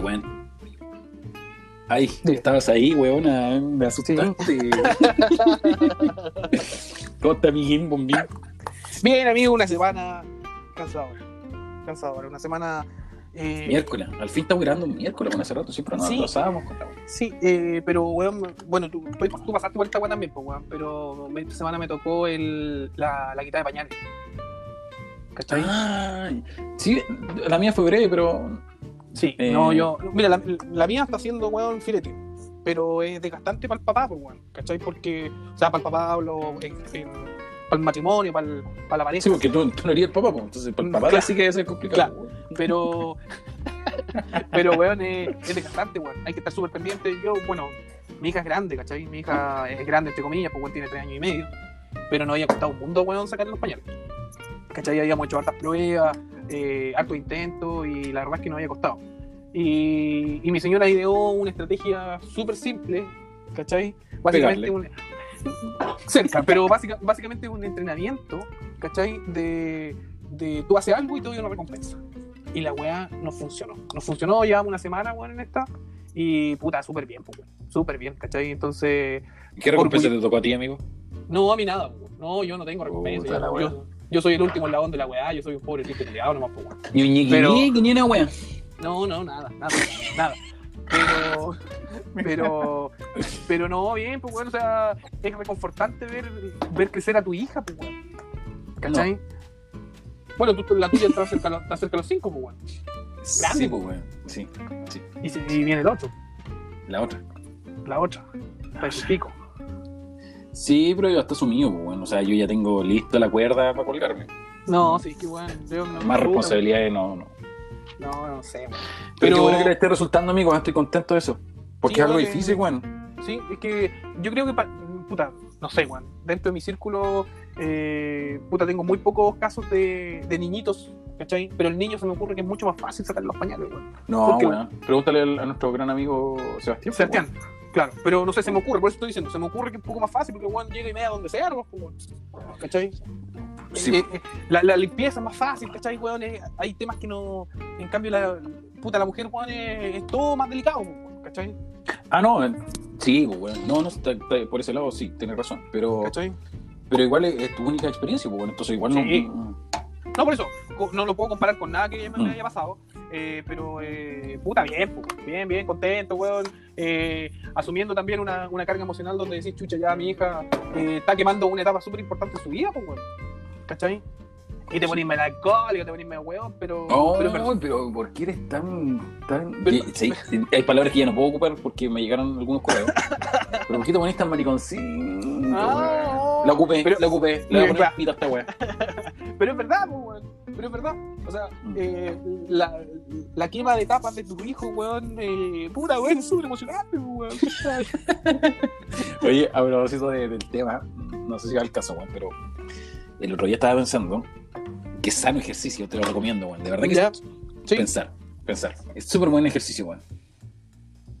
weón. Ay, estabas ahí, weón, me asustaste. ¿Cómo está mi bombín? Bien, amigo, una semana cansadora. Cansadora, una semana. Eh... Miércoles, al fin estamos grabando un miércoles con hace rato, siempre nos sí, atrasábamos Sí, eh, pero weón, bueno, tú, tú pasaste vuelta weón también, pues, weón, pero esta semana me tocó el, la, la quita de pañales. ¿Cachai? Ah, sí, la mía fue breve, pero. Sí, eh... no, yo. Mira, la, la, mía está haciendo, weón, filete. Pero es desgastante para el papá, pues, weón. ¿Cachai? Porque, o sea, para el papá hablo en, en, para el matrimonio, para, el, para la pareja. Sí, porque tú, tú no eres el papá, pues. Entonces, para el papá claro, sí que debe ser complicado. Claro, pero. pero, weón, es, es desgastante, weón. Hay que estar súper pendiente. Yo, bueno, mi hija es grande, ¿cachai? Mi hija es grande, entre comillas, pues, weón, tiene tres años y medio. Pero no había costado un mundo, weón, sacarle los pañales. ¿cachai? Habíamos hecho hartas pruebas, eh, hartos intentos y la verdad es que no había costado. Y, y mi señora ideó una estrategia súper simple, ¿cachai? Básicamente un, cerca, pero básica, básicamente un entrenamiento, ¿cachai? De, de tú haces algo y te doy una recompensa. Y la weá no funcionó. No funcionó, llevamos una semana, weón, en esta. Y puta, súper bien, pues, súper bien, ¿cachai? Entonces. ¿Qué recompensa te tocó a ti, amigo? No, a mí nada, weón. No, yo no tengo recompensa. Yo, yo, yo, soy el último eslabón de la weá, yo soy un pobre tipo culiado nomás, pues, weón. Ni un ñiqui, Pero- ni una weá. No, no, nada, nada, nada. Pero, pero, pero no, bien, pues bueno, o sea, es reconfortante ver, ver crecer a tu hija, pues bueno. ¿Cachai? Bueno, tú, la tuya está cerca, está cerca de los cinco, pues bueno. Sí, pues weón. Sí, sí. Y, viene el otro, La otra. la otra. Está en pico. Sí, pero ya está sumido, pues bueno. O sea, yo ya tengo listo la cuerda para colgarme. No, sí, qué bueno. Yo no- Más responsabilidades no, no. No, no sé, weón. Pero, Pero- qué bueno que le esté resultando, amigo. Estoy contento de eso. Porque Sí, es algo bueno, que- difícil, weón. Sí, es que yo creo que, pa- puta, no sé, weón. Dentro de mi círculo, eh, puta, tengo muy pocos casos de, de niñitos, ¿cachai? Pero el niño se me ocurre que es mucho más fácil sacar los pañales, weón. No, ¿Por qué? weón. Pregúntale al- a nuestro gran amigo Sebastián. Sebastián, claro, pero no sé, se me ocurre, por eso estoy diciendo, se me ocurre que es un poco más fácil porque Juan llega y me da donde sea, ¿no? ¿cachai? Sí. Eh, eh, la, la limpieza es más fácil, ¿cachai, weón? Eh, hay temas que no. En cambio, la puta, la mujer, weón, es, es todo más delicado, weón, ¿cachai? Ah, no. Sí, pues, weón. No, no, está- está- por ese lado sí, tienes razón. Pero, ¿cachai? pero igual es, es tu única experiencia, pues, bueno. Entonces, igual Sí. no. No, por eso, no lo puedo comparar con nada que me Mm. haya pasado, eh, pero eh, puta, bien, bien, bien, contento, weón. eh, asumiendo también una, una carga emocional donde decís, chucha, ya mi hija está quemando una etapa súper importante en su vida, pues, weón. ¿Cachai? Y te ponís melancólico, te ponís medio weón, pero. Oh, pero, pero- pero, ¿por qué eres tan. tan... Pero- Sí, hay palabras que ya no puedo ocupar porque me llegaron algunos correos. pero ¿por qué te pones tan mariconcito? Ah, la ocupé, la ocupé, le voy a poner Ya. pita a esta weá. Pero es verdad, weón. Pero es verdad. O sea, eh, la, la quema de etapas de tu hijo, weón, eh, puta, weón, es súper emocionante, weón. Oye, a propósito de- del tema, no sé si va el caso, weón, pero el otro día estaba pensando que sano ejercicio, te lo recomiendo, weón. De verdad que Ya. Sí. pensar, pensar. Es súper buen ejercicio, weón.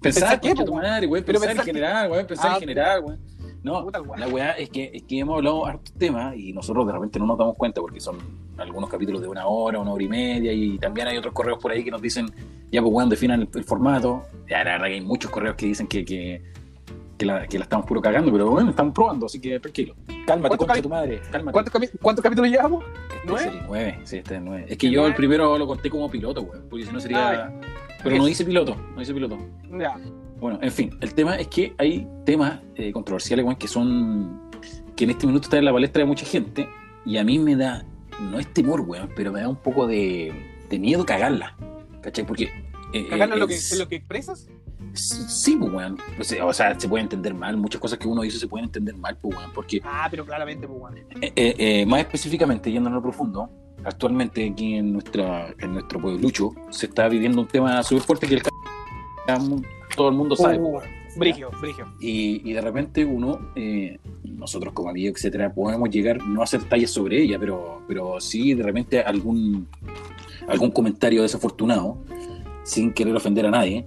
¿Pensar Pensar, qué, tu madre, weón. Pensar en pensar qué- general, weón. Pensar Ah, en general, weón. No, Puta, la weá es que, es que hemos hablado hartos temas y nosotros de repente no nos damos cuenta porque son algunos capítulos de una hora, una hora y media y también hay otros correos por ahí que nos dicen, ya pues weón, definan el, el formato. Ya, la verdad que hay muchos correos que dicen que, que, que la, que la estamos puro cagando, pero bueno, estamos probando, así que tranquilo. Cálmate, ¿Cuántos concha tu madre, cálmate. ¿Cuántos, capítulos llevamos? Este ¿Nueve? es el sí, este es el nueve. Es que ¿El yo el primero lo conté como piloto, weón, porque si no sería... Pero no dice piloto, no dice piloto. Ya. Bueno, en fin, el tema es que hay temas eh, controversiales, weón, que son. que en este minuto están en la palestra de mucha gente, y a mí me da. no es temor, weón, pero me da un poco de, de miedo cagarla. ¿Cachai? Porque. eh, ¿Cagarlo eh, en lo, que, es- lo que expresas? Sí, pues, weón. O sea, se puede entender mal, muchas cosas que uno dice se pueden entender mal, pues, weón, porque. Ah, pero claramente, pues, weón. Eh, eh, eh, más específicamente, yendo a lo profundo, actualmente aquí en nuestra en nuestro pueblucho se está viviendo un tema súper fuerte que el todo el mundo sabe. Uh. Brigio, brigio. Y, y de repente uno, eh, nosotros como amigos, etcétera, podemos llegar, no a hacer tallas sobre ella, pero, pero sí de repente algún, algún comentario desafortunado, sin querer ofender a nadie,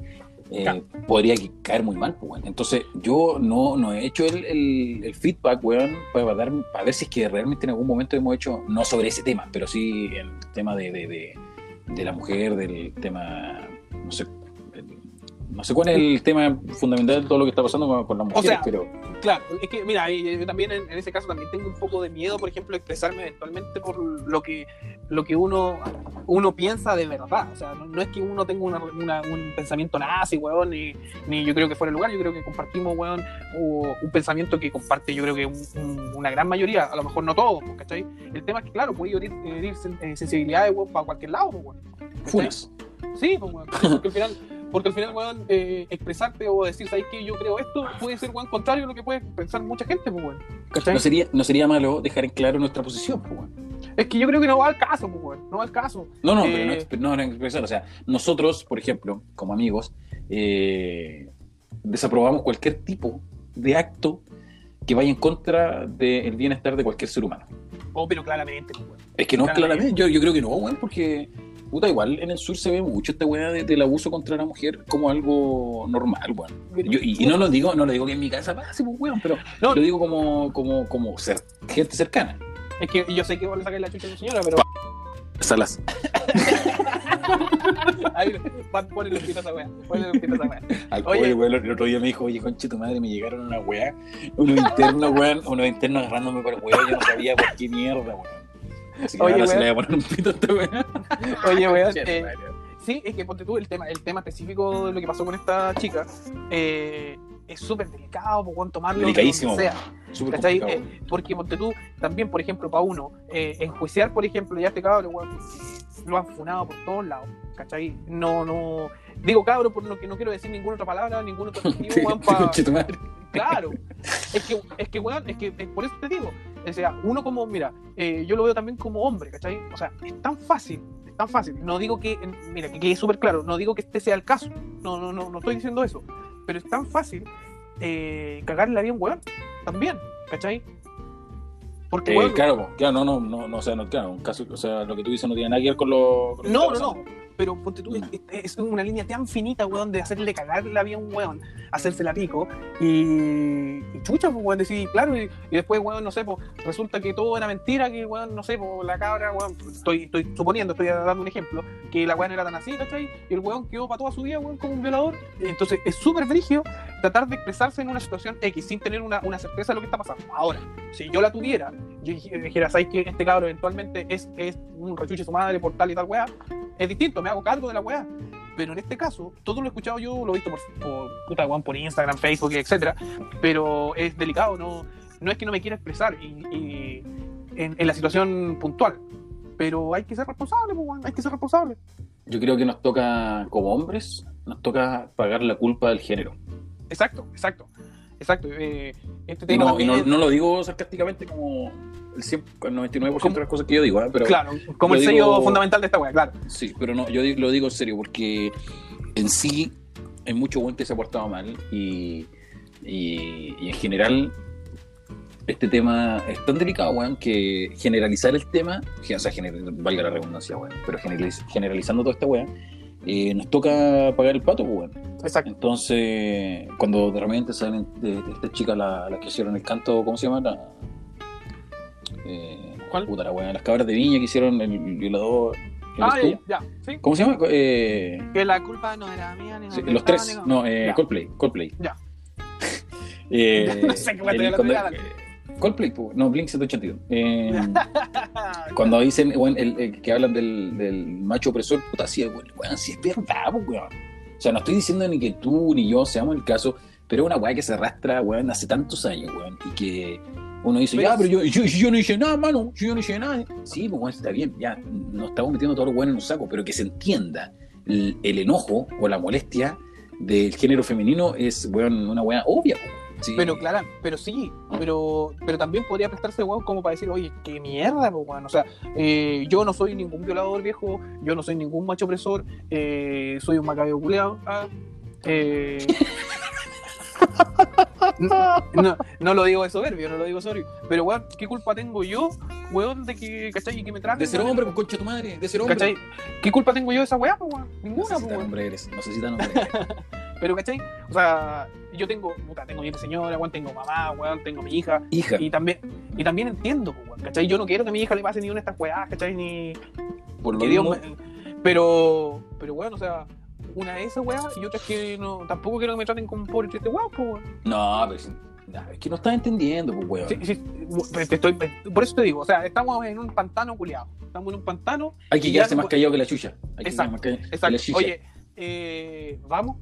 eh, podría caer muy mal. Pues. Entonces yo no, no he hecho el, el- el feedback, weón, para, dar, para ver si es que realmente en algún momento hemos hecho, no sobre ese tema, pero sí el tema de, de, de- de la mujer, del tema, no sé, No sé cuál es el tema fundamental de todo lo que está pasando con, con las mujeres, sea, pero Claro, es que, mira, yo también en, en ese caso también tengo un poco de miedo, por ejemplo, expresarme eventualmente por lo que, lo que uno, uno piensa de verdad. O sea, no, no es que uno tenga una- una- un pensamiento nazi, weón, ni, ni yo creo que fuera el lugar, yo creo que compartimos, weón, o un pensamiento que comparte, yo creo que un- un- una gran mayoría, a lo mejor no todos, pues, ¿cachai? El tema es que, claro, puede herir, herir eh, sensibilidades, weón, para cualquier lado, pues, weón. ¿cachai? funas. Sí, pues, weón. Porque al final, porque al final, weón, eh, expresarte o decir, ¿sabes qué? Yo creo esto, puede ser, weón, contrario a lo que puede pensar mucha gente, pues, weón. ¿Cachai? No sería, no sería malo dejar en claro nuestra posición, pues, weón. Es que yo creo que no va al caso, pues, weón. No va al caso. No, no, Eh, pero no, exp- no, no expresar. O sea, nosotros, por ejemplo, como amigos, eh, desaprobamos cualquier tipo de acto que vaya en contra del bienestar de cualquier ser humano. Oh, pero claramente, pues, weón. Es que no, Claramente. claramente. Yo, yo creo que no, weón, porque, puta, igual en el sur se ve mucho esta weá de- del abuso contra la mujer como algo normal, weón. Yo- y, y no lo digo, no lo digo que en mi casa pase, pues, weón, pero No. lo digo como, como, como ser, gente cercana. Es que yo sé que vos le sacáis la chucha a tu señora, pero. Salas. Ahí, ponle el pito a esa weá. Ponle el pito a esa weá. Al Oye. pobre weón, el otro día me dijo, oye, conche tu madre, me llegaron una weá, unos internos, weón, unos internos agarrándome por weón, yo no sabía por qué mierda, weón. Así que Oye, ahora se weón. le voy a poner un pito a esta weá. Oye, weón. Eh, sí, es que ponte tú el tema, el tema específico de lo que pasó con esta chica. eh, es súper delicado, weón, tomarlo. de Delicadísimo, sea. Eh, porque ponte tú, también, por ejemplo, para uno, eh, enjuiciar, por ejemplo, ya este cabro, weón, lo han funado por todos lados, ¿cachai? No, no. Digo cabro por lo que no quiero decir ninguna otra palabra, ningún otro adjetivo, weón, pa- Conche tu madre. Claro. Es que, es que, weón, es que es por eso te digo. O sea, uno como, mira, eh, yo lo veo también como hombre, ¿cachai? O sea, es tan fácil, es tan fácil. No digo que, mira, que quede súper claro, no digo que este sea el caso. No, no, no, no estoy diciendo eso. Pero es tan fácil eh, cagarle la vida a un weón, también, ¿cachai? Porque, Eh, claro, claro, no, no, no, no, o sea, no, claro, un caso, o sea, lo que tú dices no tiene nada que ver con lo, con lo No, no, no. Pero ponte tú, es, una línea tan finita, weón, de hacerle cagar la vida a un weón, hacerse la pico, y, chucha, pues, weón, decir, claro, y, después, weón, no sé, pues, resulta que todo era mentira, que, weón, no sé, pues, la cabra, weón, estoy, estoy suponiendo, estoy dando un ejemplo, que la weón era tan así, ¿cachai? Y el weón quedó para toda su vida, weón, como un violador. Entonces, es súper brígido tratar de expresarse en una situación X sin tener una, una certeza de lo que está pasando. Ahora, si yo la tuviera, yo dij- dijera, ¿sabes que este cabro eventualmente es, es un rechuche su madre por tal y tal weá? Es distinto, me hago cargo de la weá. Pero en este caso, todo lo he escuchado yo, lo he visto por, por, puta, weón, por Instagram, Facebook, etcétera. Pero es delicado, no, no es que no me quiera expresar y, y en, en la situación puntual. Pero hay que ser responsable, pues, hay que ser responsable. Yo creo que nos toca, como hombres, nos toca pagar la culpa del género. Exacto, exacto. Exacto. eh, este tema no, no, es- no lo digo sarcásticamente como el, 100, el 99% de las cosas que yo digo, ¿eh? pero claro, como el sello fundamental de esta weá, claro. sí, pero no, yo lo digo en serio porque en sí hay mucho buen que se ha portado mal y, y, y en general este tema es tan delicado, weón, que generalizar el tema, o sea, gener- valga la redundancia, weón, pero generaliz- generalizando toda esta weá, eh, nos toca pagar el pato, pues, weón. Exacto. Entonces, cuando de repente salen de, de esta chica, la, la que hicieron el canto, ¿cómo se llama? La, eh, ¿Cuál? Puta la las cabras de viña que hicieron el violador. ¿el Ah, ya, ya, sí. ¿Cómo se llama? Eh, Que la culpa no era mía ni sí, los tres. No, eh. Coldplay. Coldplay. Ya. Eh, No sé qué weá el- estoy hablando, Coldplay, no, Blink 182. Eh, cuando dicen, weón, el, el que hablan del, del macho opresor, puta, sí, weón, weón, sí es verdad, weón. O sea, no estoy diciendo ni que tú ni yo seamos el caso, pero es una weá que se arrastra, weón, hace tantos años, weón, y que uno dice, Pero ya, pero yo, yo, yo no hice nada, mano, yo no hice nada. Sí, pues, weón, está bien, ya, nos estamos metiendo todos los weones en un saco, pero que se entienda el, el enojo o la molestia del género femenino es, weón, una weá obvia, weón. Sí. Pero claro, pero sí, pero, pero también podría prestarse, weón, como para decir, oye, qué mierda, weón. O sea, eh, yo no soy ningún violador viejo, yo no soy ningún macho opresor, eh, soy un macabeo culeado. ah, eh, no, no, no lo digo de soberbio, no lo digo soberbio. Pero, weón, ¿qué culpa tengo yo, weón, de que, ¿cachai? Que me traten. De ser hombre, pues, concha tu madre, de ser hombre. ¿Cachai? ¿Qué culpa tengo yo de esa weá, pues, weón? No Ninguna, sé si pues, tan weón. hombre eres, no sé si tan hombre eres. Pero, ¿cachai? O sea, yo tengo, puta, tengo mi señora, weón, tengo mamá, weón, tengo mi hija. Hija, Y también, y también entiendo, weón, ¿cachai? Yo no quiero que a mi hija le pase ni una de estas weas, ¿cachai? Ni. por lo Dios me- Pero, pero bueno, o sea, una de esas weas y otra es que no, tampoco quiero que me traten como pobre triste weón, pues weón. No, pero ya, es que no estás entendiendo, pues, weón. Sí, sí, te estoy- por eso te digo, o sea, estamos en un pantano culiado. Estamos en un pantano. Hay que ya quedarse no- más callado que la chucha. Hay que Exacto, más callado que la chicha. Oye, eh, vamos.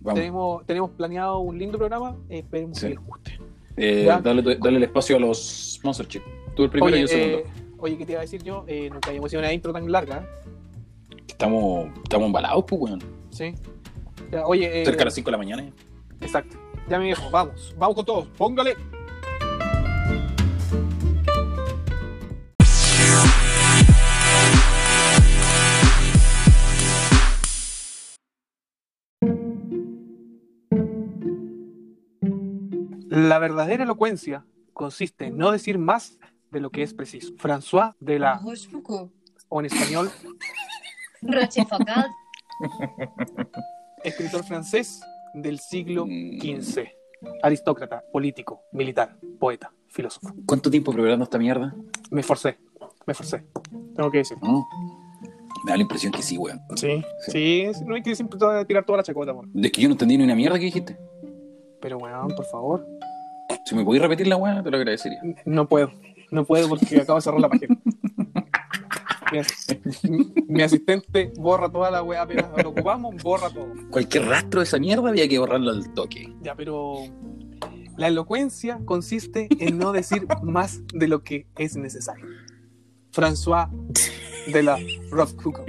Vamos. Tenemos, tenemos planeado un lindo programa. eh, esperemos Sí. que les guste. Eh, dale, dale el espacio a los Monster Chip. Tú el primero y Oye, el segundo. eh, oye, ¿qué te iba a decir yo? Eh, nunca habíamos hecho una intro tan larga. Estamos, estamos embalados, pues, weón. Sí. Ya, oye, eh, Cerca de las 5 de la mañana. Exacto. Ya me viejo, vamos. Vamos con todos. Póngale. La verdadera elocuencia consiste en no decir más de lo que es preciso. François de la, o en español, Rochefoucauld. escritor francés del siglo Mm. XV. Aristócrata, político, militar, poeta, filósofo. ¿Cuánto tiempo preparando esta mierda? Me esforcé, me esforcé. Tengo que decir. ¿No? Me da la impresión que sí, weón. Sí, sí, sí, no hay que siempre tirar toda la chacota, amor. Es que yo no entendí ni una mierda que dijiste. Pero, weón, por favor. Si me podías repetir la weá, te lo agradecería. No puedo, no puedo porque acabo de cerrar la página. Mi, as- mi- mi asistente borra toda la weá, apenas lo ocupamos, borra todo. Cualquier rastro de esa mierda había que borrarlo al toque. Ya, pero la elocuencia consiste en no decir más de lo que es necesario. François de la Rochefoucauld.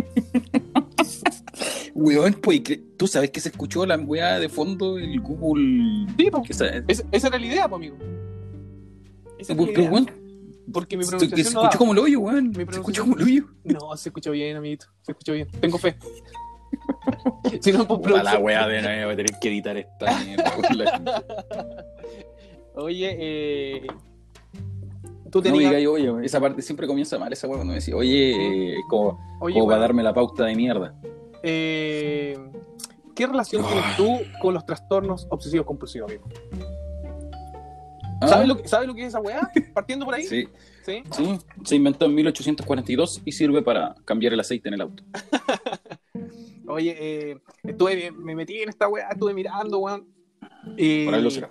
Weón, pues, ¿tú sabes que se escuchó la weá de fondo el Google? Sí, esa- Es- esa era la idea, po, amigo. Esa Pero, idea. weón, Porque mi se, se pronunciación no escuchó daba. como el hoyo, weón. Se pronunciación- escuchó como el hoyo. No, se escuchó bien, amiguito. Se escuchó bien. Tengo fe. si no, por Puta la weá de no voy a tener que editar esta mierda. Oye, eh... Tú No me tenías... digáis, oye, esa parte siempre comienza mal, esa weá cuando me decía, oye, eh, como, Oye, como para darme la pauta de mierda. Eh, ¿Qué relación tienes tú con los trastornos obsesivos compulsivos, amigo? Ah, ¿Sabes, lo que, ¿Sabes lo que es esa weá? Partiendo por ahí. Sí, ¿Sí? sí, se inventó en 1842 y sirve para cambiar el aceite en el auto. Oye, eh, estuve, me metí en esta weá, estuve mirando, weón. Por ahí lo será.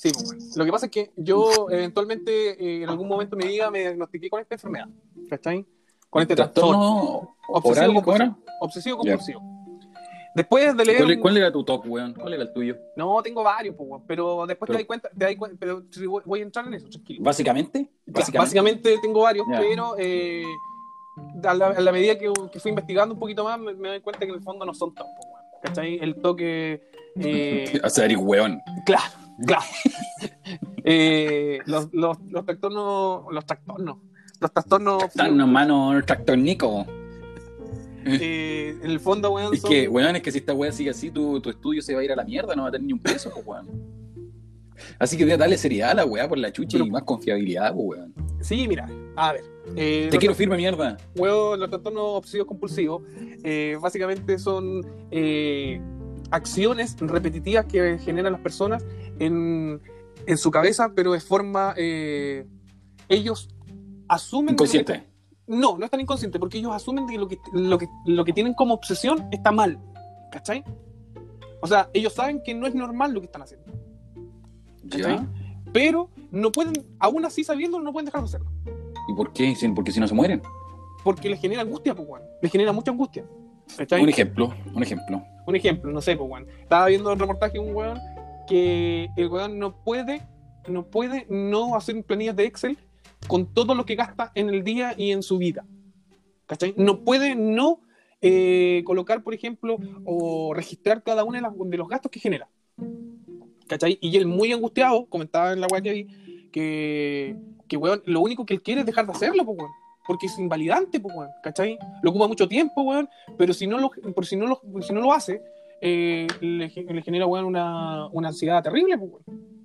Sí, pues. Lo que pasa es que yo eventualmente eh, en algún momento de mi vida me diagnostiqué con esta enfermedad. ¿Cachai? Con este trastorno ¿Trastorno obsesivo compulsivo. Obsesivo compulsivo. Después de leer. ¿Cuál, cuál era tu top, weón? ¿Cuál era el tuyo? No, tengo varios, pues, weón, pero después Pero- te das cuenta, te das cuenta, pero voy, a entrar en eso, tranquilo. ¿Básicamente? Básicamente, básicamente tengo varios, pero eh, a, la, a la medida que, que fui investigando un poquito más, me, me doy cuenta que en el fondo no son top, pues, weón. ¿Cachai? El toque. eh, O sea, eres weón. Claro, claro. Eh, los, los, los trastornos, los trastornos, los trastornos, Están en mano tractornico. eh, en el fondo, weón, Es son- que, weón, es que si esta weá sigue así, tu, tu estudio se va a ir a la mierda, no va a tener ni un peso, pues, weón. Así que dale seriedad a la weá por la chucha Pero- y más confiabilidad, pues, weón. Sí, mira, a ver. eh, Te quiero firme mierda. Weón, los trastornos obsesivos compulsivos eh, básicamente son eh, acciones repetitivas que generan las personas en, en su cabeza, pero de forma. ellos asumen. Inconsciente. No, no es tan inconsciente, porque ellos asumen que lo que, lo que lo que tienen como obsesión está mal. ¿Cachai? O sea, ellos saben que no es normal lo que están haciendo. ¿Cachai? ¿Ya? Pero no pueden, aún así sabiéndolo, no pueden dejar de hacerlo. ¿Y por qué? Porque si no se mueren. Porque les genera angustia, pues. Les genera mucha angustia. ¿Cachai? Un ejemplo, un ejemplo. Un ejemplo, no sé, pues, weón. Estaba viendo un reportaje de un weón que el weón no puede, no puede no hacer planillas de Excel con todo lo que gasta en el día y en su vida. ¿Cachai? No puede no eh, colocar, por ejemplo, o registrar cada uno de, las- de los gastos que genera. ¿Cachai? Y él muy angustiado, comentaba en la weá que vi, que, que weón, lo único que él quiere es dejar de hacerlo, pues, weón. Porque es invalidante, pues, weón. ¿Cachai? Lo ocupa mucho tiempo, weón. Pero si no lo, por si no lo, si no lo hace, eh, le, le genera, weón, una, una ansiedad terrible, pues, weón.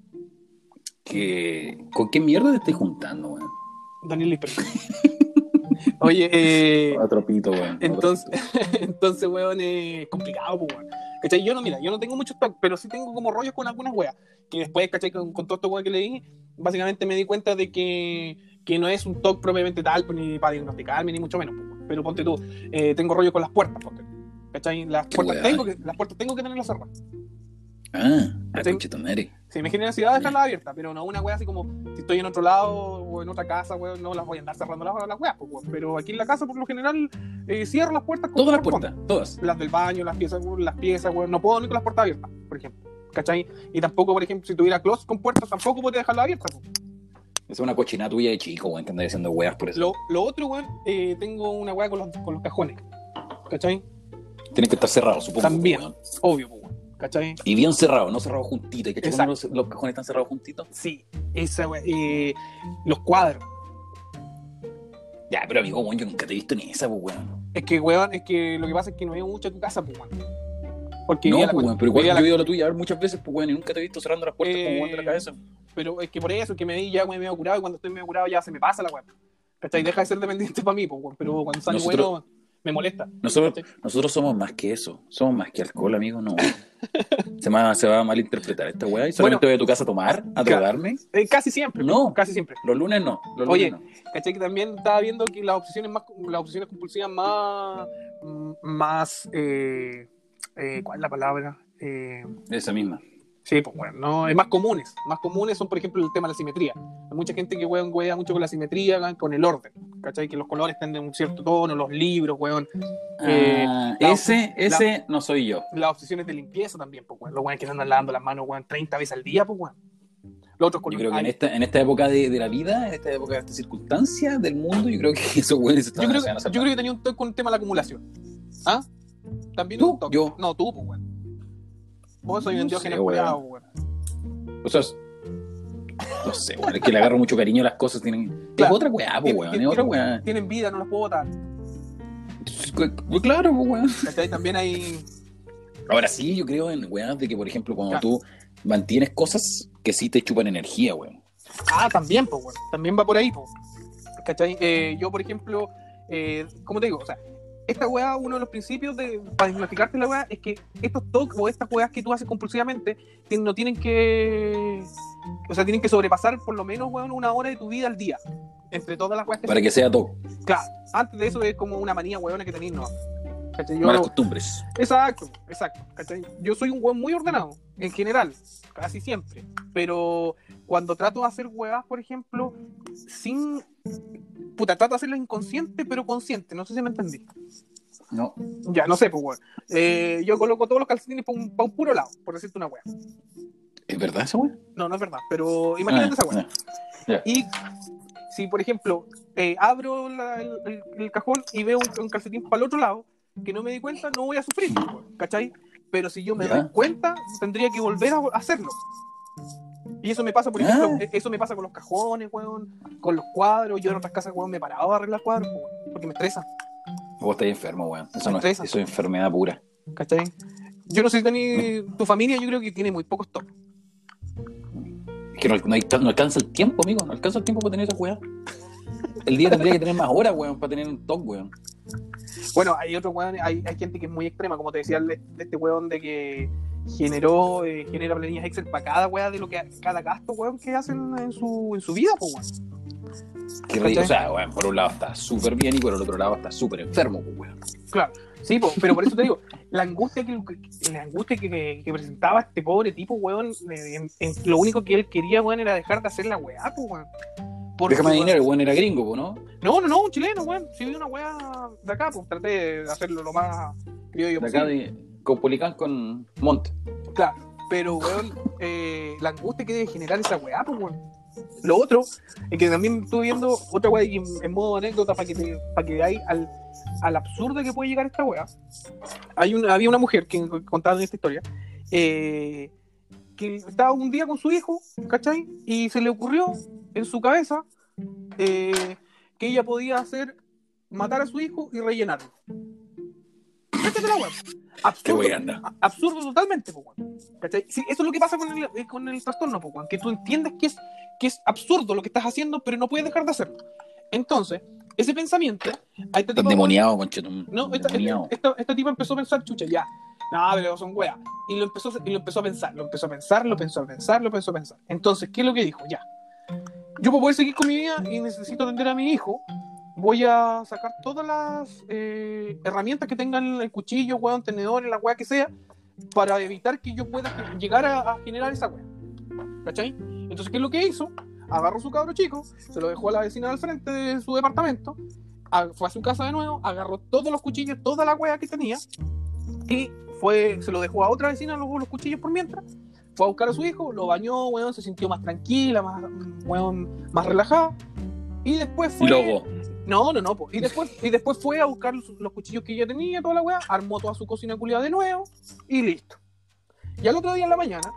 ¿Qué- ¿Con qué mierda te estás juntando, weón? Daniel Lisper. Oye, eh, Otro pito, weón. entonces, entonces, weón, es complicado, weón. ¿Cachai? Yo no, mira, yo no tengo muchos talk, pero sí tengo como rollos con algunas weas. Que después, ¿cachai? Con, con todo esto weón que leí, básicamente me di cuenta de que, que no es un talk propiamente tal, pues, ni para diagnosticarme, ni mucho menos, weón. Pero ponte tú, eh, tengo rollo con las puertas, ponte. ¿Cachai? Las puertas, tengo que, las puertas tengo que tenerlas cerradas. Ah, a ¿Cachai? concha tu madre. Sí, me genera ansiedad dejarlas abiertas, pero no una wea así como si estoy en otro lado o en otra casa, weón, no las voy a andar cerrando las, las weas, pues, weón. Pero aquí en la casa, por lo general, eh, cierro las puertas como Todas las puertas, todas. Las del baño, las piezas, weón, las piezas, weón. No puedo dormir con las puertas abiertas, por ejemplo. ¿Cachai? Y tampoco, por ejemplo, si tuviera closet con puertas, tampoco podría dejarlas abiertas. pues. Es una cochinada tuya de chico, weón, que haciendo weas por eso. Lo, lo otro, weón, eh, tengo una wea con los, con los cajones. ¿Cachai? Tienen que estar cerrados, supongo. También. weón. Obvio, weón. ¿Cachai? Y bien cerrados, no cerrados juntitos. ¿Cachai? Cuando los, los cajones están cerrados juntitos. Sí, esa eh, los cuadros. Ya, pero amigo, weón, yo nunca te he visto en esa, pues, weón. Es que, weón, es que lo que pasa es que no veo mucho a tu casa, pues, weón. Porque No, pues, weón, pero igual yo he ido a la tuya a ver muchas veces, pues, weón, y nunca te he visto cerrando las puertas Eh, como weón de la cabeza. Pero es que por eso, es que me di ya weón, medio curado y cuando estoy medio curado ya se me pasa la weón. ¿Cachai? Deja de ser dependiente para mí, pues, weón. Pero cuando sale Nosotros- bueno, me molesta. Nosotros, nosotros somos más que eso. Somos más que alcohol, amigo, no. se, va, se va a malinterpretar esta weá. Y solamente voy a tu casa a tomar, a drogarme. Eh, casi siempre. No. Casi siempre. Los lunes no. Los Oye, no. ¿Cachai? Que también estaba viendo que las obsesiones más las obsesiones compulsivas más más eh, eh, ¿cuál es la palabra? Eh, Esa misma. Sí, pues bueno, no, es más comunes. Más comunes son, por ejemplo, el tema de la simetría. Hay mucha gente que weón, wea mucho con la simetría, con el orden. ¿Cachai? Que los colores estén de un cierto tono, los libros, weón. Eh, Ah, la- ese, ese no soy yo. Las obsesiones de limpieza también, pues, weón. Los weones que se andan lavando las manos, weón, 30 veces al día, pues, weón. Los otros Yo creo que en esta, en esta época de, de la vida, en esta época de esta circunstancia del mundo, yo creo que esos güeyes se yo, están creo, a yo creo que tenía un toque con el tema de la acumulación. ¿Ah? También ¿Tú? un toque. Yo. No, tú, pues, weón. Vos soy No un diógenes culiao, weón. O sea, no sé, weón, es que le agarro mucho cariño a las cosas. Tienen... Claro. Es otra weá, pues, weón, es otra weá. Tienen vida, no los puedo votar. Pues Claro, pues, weón. ¿Cachai? También hay. Ahora sí, yo creo en weas de que, por ejemplo, cuando Claro. tú mantienes cosas que sí te chupan energía, weón. Ah, también, pues, weón. También va por ahí, pues. ¿Cachai? Eh, yo, por ejemplo, eh, ¿cómo te digo? O sea, esta weá, uno de los principios de, para diagnosticarte la weá es que estos toques o estas weas que tú haces compulsivamente no tienen que. O sea, tienen que sobrepasar por lo menos, weón, una hora de tu vida al día. Entre todas las weas que Para que sea todo. Claro, antes de eso es como una manía weona que tenéis, ¿no? Yo- Malas costumbres. Exacto, exacto. ¿cachai? Yo soy un weón muy ordenado, en general, casi siempre. Pero cuando trato de hacer weas, por ejemplo, sin. Puta, trato de hacerlo inconsciente, pero consciente. No sé si me entendí. No. Ya, no sé, pues weón. Eh, yo coloco todos los calcetines para un, pa' un puro lado, por decirte una wea. ¿Es verdad esa wea? No, no es verdad, pero imagínate Ah, esa wea. Y si, por ejemplo, eh, abro la- el, el- el cajón y veo un, un calcetín para el otro lado, que no me di cuenta, no voy a sufrir, ¿cachai? Pero si yo me doy cuenta, tendría que volver a hacerlo. Y eso me pasa, por Ah. ejemplo, eh, eso me pasa con los cajones, weón, con los cuadros. Yo en otras casas, weón, me paraba a arreglar cuadros, weón, porque me estresa, Vos estás enfermo, weón. Eso, no es, eso es enfermedad pura. ¿cachai? Yo no sé si tení- tu familia, yo creo que tiene muy pocos toques. Es que no, no hay- no alcanza el tiempo, amigo. No alcanza el tiempo para tener esa weá. El día tendría que tener más horas, weón, para tener un top, weón. Bueno, hay otros weones, hay, hay gente que es muy extrema, como te decía, de, de este weón de que generó, eh, genera planillas Excel para cada weá de lo que cada gasto, weón, que hacen en su, en su vida, pues weón. Qué ridículo. O sea, weón, por un lado está súper bien y por el otro lado está súper enfermo, pues, weón. Claro, sí, po, pero por eso te digo, la angustia que, la angustia que, presentaba este pobre tipo, weón, eh, en- en- lo único que él quería, weón, era dejar de hacer la weá, pues weón. Porque, Déjame weón, dinero, el weón era gringo, ¿no? No, no, no, un chileno, weón. Si vi una weá de acá, pues traté de hacerlo lo más criollo De acá posible. de Copolicán con Monte. Claro, pero, weón, eh, la angustia que debe generar esa weá, pues, weón. Lo otro, es que también estuve viendo otra weá en, en modo anécdota para que, te- que veáis al, al absurdo que puede llegar esta weá. Hay una, había una mujer que contaba en esta historia eh, que estaba un día con su hijo, ¿cachai? Y se le ocurrió en su cabeza eh, que ella podía hacer matar a su hijo y rellenarlo. Cáchate la. Qué Absurdo absurdo totalmente, po. Sí, eso es lo que pasa con el, eh, con el trastorno, po, que tú entiendes que es, que es absurdo lo que estás haciendo, pero no puedes dejar de hacerlo. Entonces, ese pensamiento, a esta Estás tipa, demoniado, no, esta, Demoniado. esta, esta tipa empezó a pensar, chucha, ya, no, pero son weas. Y lo, empezó, y lo empezó a pensar, lo empezó a pensar, lo empezó a pensar, lo empezó a pensar. Entonces, ¿qué es lo que dijo? Ya, yo poder seguir con mi vida y necesito atender a mi hijo, voy a sacar todas las eh, herramientas que tengan el cuchillo, weón, tenedores, la weá que sea, para evitar que yo pueda llegar a, a generar esa weá. ¿Cachai? Entonces, ¿qué es lo que hizo? Agarró su cabro chico, se lo dejó a la vecina del frente de su departamento, a- fue a su casa de nuevo, agarró todos los cuchillos, toda la weá que tenía, y fue, se lo dejó a otra vecina los, los cuchillos por mientras, fue a buscar a su hijo, lo bañó, weón, se sintió más tranquila, más, weón, más relajada, y después fue... Logo. No, no, no. po. Y después, y después fue a buscar los, los cuchillos que ella tenía, toda la weá, armó toda su cocina culiada de nuevo y listo. Y al otro día en la mañana,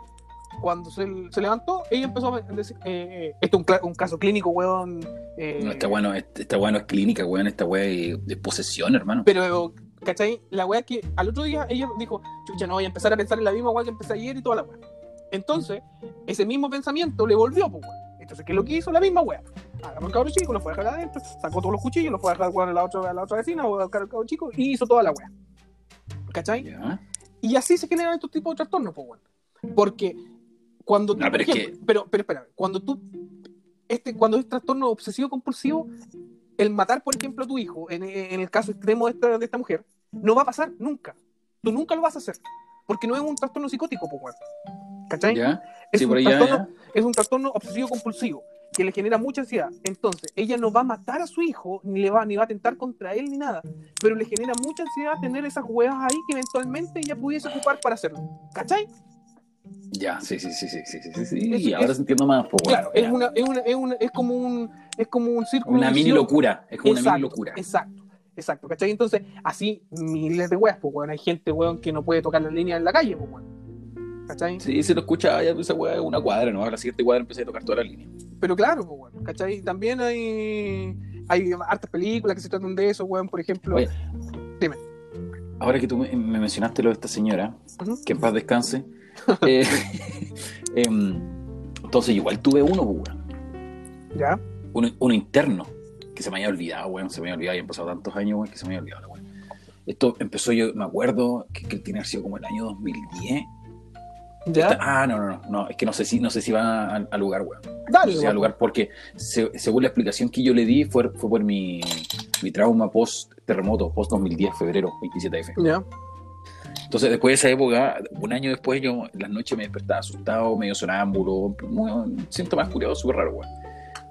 cuando se, se levantó, ella empezó a decir, eh, esto es un, caso clínico, weón. eh, No, está bueno, este- está bueno, es clínica, weón, esta weá de, de posesión, hermano. Pero, ¿cachai? La weá que al otro día ella dijo, chucha, no voy a empezar a pensar en la misma weá que empecé ayer y toda la weá. Entonces, ese mismo pensamiento le volvió, pues weón. Entonces, ¿qué es lo que hizo? La misma weá. Agarró el cabro chico, lo fue a dejar adentro, sacó todos los cuchillos, lo fue a dejar a la otra, a la otra vecina, o al cabro chico, y hizo toda la weá. ¿Cachai? Ya. Y así se generan estos tipos de trastornos, pues, weón. Porque cuando tú, No, pero es ejemplo, pero, pero espera, cuando tú, este, cuando es trastorno obsesivo compulsivo, el matar, por ejemplo, a tu hijo, en, en el caso extremo de esta, de esta mujer, no va a pasar nunca. Tú nunca lo vas a hacer. Porque no es un trastorno psicótico, pues. ¿Cachai? ¿Ya? Es, un, trastorno, obsesivo compulsivo que le genera mucha ansiedad. Entonces, ella no va a matar a su hijo, ni le va, ni va a atentar contra él, ni nada. Pero le genera mucha ansiedad tener esas huevas ahí que eventualmente ella pudiese ocupar para hacerlo. ¿Cachai? Ya, sí, sí, sí, sí, sí, sí, sí. Y ahora es, se entiendo más. Pues, claro, es, una, es, una, es, una, es, como un, es como un círculo. Una mini locura, es como exacto, una mini locura. Exacto, exacto, ¿cachai? Entonces, así miles de huevas, pues, hay gente, weón, que no puede tocar la línea en la calle, pues, bueno. ¿Cachai? Sí, se lo escucha, ya esa weá es una cuadra, ¿no? A la siguiente cuadra empecé a tocar toda la línea. Pero claro, pues, weón, ¿cachai? También hay, hay hartas películas que se tratan de eso, weón. Por ejemplo, Oye. Ahora que tú me, me mencionaste lo de esta señora, que en paz descanse, eh, em, entonces igual tuve uno, weón. ¿ya? uno, uno interno, que se me había olvidado, weón, se me había olvidado, y han pasado tantos años, weón, que se me había olvidado, weón. Esto empezó yo, me acuerdo, que, que tiene sido como el año 2010. ¿Ya? Ah, no, no, no, no, es que no sé si, no sé si va al, lugar, weón. No Dale, sé si va weón. lugar, porque se- según la explicación que yo le di, fue, fue por mi, mi trauma post terremoto, post 2010, febrero, 27F. ¿Ya? Entonces, después de esa época, un año después, yo en las noches me despertaba asustado, medio sonámbulo, muy, síntomas curiosos, súper raros, weón.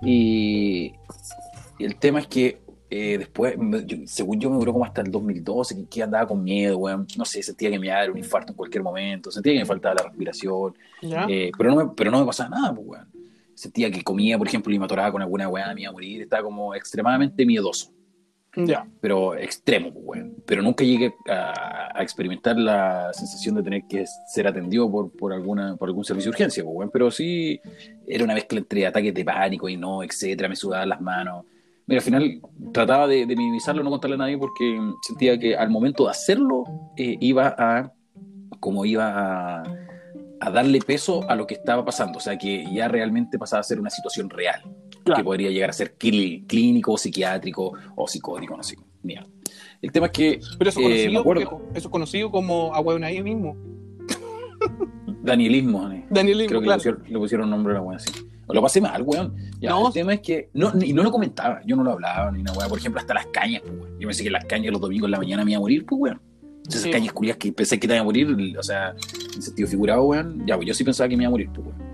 Y, y el tema es que eh, después, yo- según yo, me duró como hasta el 2012, que, que andaba con miedo, weón. No sé, sentía que me iba a dar un infarto en cualquier momento, sentía que me faltaba la respiración, eh, pero, no me, pero no me pasaba nada, pues, weón. Sentía que comía, por ejemplo, y me atoraba con alguna weá, me iba a morir, estaba como extremadamente miedoso ¿Ya? pero extremo, pues, weón. Pero nunca llegué a, a experimentar la sensación de tener que ser atendido por, por, alguna, por algún servicio de urgencia, pues, weón. Pero sí era una mezcla entre ataques de pánico y no, etcétera, me sudaban las manos. Mira, al final trataba de, de minimizarlo, no contarle a nadie porque sentía que al momento de hacerlo eh, iba a, como iba a, a darle peso a lo que estaba pasando, o sea que ya realmente pasaba a ser una situación real que podría llegar a ser clí- clínico, psiquiátrico o psicótico, no sé. Mierda. El tema es que Pero eso es Eh, conocido, eso es conocido como ahí mismo. Danielismo, ¿eh? Daniel creo que claro. le, pusieron, le pusieron nombre a la wea así. Lo pasé mal, weón. Ya, No. el tema es que no, y no lo comentaba, yo no lo hablaba ni una weá. Por ejemplo, hasta las cañas, pues, weón. Yo pensé que las cañas los domingos en la mañana me iba a morir, pues, weón. Esas Sí. cañas culias que pensé que te iba a morir, o sea, en sentido figurado, weón. Ya, pues yo sí pensaba que me iba a morir, pues, weón.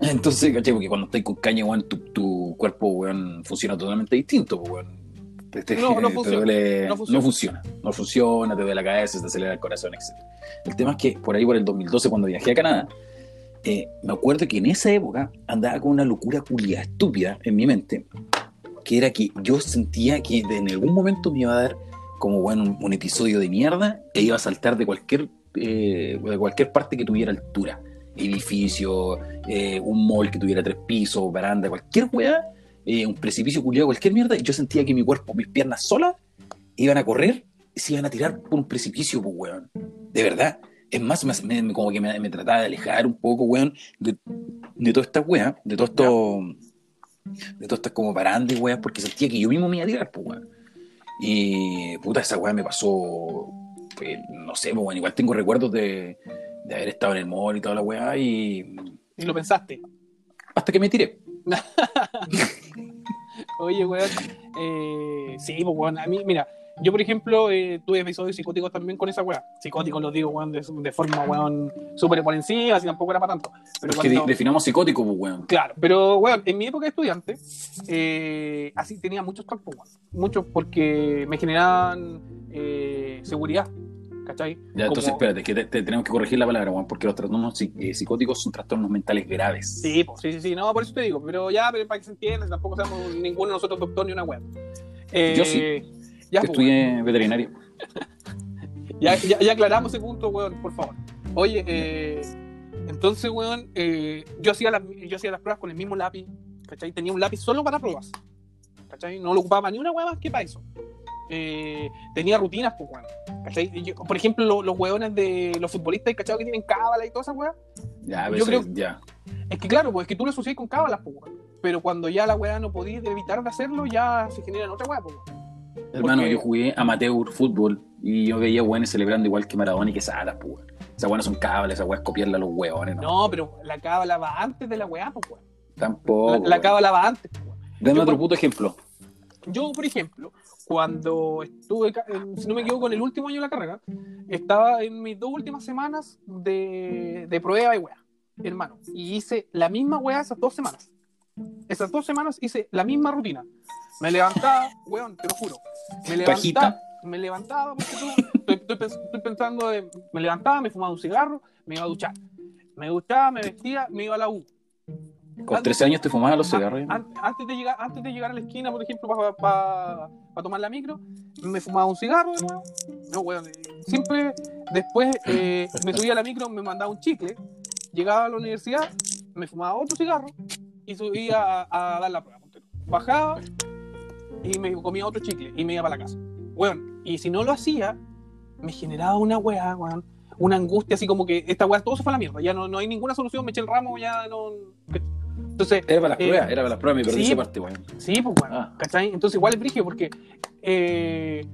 Entonces, caché, porque cuando estás con caña, weón, tu, tu cuerpo, weón, funciona totalmente distinto, pues, weón. Te- te- No, no te funciona, duele- no funciona. no funciona. No funciona, te duele la cabeza, te acelera el corazón, etc. El tema es que por ahí, por el 2012, cuando viajé a Canadá, eh, me acuerdo que en esa época andaba con una locura culia estúpida en mi mente, que era que yo sentía que en algún momento me iba a dar como bueno, un, episodio de mierda e iba a saltar de cualquier, eh, de cualquier parte que tuviera altura. Edificio, eh, un mall que tuviera tres pisos, baranda, cualquier weá, eh, un precipicio culiado, cualquier mierda, y yo sentía que mi cuerpo, mis piernas solas, iban a correr y se iban a tirar por un precipicio, pues, weón. De verdad. Es más, me- me- como que me, me trataba de alejar un poco, weón, de, de todas estas weas, de todo esto, de todas estas como barandas, y weas, porque sentía que yo mismo me iba a tirar, pues, weón. Y, puta, esa wea me pasó, pues, no sé, pues, weón, igual tengo recuerdos de, de haber estado en el mall y toda la wea, y Y lo pensaste. hasta que me tiré. Oye, weón. Eh, sí, pues, weón. A mí, mira, yo, por ejemplo, eh, tuve episodios psicóticos también con esa weá. Psicóticos los digo, weón, de, de forma, weón, súper por encima, así tampoco era para tanto. Pero Es que cuando- definamos psicótico, pues, weón. Claro, pero, weón, en mi época de estudiante, eh, así tenía muchos trastornos, weón. Muchos porque me generaban eh, seguridad, ¿cachai? Ya, entonces, Como- espérate, que te- te- tenemos que corregir la palabra, weón, porque los trastornos psi- eh, psicóticos son trastornos mentales graves. Sí, pues, sí, sí, sí, no, por eso te digo, pero ya, pero para que se entienda, tampoco somos ninguno de nosotros doctor ni una web. Eh, Yo sí. Ya, Yo pues. Ya, ya, ya aclaramos ese punto, weón, por favor. Oye, eh, entonces, weón, eh, yo, hacía las, yo hacía las pruebas con el mismo lápiz, ¿cachai? Tenía un lápiz solo para pruebas, ¿cachai? No lo ocupaba ni una weá más que para eso. Eh, tenía rutinas, pues, weón, yo- por ejemplo, lo- los weones de los futbolistas, ¿cachai? Que tienen cábala y toda esa weá. Ya, Yo eso creo- es- ya. Es que claro, pues es que tú lo asocias con cábalas, pues, weón. Pero cuando ya la weá no podías evitar de hacerlo, ya se genera en otra weá, pues, weón. Hermano, yo jugué amateur fútbol y yo veía weones celebrando igual que Maradona y que Salas, pues. Esas weones son cables, esas weas copiarla a los weones, ¿no? No, pero la cábala va antes de la weá, pues, weón. Tampoco. La, la cábala va antes, pues. Dame yo otro puto ejemplo. Yo, por ejemplo, cuando estuve, si no me equivoco, en el último año de la carrera, estaba en mis dos últimas semanas de, de prueba y weá, hermano. Y hice la misma weá esas dos semanas. Esas dos semanas hice la misma rutina. Me levantaba, weón, te lo juro. Me levantaba, Pajita. me levantaba, porque tú, estoy, estoy pens- estoy pensando de, me levantaba, me fumaba un cigarro, me iba a duchar. Me duchaba, me vestía, me iba a la U. Con Antes- 13 años te fumabas los An- cigarros. an- antes, de llegar, antes de llegar a la esquina, por ejemplo, para tomar la micro, me fumaba un cigarro de nuevo. No, weón, eh, siempre después eh, me subía a la micro, me mandaba un chicle, llegaba a la universidad, me fumaba otro cigarro y subía a, a dar la prueba. Bajaba y me comía otro chicle y me iba para la casa. Weón, y si no lo hacía, me generaba una weá, weón. Una angustia así como que esta weá todo se fue a la mierda. Ya no, no hay ninguna solución, me eché el ramo, ya no. Entonces, Era para las Eh, pruebas, era para las pruebas, me perdí sí, esa parte, weón. Sí, pues bueno, Ah. ¿cachai? Entonces igual es brígido porque eh,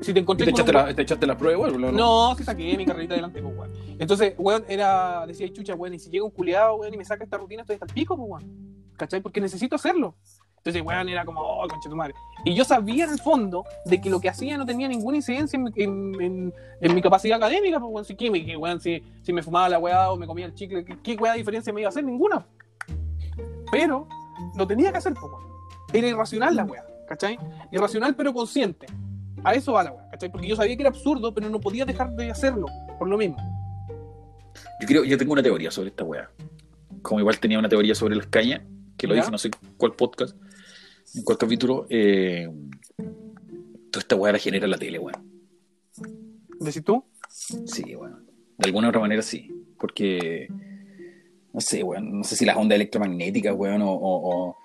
si te ¿Y encontré te echaste, un- la, te echaste la prueba igual, no? No, sí saqué mi carrerita adelante, pues weón. Entonces, weón, era, decía chucha, weón, y si llega un culiado, weón, y me saca esta rutina, estoy hasta el pico, pues weón. ¿Cachai? Porque necesito hacerlo. Entonces, weón, era como, oh, concha tu madre. Y yo sabía en el fondo de que lo que hacía no tenía ninguna incidencia en, mi- en- en- en mi capacidad académica, pues weón, si, ¿qué, weón, si, si me fumaba la weá o me comía el chicle, ¿qué, qué weá de diferencia me iba a hacer? Ninguna. Pero lo tenía que hacer, pues weón. Era irracional la weá, ¿cachai? Irracional pero consciente. A eso va la weá, ¿cachai? Porque yo sabía que era absurdo, pero no podía dejar de hacerlo, por lo mismo. Yo creo, yo tengo una teoría sobre esta weá. Como igual tenía una teoría sobre las cañas, que lo ¿Ya? dije no sé cuál podcast, en cuál capítulo. Eh, toda esta weá la genera la tele, weón. ¿Decís tú? Sí, weón. De alguna u otra manera sí. Porque, no sé, weón. No sé si las ondas electromagnéticas, weón, o, o- o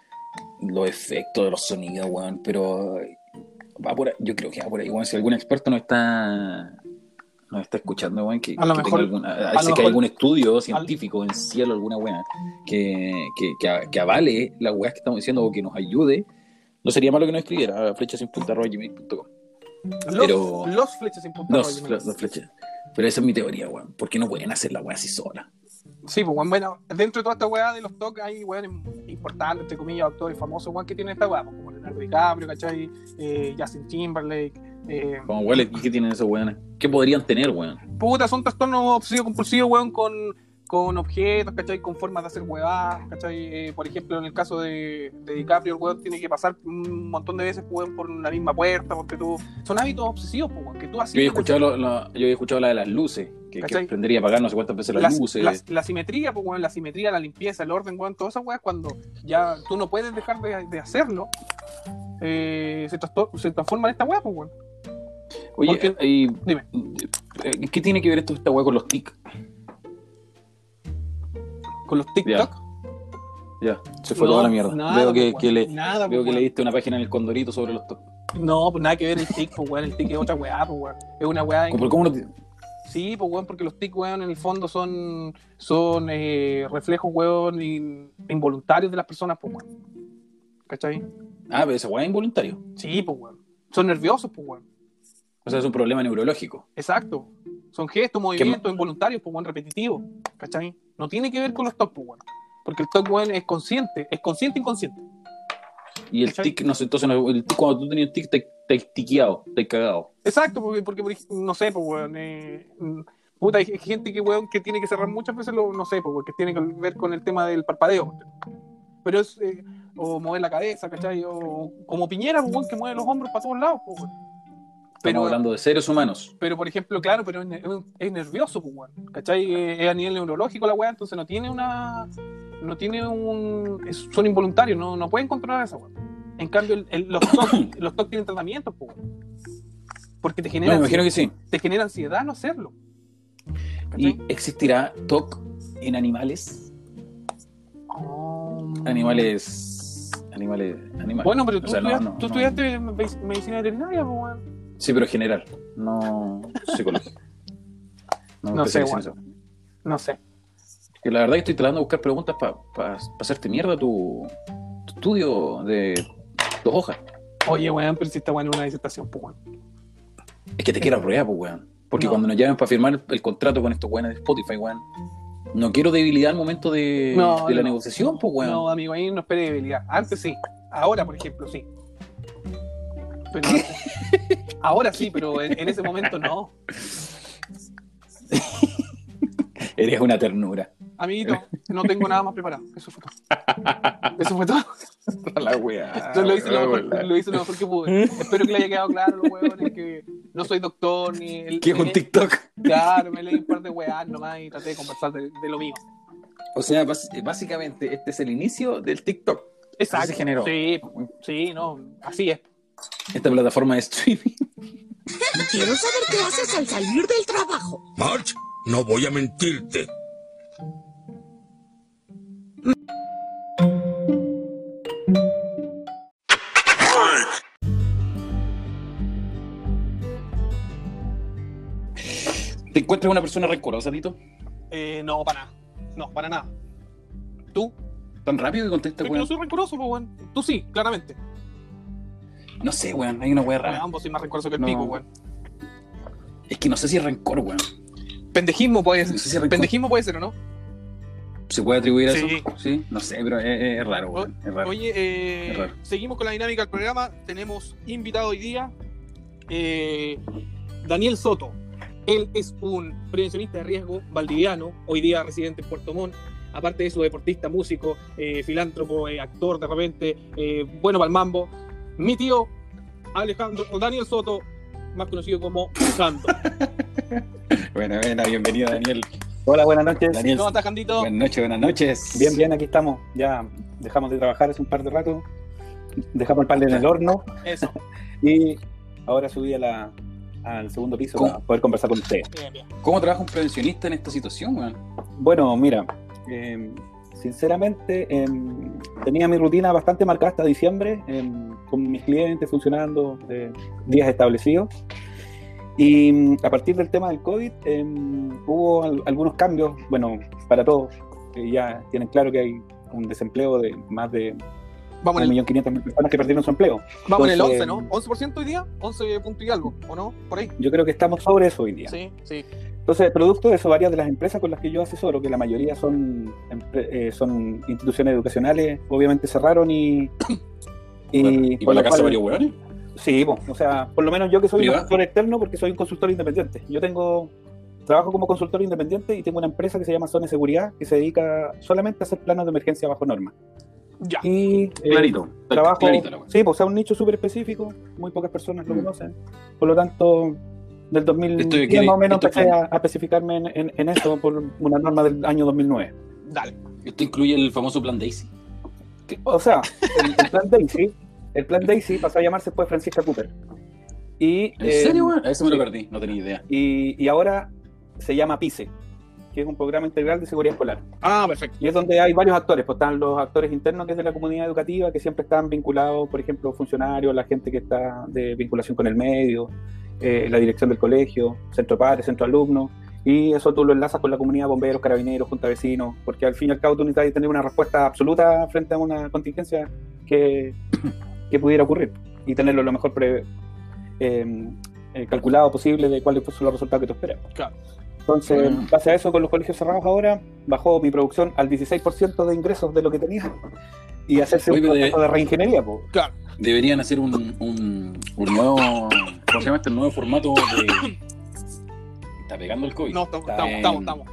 los efectos de los sonidos, weón. Pero va por ahí- yo creo que va por ahí, weón. Si algún experto nos está, nos está escuchando, weón, que, A lo que mejor- alguna, a lo que hay algún estudio científico en cielo, alguna weá, que, que, que, que avale las weas que estamos diciendo o que nos ayude, no sería malo que nos escribiera a flechasinpunta.gmail.com. Los, Pero- los flechas sin punta. Dos, dos, dos flechas. Pero esa es mi teoría, weón. ¿Por qué no pueden hacer la weá así sola? Sí, pues weón, bueno, dentro de toda esta weá de los toques hay weones importantes, entre comillas, actores famosos, weón, que tienen esta weá, pues, como Leonardo DiCaprio, ¿cachai? Eh, Justin Timberlake. Eh, Como weón, ¿qué tienen esos weones? ¿Qué podrían tener, weón? puta, son trastornos obsesivos compulsivos, weón, con, con objetos, ¿cachai? Con formas de hacer weá, ¿cachai? Eh, por ejemplo, en el caso de, de DiCaprio, el weón tiene que pasar un montón de veces, weón, por la misma puerta, porque tú... Son hábitos obsesivos, pues, weón, que tú Yo haces... he escuchado, lo- lo- yo he escuchado la de las luces, que, que prendería a apagar no sé cuántas veces las la, luces. la- la simetría, pues, weón, la simetría, la limpieza, el orden, weón, todas esas weas, cuando ya tú no puedes dejar de, de hacerlo, eh, se, se transforma en esta wea, pues, weón. Oye, porque- y- dime. eh, ¿qué tiene que ver esto esta weá con los TIC? Con los TikTok. Ya, se fue No, toda la mierda. nada, veo que, pues, que le, nada, veo pues, que weón. leíste una página en el Condorito sobre los TIC. No, pues nada que ver el tic, pues, weón. El tic es otra weá, pues, weón. Es una weá. en- ¿Cómo, no- Sí, pues, weón, porque los tic, weón, en el fondo son, son eh, reflejos, weón, in- involuntarios de las personas, pues, weón. ¿Cachai? Ah, pero esa weá es involuntario. Sí, pues, weón. Son nerviosos, pues, weón. O sea, es un problema neurológico. Exacto. Son gestos, movimientos involuntarios, pues, weón, repetitivos. ¿Cachai? No tiene que ver con los TOC, pues, weón. Porque el TOC, weón, es consciente. Es consciente inconsciente. Y el tic, no sé, entonces no, el tic, cuando tú tenías tic, te, te tiqueado, te cagado. Exacto, porque, porque no sé, pues, weón. eh, mm, puta, hay gente que, weón, que tiene que cerrar muchas veces, lo, no sé, pues, weón, que tiene que ver con el tema del parpadeo. Pero es. eh, o mover la cabeza, ¿cachai? O como Piñera, pues, weón, que mueve los hombros para todos lados, pues, weón. Pero, hablando de seres humanos. pero, por ejemplo, claro, pero es, es nervioso, pues. ¿Cachai? Es a nivel neurológico la weá, entonces no tiene una. No tiene un. es- son involuntarios, no, no pueden controlar eso, weón. En cambio, el- el- los TOC los TOC tienen tratamientos, pues. Porque te No, genera, me imagino que sí. te genera ansiedad no hacerlo. ¿Y existirá TOC en animales? Oh. Animales. Animales. Animales. Bueno, pero tú, O sea, no, estudiaste, no, tú no. estudiaste me- medicina veterinaria, pues. Sí, pero general, no psicológico. No, No sé, bueno. No sé. Que la verdad que estoy tratando de buscar preguntas para hacerte mierda tu, tu estudio de dos hojas. Oye, weón, pero si está bueno una disertación, pues, weón. Es que te quiero prueba, pues, weón. Porque No. cuando nos llamen para firmar el, el contrato con estos weones de Spotify, weón, no quiero debilidad al momento de, No, de la no. negociación, pues, weón. No, amigo, ahí no espere debilidad. Antes sí. Ahora, por ejemplo, sí. Pero ahora sí, pero en, en ese momento no. Eres una ternura. Amiguito, no tengo nada más preparado. Eso fue todo. Eso fue todo. la weá. Lo hice lo mejor, weón. lo hice lo mejor que pude. Espero que le haya quedado claro, los huevones, que no soy doctor ni el. ¿Qué es un TikTok? Claro, me leí un par de weas nomás y traté de conversar de, de lo mío. O sea, bas- básicamente este es el inicio del TikTok. Exacto. se generó. Sí, sí, no, así es. Esta plataforma de streaming. Quiero saber qué haces al salir del trabajo. March, no voy a mentirte. ¿Te encuentras una persona rencorosa, Tito? Eh, no, para nada. No, para nada. ¿Tú? Tan rápido que contesta, Es que no weón. soy rencoroso, pues, weón. Tú sí, claramente. No sé, weón. Hay una weá rara. ambos soy más rencoroso que el No. pico, weón. Es que no sé si es rencor, weón. Pendejismo puede No ser. sé si es rencor. Pendejismo puede ser, ¿o no? ¿Se puede atribuir a Sí. eso? Sí. No sé, pero es, es- es raro, weón. Es raro. Oye, eh, Es raro. seguimos con la dinámica del programa. Tenemos invitado hoy día eh, Daniel Soto. Él es un prevencionista de riesgo valdiviano, hoy día residente en Puerto Montt. Aparte de eso, deportista, músico, eh, filántropo, eh, actor de repente, eh, bueno para el mambo. Mi tío Alejandro, o Daniel Soto, más conocido como Jando. Bueno, bueno, bienvenido, Daniel. Hola, buenas noches. Daniel. ¿Cómo estás, Jandito? Buenas noches, buenas noches. Bien, bien, aquí estamos. Ya dejamos de trabajar hace un par de rato. Dejamos el pan en el horno Eso, y ahora subí a la, al segundo piso ¿Cómo? para poder conversar con ustedes. bien, bien. ¿Cómo trabaja un prevencionista en esta situación, weón? Bueno, mira, eh, sinceramente em, tenía mi rutina bastante marcada hasta diciembre, em, con mis clientes funcionando, eh, días establecidos. Y mm, a partir del tema del COVID em, hubo al- algunos cambios, bueno, para todos, ya tienen claro que hay un desempleo de más de Vamos en el, 1.500.000 personas que perdieron su empleo. vamos en el 11, Entonces, ¿no? ¿11% hoy día? 11 punto y algo, ¿o no? Por ahí. Yo creo que estamos sobre eso hoy día. Sí, sí. Entonces, producto de eso, varias de las empresas con las que yo asesoro, que la mayoría son, eh, son instituciones educacionales, obviamente cerraron y... ¿Y por la casa varios weones? Sí, po, o sea, por lo menos yo que soy un consultor externo porque soy un consultor independiente. Yo tengo, trabajo como consultor independiente y tengo una empresa que se llama Zona de Seguridad que se dedica solamente a hacer planos de emergencia bajo norma. Ya. Y eh, Clarito. trabajo, Clarito sí, pues, o sea, un nicho súper específico, muy pocas personas lo Mm. conocen. Por lo tanto, del 2010 Esto quiere- más o menos empecé a, a especificarme en, en- en eso por una norma del año 2009. Dale. Esto incluye el famoso plan Daisy. Que- O sea, el, el plan Daisy, el plan Daisy pasó a llamarse después Francisca Cooper. Y, ¿En eh, serio? A Eso me lo perdí, no tenía idea. y, y ahora se llama PICE, que es un programa integral de seguridad escolar. Ah, perfecto. Y es donde hay varios actores, pues están los actores internos que es de la comunidad educativa, que siempre están vinculados, por ejemplo, funcionarios, la gente que está de vinculación con el medio, eh, la dirección del colegio, centro padres, centro alumnos, y eso tú lo enlazas con la comunidad bomberos, carabineros, junta de vecinos, porque al fin y al cabo tú necesitas tener una respuesta absoluta frente a una contingencia que, que pudiera ocurrir y tenerlo lo mejor pre- eh, eh, calculado posible de cuáles son los resultados que tú esperas. Claro. Entonces, Bueno. base a eso, con los colegios cerrados ahora, bajó mi producción al 16% de ingresos de lo que tenía. y hacerse un Oye, pero proceso de reingeniería. po. Claro. Deberían hacer un, un, un nuevo. ¿Cómo se llama este nuevo formato de. Está pegando el COVID. No, estamos, estamos, estamos, estamos.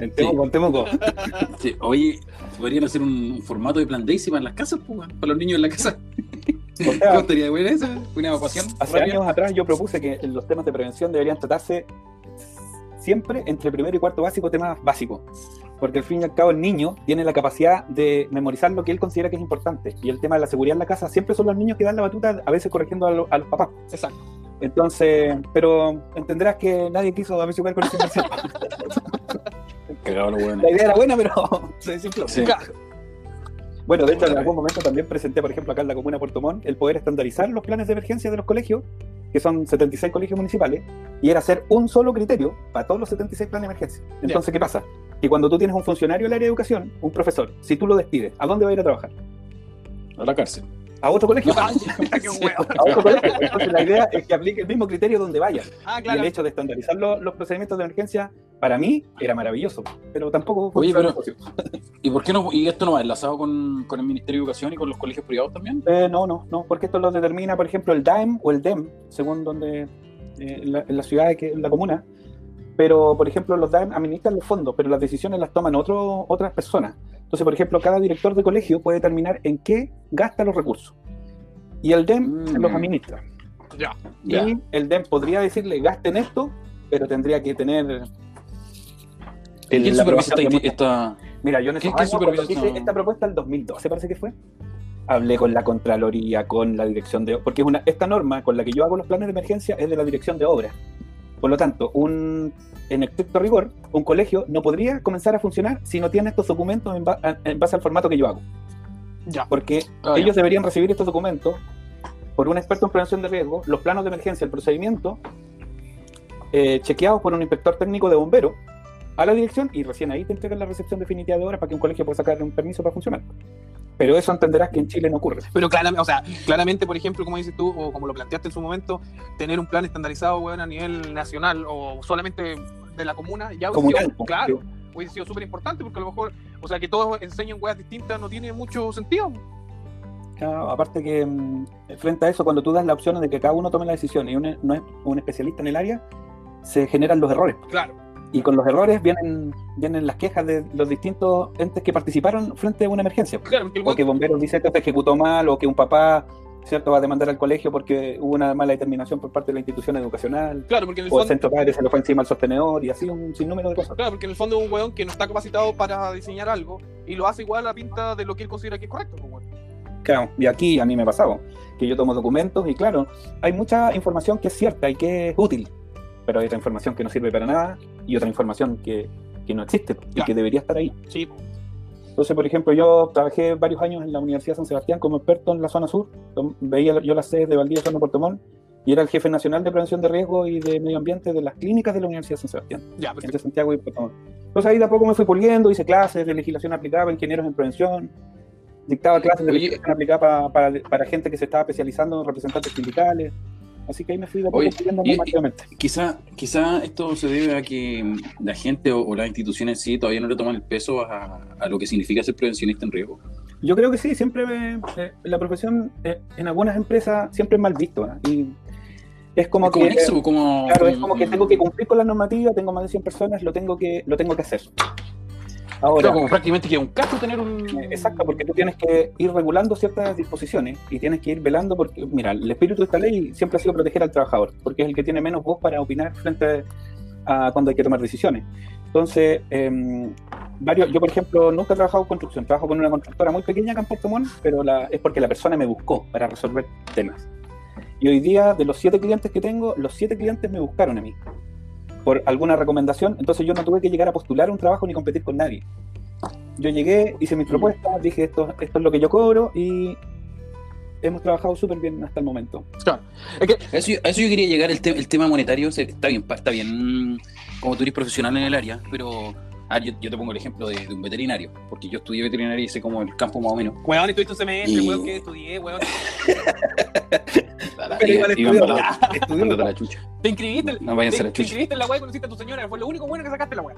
En Temuco, en Temuco. Sí, Oye, podrían hacer un, un formato de plan Daisy para las casas, pues, weón, para los niños en la casa. O ¿Cómo sea, estaría buena esa? Una evacuación. hace rápida. años atrás yo propuse que los temas de prevención deberían tratarse siempre entre primero y cuarto básico, temas básicos. Porque al fin y al cabo el niño tiene la capacidad de memorizar lo que él considera que es importante. Y el tema de la seguridad en la casa siempre son los niños que dan la batuta, a veces corrigiendo a, lo- a los papás. Exacto. Entonces, pero entenderás que nadie quiso a veces jugar con. Cagado los weones. La idea era buena, pero se desinfló. Sí. Bueno, de hecho, en algún momento también presenté, por ejemplo, acá en la comuna de Puerto Montt, el poder estandarizar los planes de emergencia de los colegios, que son 76 colegios municipales, y era hacer un solo criterio para todos los 76 planes de emergencia. Entonces, ¿qué pasa? Que cuando tú tienes un funcionario del área de educación, un profesor, si tú lo despides, ¿a dónde va a ir a trabajar? A la cárcel. A otro colegio. Qué huevo. A otro colegio. Entonces, la idea es que aplique el mismo criterio donde vaya. Ah, Y claro. el hecho de estandarizar lo- los procedimientos de emergencia, para mí, era maravilloso. Pero tampoco fue Oye, pero-. ¿Y por qué no? ¿Y esto no va enlazado con, con el Ministerio de Educación y con los colegios privados también? Eh, no, no, no, porque esto lo determina, por ejemplo, el DAEM o el DEM, según donde, eh, en, la, en la ciudad, que, en la comuna. Pero, por ejemplo, los DAEM administran los fondos, pero las decisiones las toman otro, otras personas. Entonces, por ejemplo, cada director de colegio puede determinar en qué gasta los recursos. Y el DEM Mm. los administra. Ya. Y el DEM podría decirle, gasten esto, pero tendría que tener... el- ¿Quién supervisa esta, Mira, yo en ¿Qué- esos qué años, cuando supervisa hice esta- esta propuesta el 2012, parece que fue, hablé con la Contraloría, con la Dirección de... Porque es una, esta norma con la que yo hago los planes de emergencia es de la Dirección de Obras. Por lo tanto, un, en estricto rigor, un colegio no podría comenzar a funcionar si no tiene estos documentos en, ba- en base al formato que yo hago. Ya. Porque Ah, ya. ellos deberían recibir estos documentos por un experto en prevención de riesgo, los planos de emergencia, el procedimiento, eh, chequeados por un inspector técnico de bomberos a la dirección y recién ahí te entregan la recepción definitiva de obras para que un colegio pueda sacar un permiso para funcionar. Pero eso entenderás que en Chile no ocurre. Pero claramente, o sea, claramente, por ejemplo, como dices tú, o como lo planteaste en su momento, tener un plan estandarizado, weón, a nivel nacional o solamente de la comuna, ya hubiese Comunal, sido, claro, hubiese sido súper importante porque a lo mejor, o sea, que todos enseñen weas distintas no tiene mucho sentido. Claro, aparte que mm, frente a eso, cuando tú das la opción de que cada uno tome la decisión y un, no es un especialista en el área, se generan los errores. Claro. Y con los errores vienen, vienen las quejas de los distintos entes que participaron frente a una emergencia. Claro, el o que bomberos dice que se ejecutó mal, o que un papá cierto va a demandar al colegio porque hubo una mala determinación por parte de la institución educacional, claro, porque en el o el fondo, centro padre se le fue encima al sostenedor, y así un sinnúmero de cosas. claro, porque en el fondo es un weón que no está capacitado para diseñar algo y lo hace igual a la pinta de lo que él considera que es correcto, pues, weón. Claro, y aquí a mí me ha pasado, que yo tomo documentos y claro, hay mucha información que es cierta y que es útil, pero hay otra información que no sirve para nada y otra información que, que no existe y Claro. que debería estar ahí. Sí. Entonces, por ejemplo, yo trabajé varios años en la Universidad de San Sebastián como experto en la zona sur, veía yo las sedes de Valdivia, Zona Puerto Montt, y era el jefe nacional de prevención de riesgo y de medio ambiente de las clínicas de la Universidad de San Sebastián, ya, entre. Santiago y Puerto Montt. Entonces ahí de a poco me fui puliendo, hice clases de legislación aplicada, ingenieros en prevención, dictaba clases de legislación aplicada para, para, para gente que se estaba especializando en representantes sindicales. Así que ahí me fui de Oye, y-. Quizá, quizá esto se debe a que la gente o, o las instituciones sí todavía no le toman el peso a, a lo que significa ser prevencionista en riesgo. Yo creo que sí, siempre me- eh, la profesión eh, en algunas empresas siempre es mal visto. ¿eh? Y es como Es que... como, Claro, es como que tengo que cumplir con la normativa, tengo más de 100 personas, lo tengo que, lo tengo que hacer. Ahora, Claro, como prácticamente que es un caso tener un. eh, exacto, porque tú tienes que ir regulando ciertas disposiciones y tienes que ir velando porque, mira, el espíritu de esta ley siempre ha sido proteger al trabajador, porque es el que tiene menos voz para opinar frente a cuando hay que tomar decisiones. Entonces, em, varios, yo por ejemplo nunca he trabajado en construcción, trabajo con una constructora muy pequeña acá en Puerto Montt, pero la, es porque la persona me buscó para resolver temas. Y hoy día, de los siete clientes que tengo, los siete clientes me buscaron a mí por alguna recomendación, entonces yo no tuve que llegar a postular un trabajo ni competir con nadie. Yo llegué, hice mis propuestas, dije esto, esto es lo que yo cobro y hemos trabajado súper bien hasta el momento. Es que, A eso, yo- a eso yo quería llegar, el, te- el tema monetario. se- Está bien, está bien, como tú eres profesional en el área, pero. Ah, yo, yo te pongo el ejemplo de, de un veterinario, porque yo estudié veterinaria y sé como el campo más o menos. weón, estuviste un semestre, Y- weón, que estudié, weón. Pero igual estudió, la- estudió. chucha. Te inscribiste, No vayan a te, te inscribiste en la weá y conociste a tu señora, fue lo único bueno que sacaste la weá.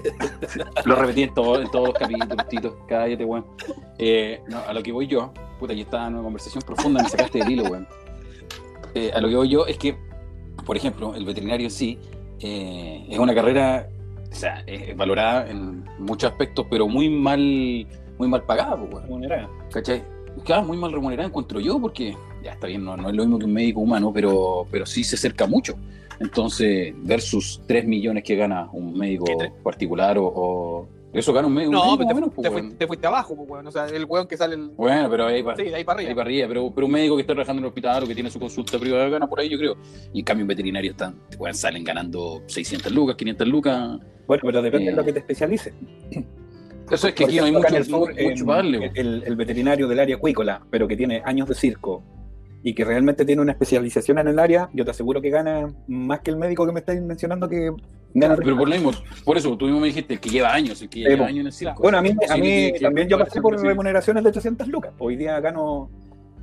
Lo repetí en, todo- en todos los capítulos, Tito. Cállate, weón. Eh, no, a lo que voy yo, puta, aquí estaba en una conversación profunda, me sacaste del hilo, weón. Eh, a lo que voy yo es que, por ejemplo, el veterinario sí eh, es una carrera, o sea, es valorada en muchos aspectos, pero muy mal, muy mal pagada, pues. Remunerada. ¿Cachai? Claro, muy mal remunerada encuentro yo, porque ya está bien, no, no es lo mismo que un médico humano, pero, pero sí se acerca mucho. Entonces, versus 3 millones que gana un médico particular o, o- Eso gana un médico, un No, médico pero te, menos, pues, te, fuiste, te fuiste abajo, pues, weón. O sea, el weón que sale el. Bueno, pero ahí para, Sí, ahí para ahí arriba. para arriba. Pero, pero un médico que está trabajando en el hospital o que tiene su consulta privada gana por ahí, yo creo. Y en cambio, un veterinario están, weón, salen ganando 600 lucas, 500 lucas. Bueno, pero depende Eh. de lo que te especialices. Eso es que aquí no hay mucho, en el sur, mucho weón. el, el veterinario del área acuícola, pero que tiene años de circo y que realmente tiene una especialización en el área, yo te aseguro que gana más que el médico que me estáis mencionando que Pero por lo mismo, por eso tú mismo me dijiste el que lleva años, el que lleva años en el circo. Bueno, a mí, a mí también yo pasé por remuneraciones de 800 lucas. Hoy día gano,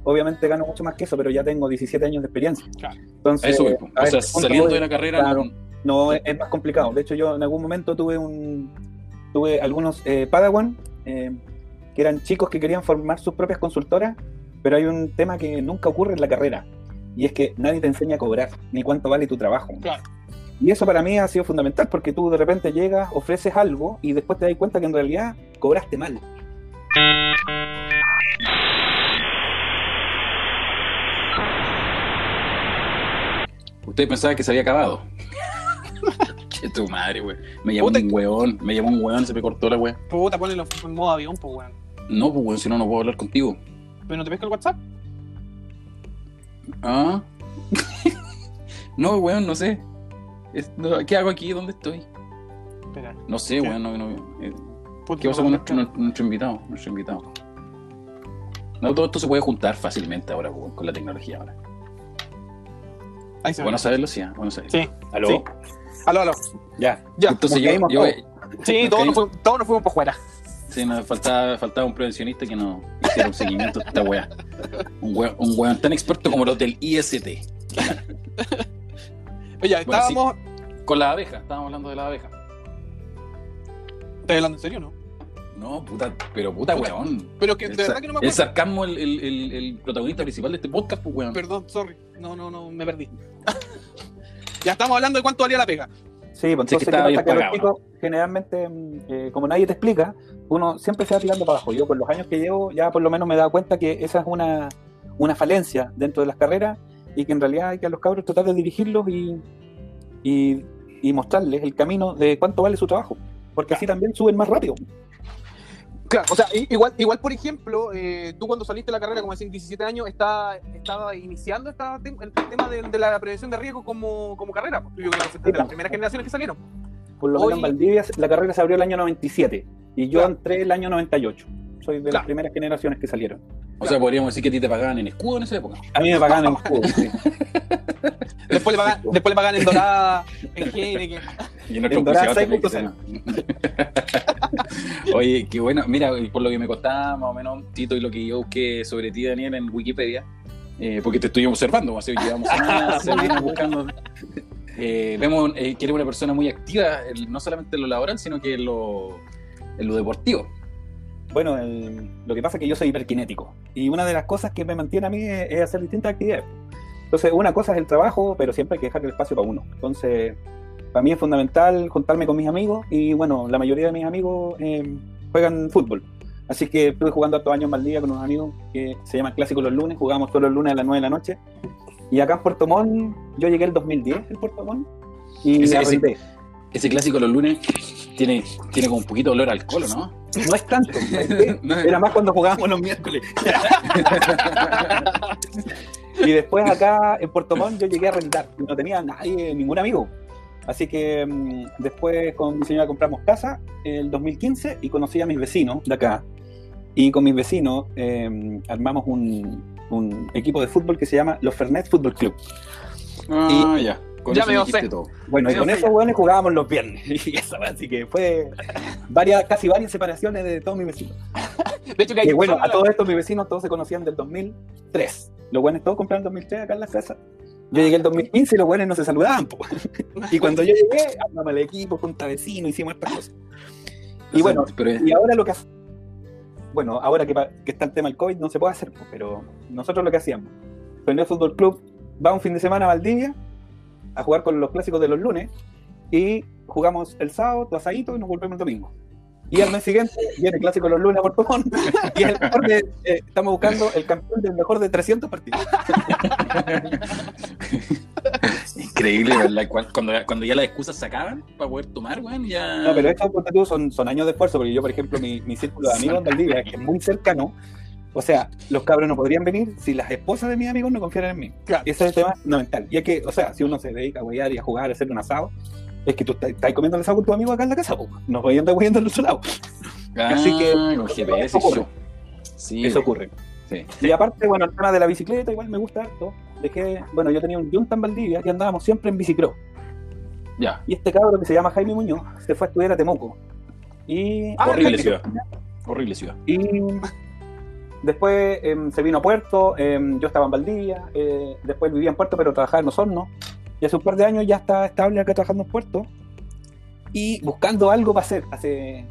obviamente gano mucho más que eso, pero ya tengo 17 años de experiencia. Claro. Entonces, Eso, o sea, saliendo de la carrera, claro. no- No, es, es más complicado. De hecho, yo en algún momento tuve un tuve algunos eh, Padawan eh, que eran chicos que querían formar sus propias consultoras, pero hay un tema que nunca ocurre en la carrera y es que nadie te enseña a cobrar ni cuánto vale tu trabajo. Claro. Y eso para mí ha sido fundamental porque tú de repente llegas, ofreces algo y después te das cuenta que en realidad cobraste mal. Usted pensaba que se había acabado. Che, tu madre, güey. Me llamó Puta un weón, me llamó un weón, se me cortó la weón. Puta, ponelo en modo avión, pues, weón. No, pues weón, si no, no puedo hablar contigo. ¿Pero no te pesca el WhatsApp? Ah. no, weón, no sé. Es- no, ¿Qué hago aquí? ¿Dónde estoy? Espera. No sé, ¿Qué? weón. No, no, eh, ¿Qué pasa no con me nuestro, invitado? Nuestro invitado. No, todo esto se puede juntar fácilmente ahora weón, con la tecnología ahora. Ahí se. Bueno saberlo, sí, ah, bueno saberlo. Sí. ¿Aló? Sí. Aló, aló. Ya. Ya. Entonces yo, yo, todos. Sí, todos nos, fuimos, todos nos fuimos por fuera. Sí, nos faltaba, faltaba un prevencionista que nos hiciera un seguimiento de esta weá. Un weón, un weón tan experto como los del IST. Oye, Bueno, estábamos. Con la abeja, estábamos hablando de la abeja. ¿Estás hablando en serio, no? No, puta, pero puta Puta. weón. Pero que El, de verdad que no me el acuerdo. sarcasmo, el, el, el, el protagonista principal de este podcast, pues weón. Perdón, sorry. No, no, no, me perdí. ya estamos hablando de cuánto valía la pega. Sí, pues Sí, entonces que estaba ¿qué bien pasa? que pagado, chicos, generalmente, mm, eh, como nadie te explica, uno siempre se va tirando para abajo. Yo con los años que llevo, ya por lo menos me he dado cuenta que esa es una, una falencia dentro de las carreras y que en realidad hay que a los cabros tratar de dirigirlos y, y, y mostrarles el camino de cuánto vale su trabajo. Porque así también suben más rápido. Claro, o sea, igual, igual por ejemplo, eh, tú cuando saliste de la carrera, como decías, 17 años, está, estaba iniciando esta, el tema de, de la prevención de riesgo como, como carrera. pues. Yo creo que de las primeras generaciones que salieron. Por lo menos en Valdivia la carrera se abrió el año 97 y yo Claro. entré el año 98. Soy de las primeras generaciones que salieron. O sea, podríamos decir que a ti te pagaban en escudo en esa época. A mí me pagaban en sí. Después le pagan, después le pagan en Dorada, en Heineken. Y en nuestro En Dorada auspiciador también, que 6.0. se llama. Oye, qué bueno. Mira, por lo que me costaba más o menos, Tito, y lo que yo busqué sobre ti, Daniel, en Wikipedia, eh, porque te estoy observando, así que llevamos semanas semanas buscando. Eh, vemos eh, que eres una persona muy activa, no solamente en lo laboral, sino que en lo, en lo deportivo. Bueno, el- lo que pasa es que yo soy hiperkinético y una de las cosas que me mantiene a mí es, es hacer distintas actividades. Entonces, una cosa es el trabajo, pero siempre hay que dejar el espacio para uno. Entonces, para mí es fundamental juntarme con mis amigos y bueno, la mayoría de mis amigos eh, juegan fútbol. Así que estuve jugando estos años más día con unos amigos que se llaman Clásico los lunes, jugamos todos los lunes a las 9 de la noche. Y acá en Puerto Montt, yo llegué el 2010 en Puerto Montt y Ese- ese-. Ese clásico los lunes tiene, tiene como un poquito de olor a alcohol, ¿o ¿no? No es tanto, era más cuando jugábamos los miércoles. y después acá en Puerto Montt yo llegué a rentar, no tenía nadie, ningún amigo. Así que mm, después con mi señora compramos casa el 2015 y conocí a mis vecinos de acá. Y con mis vecinos eh, armamos un, un equipo de fútbol que se llama Los Fernet Fútbol Club. Ah, ya. Con Ya eso veo, dijiste sé. todo. Bueno, y con esos ya. hueones jugábamos los viernes. Y eso, así que fue varias, casi varias separaciones de todos mis vecinos. De hecho, que hay Que bueno, a todos estos mis vecinos todos se conocían del 2003. Los buenos todos compraron en 2003 acá en la casa. Yo llegué el 2015 y los buenos no se saludaban. po. Y cuando yo llegué, armamos el equipo, junta vecino, hicimos estas cosas. Y bueno, pero, y ahora lo que bueno, ahora que, que está el tema del COVID no se puede hacer, pero nosotros lo que hacíamos, Torneo Fútbol Club va un fin de semana a Valdivia a jugar con los clásicos de los lunes y jugamos el sábado, tu asadito y nos volvemos el domingo. Y al mes siguiente viene el clásico de los lunes a Puerto Montt y el mejor de, eh, estamos buscando el campeón del mejor de 300 partidos. Increíble, ¿verdad? Cu- Cuando, cuando ya las excusas se acaban para poder tomar, weón, ya. No, pero estos son, son años de esfuerzo, porque yo, por ejemplo, mi, mi círculo de amigos en Valdivia, que es muy cercano, o sea, los cabros no podrían venir si las esposas de mis amigos no confiaran en mí. Claro. Ese es el tema fundamental. Y es que, o sea, si uno se dedica a huear y a jugar, a hacer un asado, es que tú estás, comiendo el asado con tu amigo acá en la casa, po. no voy a andar hueando al otro lado. Ah, así que- con GPS eso ocurre. Sí, Eso ocurre. Sí. Y aparte, bueno, el tema de la bicicleta igual me gusta harto. Dejé, bueno, yo tenía un Junta en Valdivia y andábamos siempre en bicicross. Ya. Y este cabro que se llama Jaime Muñoz se fue a estudiar a Temuco. Y Ah, Horrible ciudad. Horrible ciudad. Y después em, se vino a Puerto, em, yo estaba en Valdivia, eh, después vivía en Puerto, pero trabajaba en Osorno. Y hace un par de años ya está estable acá trabajando en Puerto. Y buscando algo para hacer, hace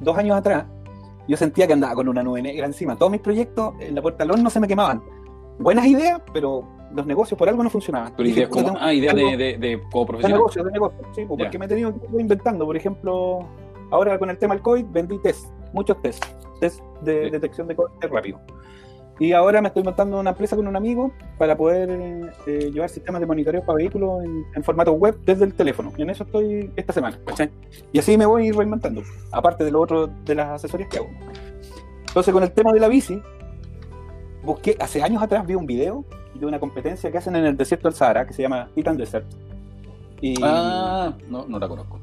dos años atrás, yo sentía que andaba con una nube negra encima. Todos mis proyectos en la puerta del horno se me quemaban. Buenas ideas, pero los negocios por algo no funcionaban. Pero ideas como. "Puta, Ah, ideas algo- de, de, de como de profesional. negocio, de negocio, sí, pues, porque me he tenido que ir inventando. Por ejemplo, ahora con el tema del COVID vendí test, muchos test, test de Sí. detección de COVID rápido. Y ahora me estoy montando una empresa con un amigo para poder eh, llevar sistemas de monitoreo para vehículos en, en formato web desde el teléfono. Y en eso estoy esta semana. ¿cachai? Y así me voy reinventando, aparte de lo otro de las asesorías que hago. Entonces, con el tema de la bici, busqué, hace años atrás vi un video de una competencia que hacen en el desierto del Sahara que se llama Titan Desert. Y, Ah, no, no la conozco.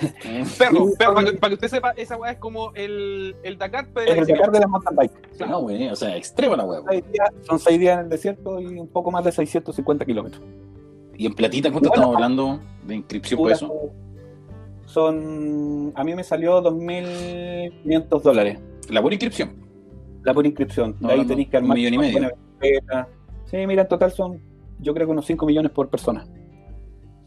Perro, Sí, perro, para para que usted sepa, esa weá es como el, el Dakar, pero Es el Dakar de las mountain bike. no, güey, o sea, extrema la días- son seis días en el desierto y un poco más de 650 kilómetros. ¿Y en platita cuánto Bueno, estamos hablando de inscripción por eso? Son. A mí me salió 2.500 dólares La buena inscripción. la por inscripción. No, De ahí tenéis que un armar. millón y medio. Sí, mira, en total son, yo creo que unos 5 millones por persona.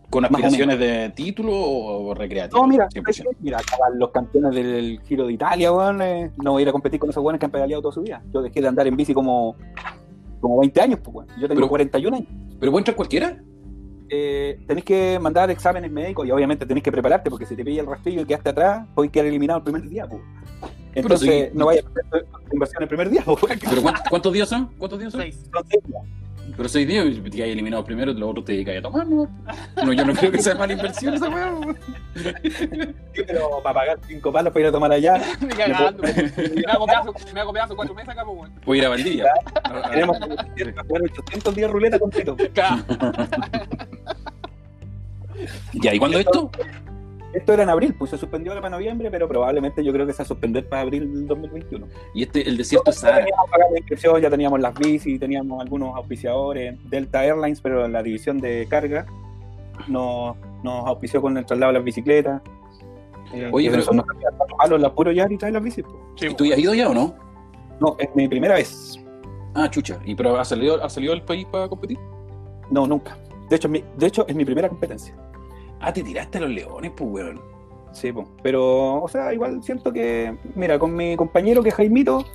¿Con aspiraciones de título o recreativo? No, mira, 100%. mira, acaban los campeones del Giro de Italia, weón. eh, no voy a ir a competir con esos weones que han pedaleado toda su vida. Yo dejé de andar en bici como, como 20 años, pues, weón. Yo tengo Pero- 41 años. ¿Pero puede entrar cualquiera? eh, tenés que mandar exámenes médicos y obviamente tenés que prepararte porque si te pilla el rastrillo y quedaste atrás, podés quedar eliminado el primer día. pues. Entonces, no vayas a hacer tu inversión el primer día. pues, weón. ¿Pero cuántos, cuántos días son? ¿Cuántos días son? seis. Son seis días. Pero seis días, y te hay eliminado primero, los otros te dedicas a tomar, ¿no? No, yo no creo que sea mala inversión esa weá. pero para pagar cinco palos para ir a tomar allá, Ni cagando, weón. Me hago pedazo, me hago pedazo cuatro meses acá, pues, weón. Voy a ir a Valdivia. tenemos que jugar 800 días ruleta completo. Ya, ¿y cuándo esto? Esto era en abril, pues se suspendió ahora para noviembre, pero probablemente yo creo que se va a suspender para abril del 2021. Y este, el desierto es Ya Sahara. teníamos pagado la inscripción, ya teníamos las bicis, teníamos algunos auspiciadores, Delta Airlines, pero la división de carga nos, nos auspició con el traslado de las bicicletas. Eh, Oye, pero- eso nos salía cuatro palos, la puro ya y trae las bicis. pues. Sí, ¿Y tú ya has ido ya o no? No, es mi primera vez. Ah, chucha. ¿Y pero ha salido, ha salido del país para competir? No, nunca. De hecho, mi, de hecho, es mi primera competencia. Ah, te tiraste a los leones, pues, weón. Sí, po. pero, o sea, igual siento que, mira, con mi compañero que es Jaimito,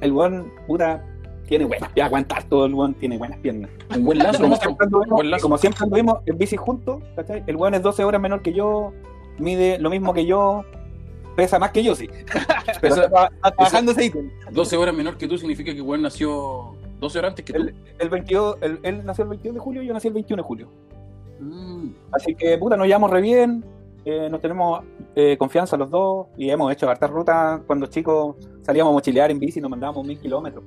el weón, puta, tiene buenas, ya aguantar todo, el weón tiene buenas piernas. Un buen lazo, como, siempre anduvimos, Buen lazo. como siempre anduvimos en bici juntos, ¿cachai? El weón es 12 horas menor que yo, mide lo mismo que yo, pesa más que yo, sí. Pero está trabajando ese ítem. 12 horas menor que tú significa que weón nació 12 horas antes que tú. El, el 22, el- él nació el 22 de julio y yo nací el 21 de julio. Mm. Así que, puta, nos llevamos re bien, eh, nos tenemos eh, confianza los dos y hemos hecho hartas rutas. Cuando chicos salíamos a mochilear en bici y nos mandábamos mil kilómetros.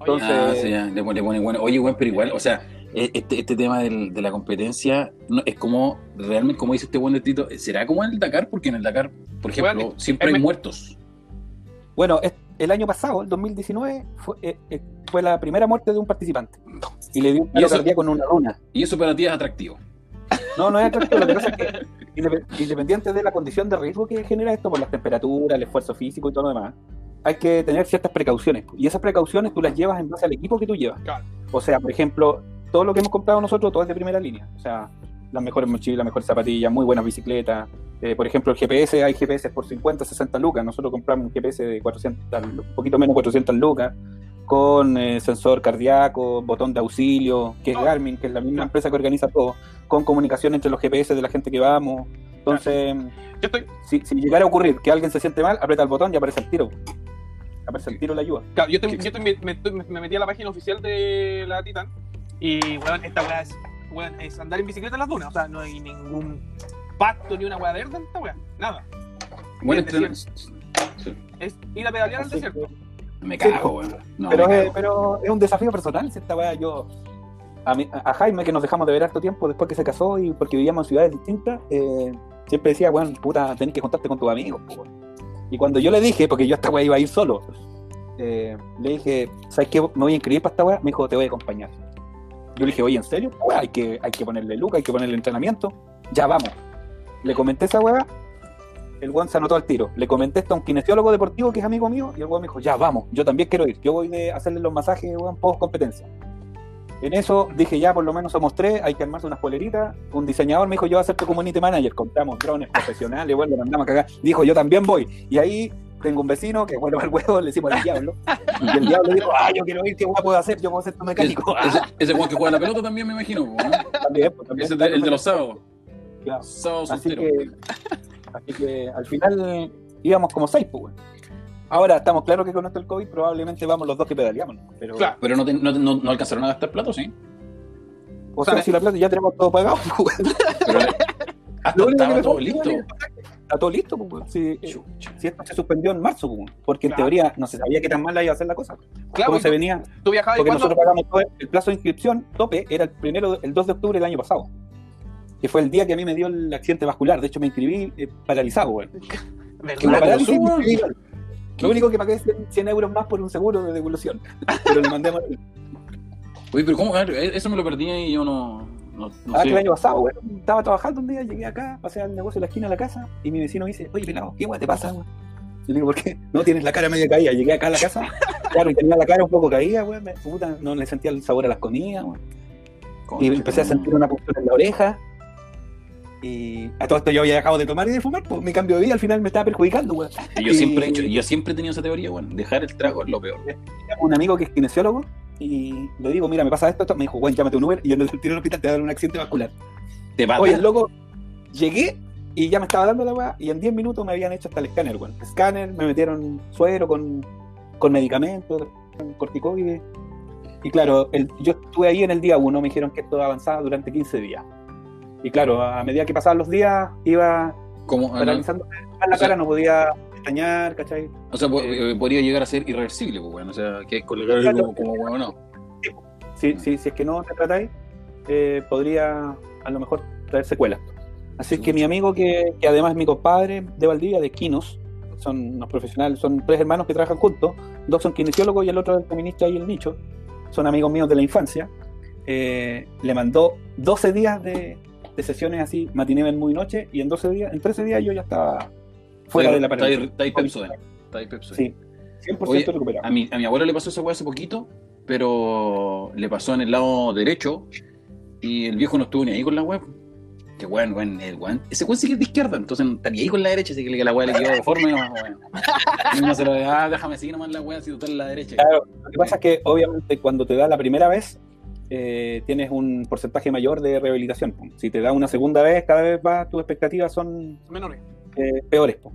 Entonces, Ah, sí, ya, le pone, le pone bueno. Oye, weón, pero igual, o sea, e- este, este tema del- de la competencia no, es como, realmente, como dice este buen de Tito, ¿será como en el Dakar? Porque en el Dakar, por ejemplo, Bueno, siempre hay muertos. Bueno, es- el año pasado, el 2019, fue, eh, eh, fue la primera muerte de un participante. Y le dio un paro eso- cardíaco con una luna. Y eso para ti es atractivo. No, no es atractivo. Lo que pasa es que, indep- independiente de la condición de riesgo que genera esto por las temperaturas, el esfuerzo físico y todo lo demás, hay que tener ciertas precauciones. Y esas precauciones tú las llevas en base al equipo que tú llevas. Claro. O sea, por ejemplo, todo lo que hemos comprado nosotros, todo es de primera línea. O sea, las mejores mochilas, las mejores zapatillas, muy buenas bicicletas. Eh, por ejemplo, el GPS, hay GPS por 50, 60 lucas. Nosotros compramos un GPS de 400, un poquito menos de 400 lucas, con eh, sensor cardíaco, botón de auxilio, que es. Garmin, que es la misma empresa que organiza todo, con comunicación entre los GPS de la gente que vamos. Entonces, Yo estoy, si, si llegara a ocurrir que alguien se siente mal, aprieta el botón y aparece el tiro. Aparece el tiro la ayuda. claro, yo, estoy- yo me, me- me metí a la página oficial de la Titan y, weón, esta weá es, weón, es andar en bicicleta en las dunas. O sea, no hay ningún pacto ni una weá verde en esta weá. Nada. Bueno, el entrenar- Es ir a pedalear al desierto. me cago, weón. No, pero, me es, cago. pero es un desafío personal. Si esta weá, yo. A, mí- a Jaime, que nos dejamos de ver harto tiempo después que se casó y porque vivíamos en ciudades distintas, eh, siempre decía, bueno, puta, tenés que contarte con tus amigos. po, weón". Y cuando yo le dije, porque yo a esta weá iba a ir solo, eh, le dije, ¿sabes qué? Me voy a inscribir para esta weá. Me dijo, te voy a acompañar. Yo le dije, oye, ¿en serio? Weá, hay, que, hay que ponerle luca, hay que ponerle entrenamiento. Ya vamos. Le comenté esa weá. El weón se anotó al tiro. Le comenté esto a un kinesiólogo deportivo que es amigo mío y el weón me dijo, ya vamos, yo también quiero ir. Yo voy de hacerle los masajes, weón, post competencia. En eso dije, ya por lo menos somos tres, hay que armarse unas poleritas. Un diseñador me dijo, yo voy a ser tu community manager. Compramos drones profesionales, bueno, lo mandamos a cagar. Dijo, yo también voy. Y ahí tengo un vecino que, bueno, al huevo le decimos al diablo. Y el diablo dijo, ah, yo quiero ir, ¿qué weá puedo hacer? Yo puedo ser tu mecánico. Ese, ese weón que juega la pelota también, me imagino, weón. También, pues, también. Ese el de los sábados. Claro. Así que, así que al final íbamos como seis, pues. Ahora estamos claros que con esto el COVID probablemente vamos los dos que pedaleamos, ¿no? Pero, Claro. Pero no, te- no, no, no alcanzaron a gastar plato, ¿sí? o sea, si la plata ya tenemos todo pagado, pues. Pero hasta estaba todo listo. Está todo listo, pues. Si, Chucha. si esto se suspendió en marzo, pues, porque en teoría no se sabía qué tan mal iba a ser la cosa. Claro, Cómo y se venía, tú viajabas y porque cuando. nosotros pagamos todo el plazo de inscripción tope era el primero, el 2 de octubre del año pasado. Que fue el día que a mí me dio el accidente vascular. De hecho, me inscribí eh, paralizado, weón. ¿Verdad? Lo único que pagué es 100, 100 euros más por un seguro de devolución. Pero le mandé a. Oye, pero ¿cómo? A ver, Eso me lo perdí y yo no, no, no Ah, que el año pasado, weón. Estaba trabajando un día, llegué acá, pasé al negocio de la esquina de la casa y mi vecino me dice, oye, pelado, ¿qué weón te pasa, weón? Yo le digo, ¿por qué? No, tienes la cara medio caída. Llegué acá a la casa, claro, y tenía la cara un poco caída, Puta, no le sentía el sabor a las comidas, weón. Y empecé a sentir una puntura en la oreja. Y a todo esto yo había dejado de tomar y de fumar, pues mi cambio de vida al final me estaba perjudicando, weón. Y yo siempre he hecho, yo siempre he tenido esa teoría, weón. Dejar el trago es lo peor. Un amigo que es kinesiólogo y le digo, mira, me pasa esto, esto. Me dijo, weón, llámate un Uber y yo le tiré al hospital, te va a dar un accidente vascular. Te va Oye, el loco, llegué y ya me estaba dando la weá y en 10 minutos me habían hecho hasta el escáner, weón. Escáner, me metieron suero con, con medicamentos, con corticoides. Y claro, el- yo estuve ahí en el día 1, me dijeron que esto avanzaba durante 15 días. Y claro, a medida que pasaban los días, iba Como, ah, paralizando más la sea- cara, no podía pestañear, ¿cachai? o sea, eh, eh, podría llegar a ser irreversible, pues, weón. O sea, que es colgar Claro. como, como weón, no. Si, si, si es que no te tratáis, eh, podría a lo mejor traer secuelas. Así que mi amigo, que, que además es mi compadre de Valdivia, de Quinos, son unos profesionales, son tres hermanos que trabajan juntos, dos son kinesiólogos y el otro es feminista y el nicho, son amigos míos de la infancia, eh, le mandó 12 días de, de sesiones así, matiné, muy noche, y en 12 días, en 13 días yo ya estaba fuera de la parálisis. está ahí Pepsodent. Sí, 100% Oye, recuperado. A mi, a mi abuela le pasó esa weá hace poquito, pero le pasó en el lado derecho y el viejo no estuvo ni ahí con la weá. Que weón, weón, el weón. Ese weón sí que es de izquierda, entonces no está ni ahí con la derecha, así que la weá le quedó de forma y nomás, weón. Y uno se lo de, ah, déjame seguir nomás la weá si tú estás en la derecha. Claro, lo que pasa es que obviamente cuando te da la primera vez, eh, tienes un porcentaje mayor de rehabilitación. po. Si te da una segunda vez, cada vez más tus expectativas son Menores. eh, peores. po.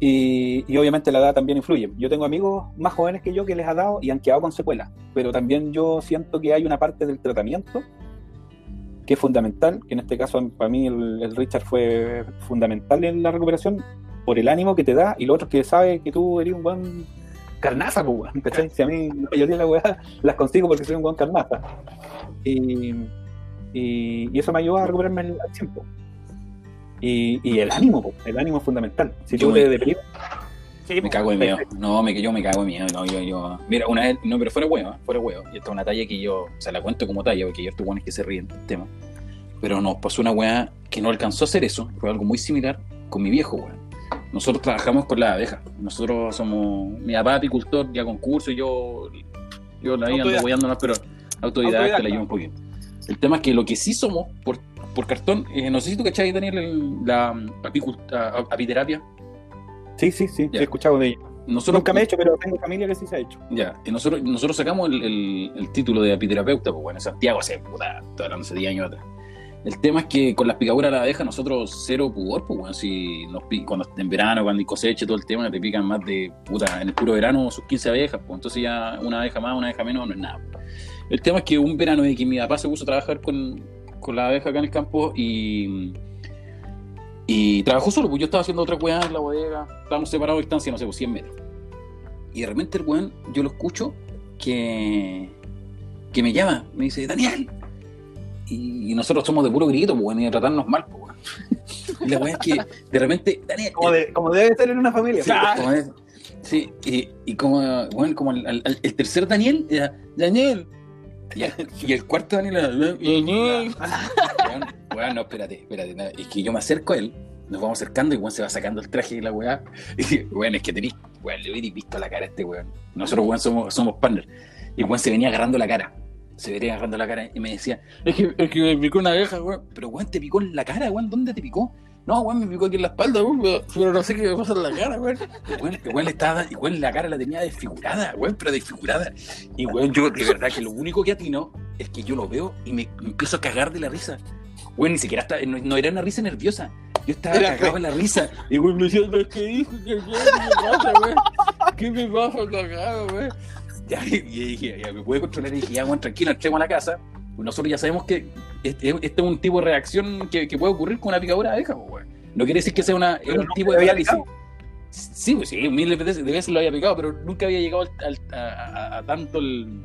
Y, y obviamente la edad también influye. Yo tengo amigos más jóvenes que yo que les ha dado y han quedado con secuelas, pero también yo siento que hay una parte del tratamiento que es fundamental, que en este caso para mí el, el Richard fue fundamental en la recuperación por el ánimo que te da y lo otro es que sabe que tú eres un buen carnaza, pues, weón, ¿cachai? Si a mí la mayoría de las weas las consigo porque soy un buen carnaza. Y, y, y eso me ayuda a recuperarme al al tiempo. Y, y el ánimo, po, el ánimo es fundamental. Si Yo tú me- te deprimes, Sí, Me cago de miedo. No, me, yo me cago de miedo. No, yo, yo. Mira, una vez, no, pero fuera huevo, fuera huevo. Y esta es una talla que yo, o sea, la cuento como talla, porque yo estos buenos que se ríen del tema. Pero nos pasó una weá que no alcanzó a hacer eso. Fue algo muy similar con mi viejo, weón. Nosotros trabajamos con las abejas. Nosotros somos, mi papá apicultor, ya con curso, y yo, yo la iba weyándonos, pero autodidacta, la llevo un poquito. El tema es que lo que sí somos por, por cartón, eh, no sé si tú cachai, Daniel, el- la mm, apicul- a- apiterapia. Sí, sí, sí, Ya. he escuchado de ella. Nosotros, Nunca me he hecho, pero tengo familia que sí se ha hecho. Ya, y nosotros, nosotros sacamos el, el- el título de apiterapeuta, pues bueno, en Santiago hace, puta, hablando hace 10 años atrás. El tema es que con las picaduras de la abeja nosotros cero pudor, pues bueno, si nos cuando en verano, cuando y todo el tema, te pican más de, puta, en el puro verano sus 15 abejas, pues entonces ya una abeja más, una abeja menos, no es nada. El tema es que un verano de que mi papá se puso a trabajar con, con la abeja acá en el campo y... Y trabajó solo, pues yo estaba haciendo otra weá en la bodega, estábamos separados a distancia, no sé, pues 100 metros. Y de repente el weón, yo lo escucho que, que me llama, me dice, Daniel. Y, y nosotros somos de puro grito, pues, y de tratarnos mal, pues. Y la weá es que de repente, Daniel. Como, de- como debe ser en una familia. Sí, como es- sí, y, y como, bueno, como el, el- el tercer Daniel era Daniel. Y el, y el cuarto Daniel era Daniel. Weón, weón, no, espérate, espérate. no, Es que yo me acerco a él, nos vamos acercando y weón se va sacando el traje de la weá. Y weón, es que tenéis, weón, le hubiera visto la cara a este weón. Nosotros, weón, somos, somos partners. Y weón se venía agarrando la cara. Se venía agarrando la cara y me decía, es que, es que me picó una abeja, weón. Pero weón, te picó en la cara, weón. ¿Dónde te picó? No, weón, me picó aquí en la espalda, weón, pero- no sé qué me pasa en la cara, weón. Weón, weón estaba, y weón, la cara la tenía desfigurada, weón, pero desfigurada. Y weón, yo de verdad que lo único que atino es que yo lo veo y me, me empiezo a cagar de la risa. Weón, ni siquiera estaba, no, no era una risa nerviosa. Yo estaba Era cagado en la risa. Y weón me decía, "No, ¿qué dijo? ¿Qué, qué me pasa, weón? ¿Qué me pasa cagado, weón? Ya, y dije, ya me puede controlar y dije, ya, weón, tranquilo, entremos a la casa. Pues nosotros ya sabemos que este, este es un tipo de reacción que, que puede ocurrir con una picadura de abeja, pues. No quiere decir que sea una, un tipo de parálisis. Sí, pues sí, miles de veces, de veces lo había picado, pero nunca había llegado al- al- a, a- a tanto el,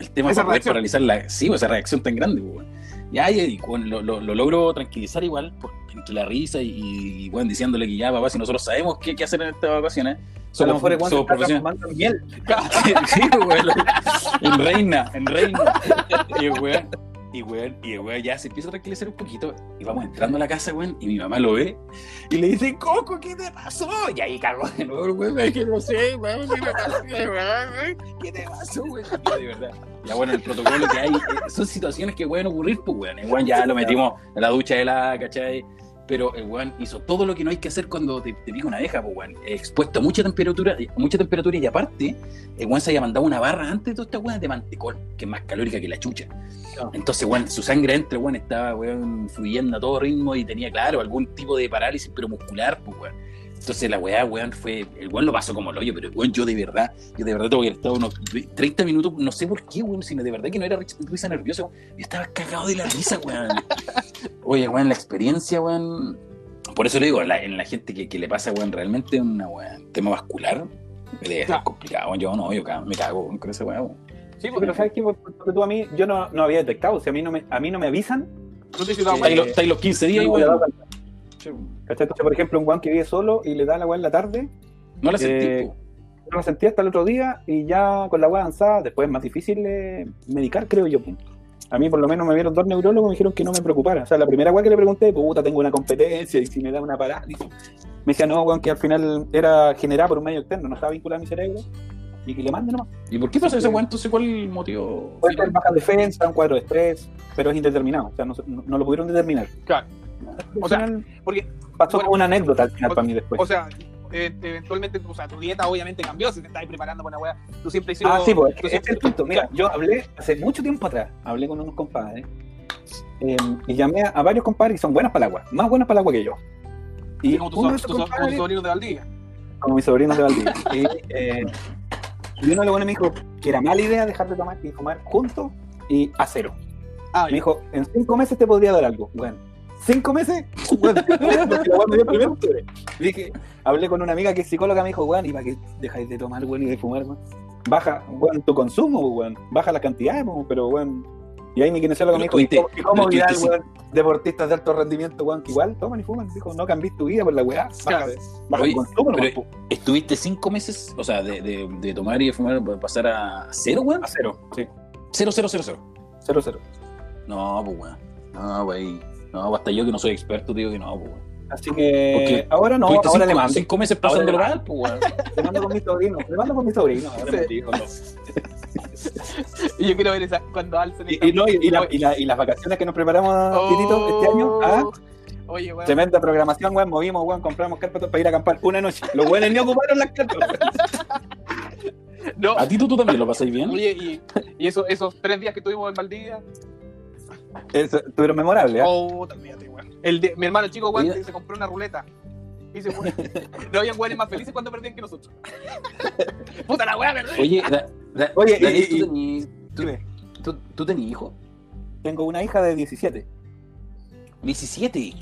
el tema para poder paralizar la, sí, pues, esa reacción tan grande, pues. Ya, y, y, weón, lo, lo- lo logro tranquilizar igual, por, entre la risa y, y, weón, diciéndole que ya, papá, si nosotros sabemos qué, qué hacer en estas vacaciones, A lo somos, mejor somos profesionales. miel. sí, pues, weón, en reina, en reina. Y weón, y weón, y weón ya se empieza a tranquilizar un poquito. Y vamos entrando a la casa, weón, y mi mamá lo ve y le dice, Coco, ¿qué te pasó? Y ahí cagó de nuevo weón, es que no sé, weón, ¿qué me pasó? weón? ¿Qué te pasó, weón? Y de verdad. Ya bueno, el protocolo que hay, eh, son situaciones que pueden ocurrir, pues weón. El weón ya lo metimos en la ducha de la, ¿cachai? Pero el weón hizo todo lo que no hay que hacer cuando te, te pica una abeja, pues weón. Expuesto a mucha temperatura, mucha temperatura y aparte, el weón se había mandado una barra antes de toda esta weón de mantecol, que es más calórica que la chucha. Ah. Entonces, weón, su sangre entre, weón, estaba, weón, fluyendo a todo ritmo y tenía, claro, algún tipo de parálisis, pero muscular, pues, weón. Entonces la weá, weón, fue. El weón lo pasó como el hoyo, pero el weón, yo de verdad, yo de verdad tengo que haber estado unos 30 minutos, no sé por qué, weón, sino de verdad que no era risa risa nerviosa, weón. Yo estaba cagado de la risa, weón. Oye, weón, la experiencia, weón. Por eso le digo, la- en la gente que, que le pasa, weón, realmente una weón, tema vascular, Claro. complicado, weón. Yo no, yo me cago weón, con esa weá, weón. Sí, Sí, pero ¿sabes? Por- Porque tú a mí, yo no, no había detectado. Si a mí no me, a mí no me avisan, no te Estáis los, estáis los 15 días, weón. ¿Cachai? Entonces, por ejemplo, un guan que vive solo y le da la weá en la tarde, No la sentí, Eh, no la sentí hasta el otro día y ya con la weá avanzada, después es más difícil eh, medicar, creo yo. pues. A mí por lo menos me vieron dos neurólogos y me dijeron que no me preocupara. O sea, la primera weá que le pregunté, puta, tengo una competencia y si me da una parálisis. Me decía, no, weón, que al final era generada por un medio externo, no estaba vinculada a mi cerebro y que le mande nomás. ¿Y por qué pasa ese weón? Entonces, ¿cuál el motivo? Puede ser baja defensa, un cuadro de estrés, pero es indeterminado. O sea, no, no- lo pudieron determinar. Claro. O sea, porque, pasó bueno, como una anécdota al final o- para mí después. o sea, eh, eventualmente, o sea, tu dieta obviamente cambió, si te estabas preparando para una weá. Tú siempre hiciste. Ah, sí, pues, es que tú ese es el punto. Mira, yo hablé hace mucho tiempo atrás, hablé con unos compadres eh, y llamé a, varios compadres que son buenas para el agua, más buenas para el agua que yo. Y Sí, como tus so- tus sobrinos de Valdivia. como mis sobrinos de Valdivia, y, eh, y uno de los buenos me dijo que era mala idea dejar de tomar y fumar juntos y a cero. Ah, Me dijo, en cinco meses te podría dar algo. Bueno, ¿cinco meses? Bueno. Dije, hablé con una amiga que es psicóloga, me dijo, weón, ¿y para qué dejáis de tomar, weón, y de fumar, weón? Baja, weón, tu consumo, weón. Baja la cantidad, weón, pero, weón. Y ahí mi kinesiólogo me dijo, ¿y tuviste- cómo- ¿y cómo Vidal, tuviste weón? Deportistas de alto rendimiento, weón, que igual toman y fuman. Dijo, no cambies tu vida por la weá. Baja, baja Oye, tu consumo, pero-. ¿Estuviste cinco meses, o sea, de, de, de tomar y de fumar, pasar a cero, weón? a cero, sí. Cero, cero, cero, cero. Cero, cero. No, pues, weón. No, wey. No, hasta yo que no soy experto, digo que no, pues. Así que Porque ahora no, ahora le cinco, mando. cinco meses le mal, pues, weón. Le mando con mi sobrino. Le mando con mi sobrino. ahora Sí. me digo, no. Y yo quiero ver esa, cuando alcen Y, esta- y no, y, y la- y la- y las vacaciones que nos preparamos, Titito, este año. ¿ah? Oye, weón. Tremenda programación, weón. Movimos, weón. Compramos carpas para ir a acampar una noche. Los buenos ni ocuparon las carpas. No, ¿A ti tú, tú también lo pasáis bien? oye, y, y eso, esos tres días que tuvimos en Valdivia. Eso, Estuvieron memorables, ¿ah? Oh, también. El de- mi hermano chico, weón, se compró una ruleta. Y se fue. No habían weones más felices cuando perdían que nosotros. Puta la weá, perdí. Oye, da- da- Oye, y- Daniel, y- ¿tú tenías tú, tú, tú tenías hijo? tengo una hija de 17. 17.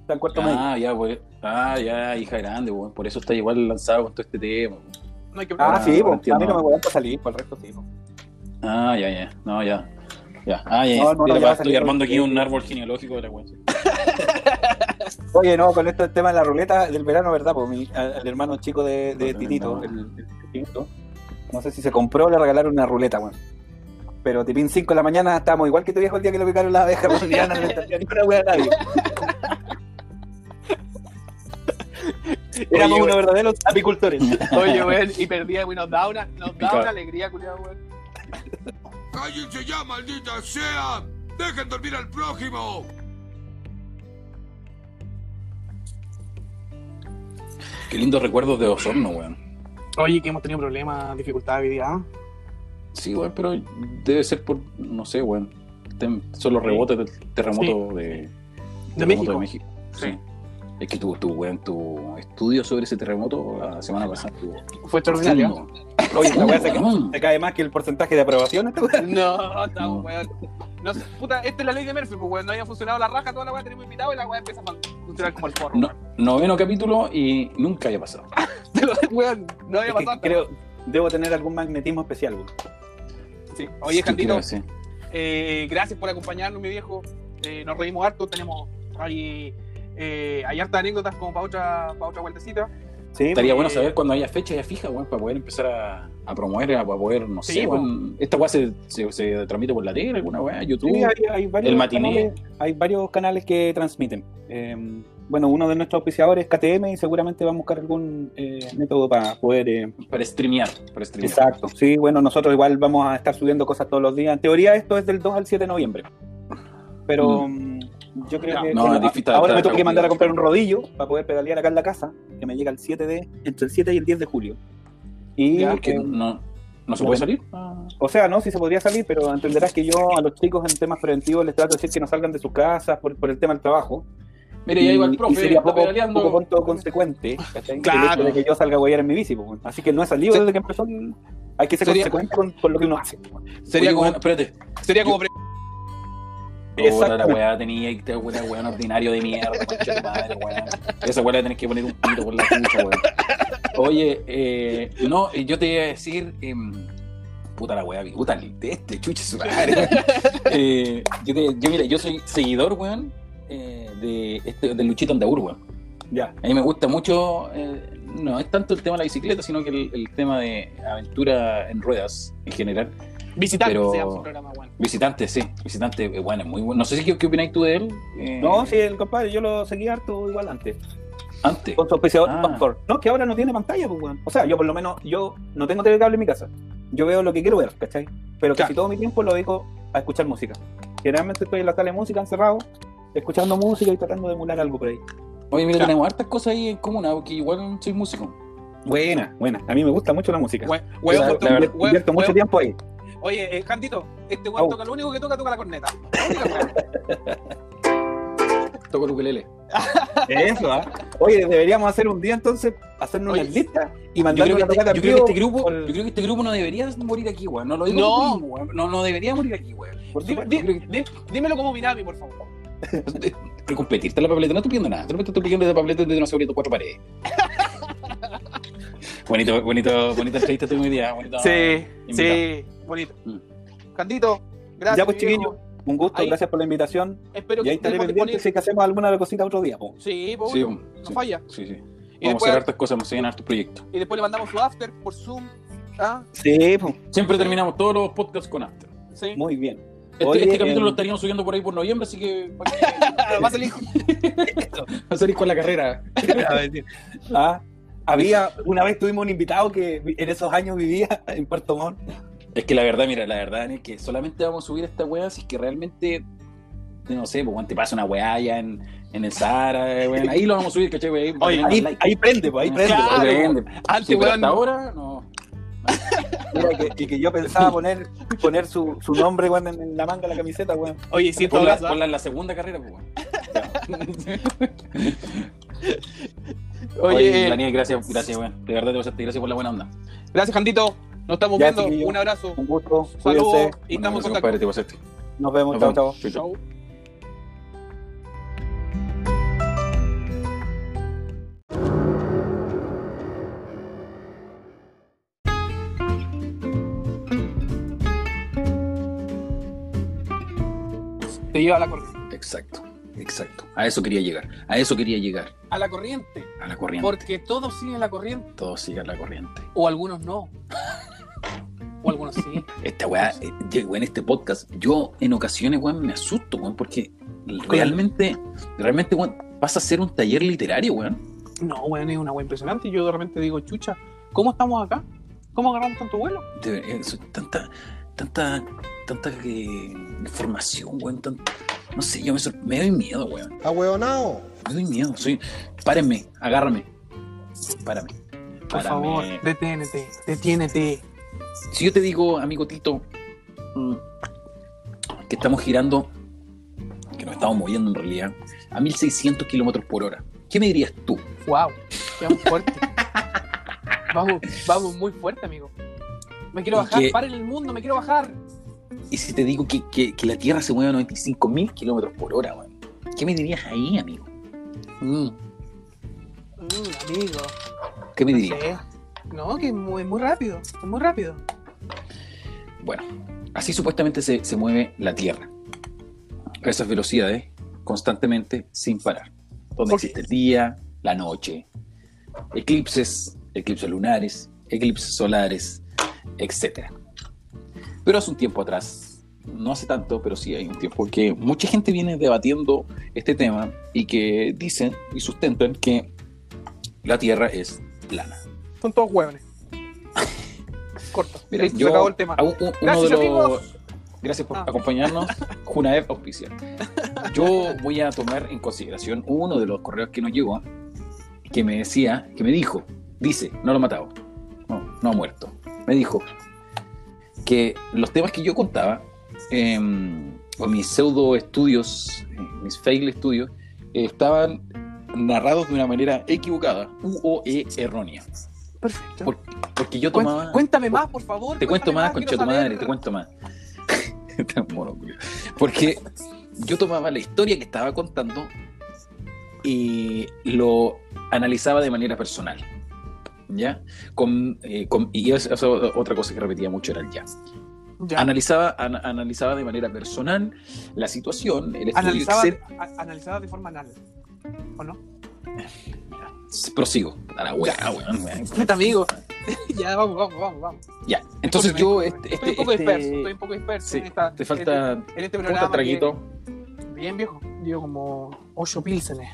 Está en cuarto medio. Ah, ya, pues. Ah, ya, hija grande, weón. Por eso está igual lanzado con todo este tema. No hay que Ah, ah, sí, pues. entiendo. A mí no me voy a salir, por el resto sí. Ah, ya, ya. No, ya. Ya. Ah, ya. No, no, no, Mira, ya estoy armando aquí porque- un árbol genealógico de la weón. Oye, no, con esto el tema de la ruleta del verano, ¿verdad? Pues mi, al, al hermano chico de, de No, Titito, no. el, el Titito, no sé si se compró o le regalaron una ruleta, weón. Pero tipín 5 de la mañana estábamos igual que tu viejo el día que lo picaron las abejas, weón, ya no le una wea a nadie. Éramos unos verdaderos apicultores. Oye, weón, y perdía, weón, nos da una, nos da una alegría, culiado, weón. ¡Cállense ya, maldita sea! ¡Dejen dormir al prójimo! Qué lindos recuerdos de Osorno, weón. Oye, que hemos tenido problemas, dificultades hoy día. ¿ah? Sí, weón, pero debe ser por, no sé, weón. Son los rebotes del terremoto de, terremoto México. de México. Sí. Sí. Es que tu, tu, weón, tu estudio sobre ese terremoto la semana pasada Fue extraordinario. profundo. Oye, esta wea se, Weón. se cae más que el porcentaje de aprobación, esta. No, estamos, No. weón. No, sé, puta, esta es la ley de Murphy, pues, weón. No había funcionado la raja, toda la weá tenemos invitado y la weá empieza a funcionar como el forro, No, noveno capítulo y nunca había pasado. Weón, no había Es que pasado. creo, debo tener algún magnetismo especial, weón. Sí. Oye, Sí, creo eh, gracias por acompañarnos, mi viejo. Eh, nos reímos harto, tenemos hay, eh, hay hartas anécdotas como para otra, para otra vueltecita. Sí, Estaría Eh, bueno saber cuando haya fecha ya fija, weón, para poder empezar a, a promover, a- para poder, no Sí, sé, weón. Esta weá se, se, se transmite por la tele, alguna weá, YouTube. Sí, hay, hay varios el matiné. canales, hay varios canales que transmiten. Eh, bueno, uno de nuestros auspiciadores es KTM y seguramente vamos a buscar algún eh, método para poder... eh, Para streamear, para streamear. exacto. Sí, bueno, nosotros igual vamos a estar subiendo cosas todos los días. En teoría esto es del 2 al 7 de noviembre. Pero mm, yo creo No, que... no, bueno, es difícil, ahora me tengo que mandar a comprar un rodillo para poder pedalear acá en la casa, que me llega el 7 de... entre el 7 y el 10 de julio. Y... Ya, porque eh, no, no se puede salir. O sea, no, sí se podría salir, pero entenderás que yo a los chicos en temas preventivos les trato de decir que no salgan de sus casas por, por el tema del trabajo. Mire, ya iba el profe, y sería poco, pedaleando. poco punto consecuente ¿cachai? Claro. el hecho de que yo salga a guayar en mi bici. pues, Así que no he salido Sí. desde que empezó. Hay que ser Sería- consecuente con, con lo que uno hace. pues. Sería Oye, como, espérate. sería como Puta, la weá tenía y te weá, weón ordinario de mierda, concha de madre, weón. Esa weá le tenés que poner un pito por la chucha, weón. Oye, eh, no, eh, yo te iba a decir, em, puta la weá, puta el de este, chucha su madre. Eh, yo, te- yo, mira, yo soy seguidor, weón, eh, de, este, de Luchito Andaur, weón. Ya. A mí me gusta mucho, eh, no es tanto el tema de la bicicleta, sino que el, el tema de aventura en ruedas en general. Visitante Pero- se llama su programa, weón. Visitante, sí, visitante, eh, bueno, es muy bueno. No sé si qué, qué opináis tú de él. eh, No, sí, el compadre, yo lo seguí harto igual antes. Antes. Con su auspiciador Ah. No, que ahora no tiene pantalla, pues, weón. O sea, yo por lo menos, yo no tengo TV cable en mi casa. Yo veo lo que quiero ver, ¿cachai? Pero casi todo mi tiempo lo dedico a escuchar música. Generalmente estoy en la sala de música encerrado, escuchando música y tratando de emular algo por ahí. Oye, mira, Claro. tenemos hartas cosas ahí en común, ah, porque igual soy músico. Buena, buena. A mí me gusta mucho la música. We- O weón, sea, porque- la verdad, weón, invierto mucho tiempo ahí. Oye, eh, Cantito, este weón toca lo único que toca, toca la corneta. Toco el ukelele. Eso, ¿ah? Oye, deberíamos hacer un día entonces, hacernos Oye, una lista y Yo mandar creo, que una este, tocata yo creo que este grupo, yo creo que este grupo no debería morir aquí, weón. No lo digo No. mismo. No, no debería morir aquí, weón. dímelo como Minami, por favor. Pero competirte la papeleta, no estoy pidiendo nada. Solamente estoy pidiendo de papeleta de no se cuatro paredes. bonito, bonito, bonita entrevista tuve hoy día. Bonito, Sí, invitado. sí, bonito. Mm. Cantito, gracias. Ya, pues. Un gusto, Ahí- gracias por la invitación. Espero Y que ahí estaré pendiente si es que hacemos alguna cosita otro día. po. Sí, pues, Sí, bueno, no sí, falla. Sí, sí. Y Vamos a hacer hartas cosas, nos siguen hartos proyectos. y después le mandamos su after por Zoom. ¿Ah? Sí, po. Siempre terminamos todos los podcasts con after. Sí. muy bien. Este, Oye, este capítulo eh, lo estaríamos subiendo por ahí por noviembre, así que Va a salir. va a salir con la carrera. Ah, había, una vez tuvimos un invitado que en esos años vivía en Puerto Montt Es que la verdad, mira, la verdad es que solamente vamos a subir esta weá si es que realmente, no sé, pues, te pasa una weá allá en, en el Sahara, weón, ahí lo vamos a subir, ¿cachai, weón? Oye, ahí, ahí prende, pues, ahí prende. Claro. Ahí prende. Antes, Sí, weón, hasta ahora, no. Mira, que, que yo pensaba poner, poner su, su nombre weón, en, la manga de la camiseta, weón. Oye, siento Ponla, en la segunda carrera, pues, weón. Oye, Oye, Daniel, gracias, gracias, weón. De verdad te pasaste, gracias por la buena onda. gracias, Jandito. Nos estamos Ya, viendo. Un abrazo. Un gusto, Saludos. Y estamos en compadre, contacto. pasaste. Nos vemos, Nos chao, vemos. Te lleva a la corriente. Exacto, exacto. A eso quería llegar. A eso quería llegar. A la corriente. A la corriente. Porque todos siguen la corriente. Todos sigan la corriente. O algunos no. O algunos sí. Esta weá, eh, llegó en este podcast. Yo en ocasiones, weón, me asusto, weón, porque realmente, realmente, weón, vas a hacer un taller literario, weón. No, weón, es una weá impresionante. Yo de repente digo, chucha, ¿cómo estamos acá? ¿Cómo agarramos tanto vuelo? De- eh, tanta, tanta, tanta eh, información, weón. tan- no sé, yo me, me doy miedo, weón. Ahueonao. Me doy miedo. Soy, párenme, agárrame. Párame. Por Párame. favor, deténete, detiénete. Si yo te digo, amigo Tito, mm, que estamos girando, que nos estamos moviendo en realidad, a 1600 kilómetros por hora, ¿qué me dirías tú? Wow, vamos fuerte. vamos, vamos muy fuerte, amigo. Me quiero bajar, que- paren el mundo, me quiero bajar. Y si te digo que, que- que la Tierra se mueve a 95 mil kilómetros por hora, weón, ¿qué me dirías ahí, amigo? Mm, Mm, amigo, ¿Qué me no dirías? sé. No, que es muy, muy rápido, es muy rápido. Bueno, así supuestamente se, se mueve la Tierra. A esas velocidades, constantemente, sin parar. Donde existe el día, la noche, eclipses, eclipses lunares, eclipses solares, etc. Pero hace un tiempo atrás, no hace tanto, pero sí hay un tiempo, que mucha gente viene debatiendo este tema y que dicen y sustentan que la Tierra es plana. Son todos huevones. Corto. Mira, Listo, yo- se acabó el tema. un- un- uno Gracias, de los- amigos. Gracias por Ah. acompañarnos. Junaev auspicia. Yo voy a tomar en consideración uno de los correos que nos llegó, que me decía, que me dijo, dice, no lo ha matado, no, no ha muerto. Me dijo que los temas que yo contaba, eh, o mis pseudo estudios, eh, mis fail estudios, eh, estaban narrados de una manera equivocada, u o e errónea. Perfecto. Por- Porque yo tomaba... Cuéntame más, por favor. Te cuento más, concha quiero tu madre, te cuento más. Tan mono, culiao. Porque yo tomaba la historia que estaba contando y lo analizaba de manera personal. ¿Ya? Con, eh, con- y eso, eso otra cosa que repetía mucho era el ya. Ya. Analizaba, an- analizaba de manera personal la situación, el Analizaba, a- analizaba de forma anal. ¿O no? Prosigo. A la weón. Neta, amigo. ya, vamos, vamos, vamos, vamos. Ya. Entonces yo, este, estoy un poco este- disperso, estoy un poco disperso sí, en esta, te falta, en este, en este ¿cómo programa. está el traguito? que- bien viejo, llevo como 8 pilsenes.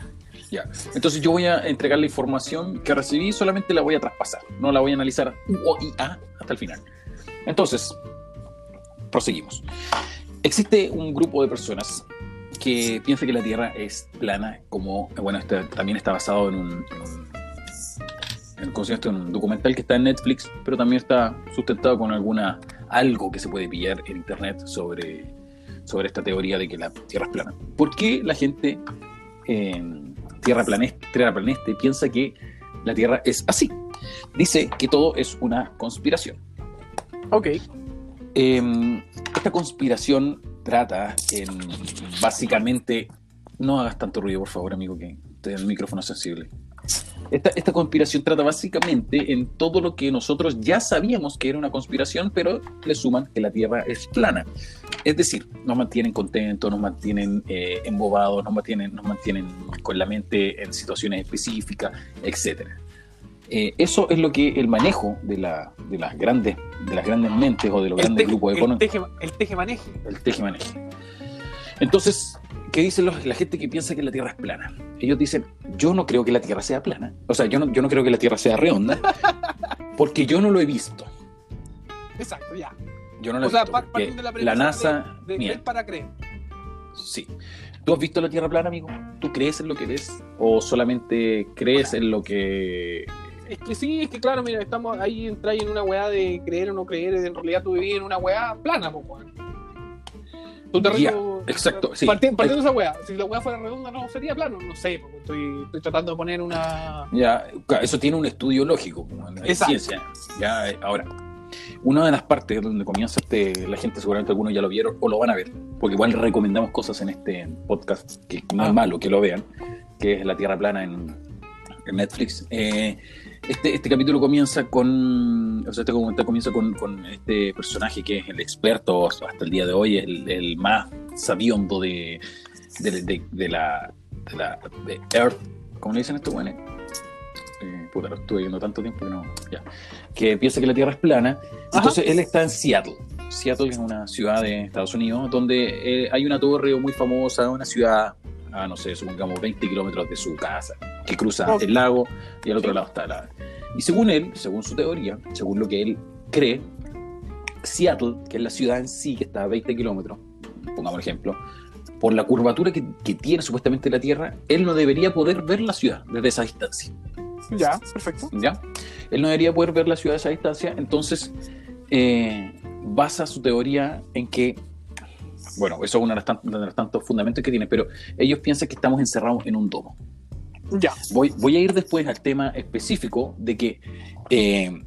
Ya. Entonces yo voy a entregar la información que recibí, solamente la voy a traspasar, no la voy a analizar U, O y A hasta el final. Entonces, proseguimos. Existe un grupo de personas que piensa que la Tierra es plana, como, bueno, este también está basado en un, en un- en- un documental que está en Netflix, pero también está sustentado con alguna, algo que se puede pillar en internet sobre, sobre esta teoría de que la Tierra es plana. ¿Por qué la gente en Tierra Planeste, Tierra Planeste piensa que la Tierra es así? Dice que todo es una conspiración. Ok. Eh, esta conspiración trata en básicamente. No hagas tanto ruido, por favor, amigo, que el micrófono sensible. Esta, esta conspiración trata básicamente en todo lo que nosotros ya sabíamos que era una conspiración, pero le suman que la Tierra es plana. Es decir, nos mantienen contentos, nos mantienen eh, embobados, nos mantienen, nos mantienen con la mente en situaciones específicas, etc. eso es lo que el manejo de, la, de, las grandes, de las grandes mentes o de los El, grandes teje, grupos el, económicos teje, el teje maneje. el teje-maneje. Entonces, ¿qué dicen los- la gente que piensa que la Tierra es plana? Ellos dicen, yo no creo que la Tierra sea plana. O sea, yo no, yo no creo que la Tierra sea redonda, porque yo no lo he visto. Exacto, ya. Yo no la he O sea, visto, par- porque parten de la la NASA. de, para creer. sí. ¿Tú has visto la Tierra plana, amigo? ¿Tú crees en lo que ves? ¿O solamente crees en lo que. Es que sí, es que claro, mira, estamos ahí entráis en una weá de creer o no creer, en realidad tú vivís en una weá plana, pues weón. Tu terreno. Exacto, sí. Parti- Partiendo de esa weá, si la weá fuera redonda no sería plano, no sé, porque estoy, estoy tratando de poner una. Ya, eso tiene un estudio lógico, como en la Exacto. ciencia. Ya, eh, ahora, una de las partes donde comienza este, la gente, seguramente algunos ya lo vieron o lo van a ver, porque igual recomendamos cosas en este podcast que no es Ah. malo que lo vean, que es La Tierra Plana en, en Netflix. Eh, este, este capítulo comienza con, o sea, este documental comienza con, con este personaje que es el experto hasta el día de hoy, es el, el más sabiondo de, de, de- de la, de la de Earth, ¿cómo le dicen estos buenos? Eh, puta, lo estuve viendo tanto tiempo que no. Ya. Que piensa que la Tierra es plana. Entonces él está en Seattle. Seattle es una ciudad de Estados Unidos donde eh, hay una torre muy famosa, una ciudad a no sé, supongamos 20 kilómetros de su casa, que cruza el lago y al otro lado está la. Y según él, según su teoría, según lo que él cree, Seattle, que es la ciudad en sí, que está a 20 kilómetros, pongamos ejemplo, por la curvatura que, que tiene supuestamente la Tierra, él no debería poder ver la ciudad desde esa distancia. Ya, perfecto. ¿ya? Él no debería poder ver la ciudad a esa distancia, entonces eh, basa su teoría en que, bueno, eso es uno de los, tan- de los tantos fundamentos que tiene, pero ellos piensan que estamos encerrados en un domo. Ya. Voy, voy a ir después al tema específico de que eh,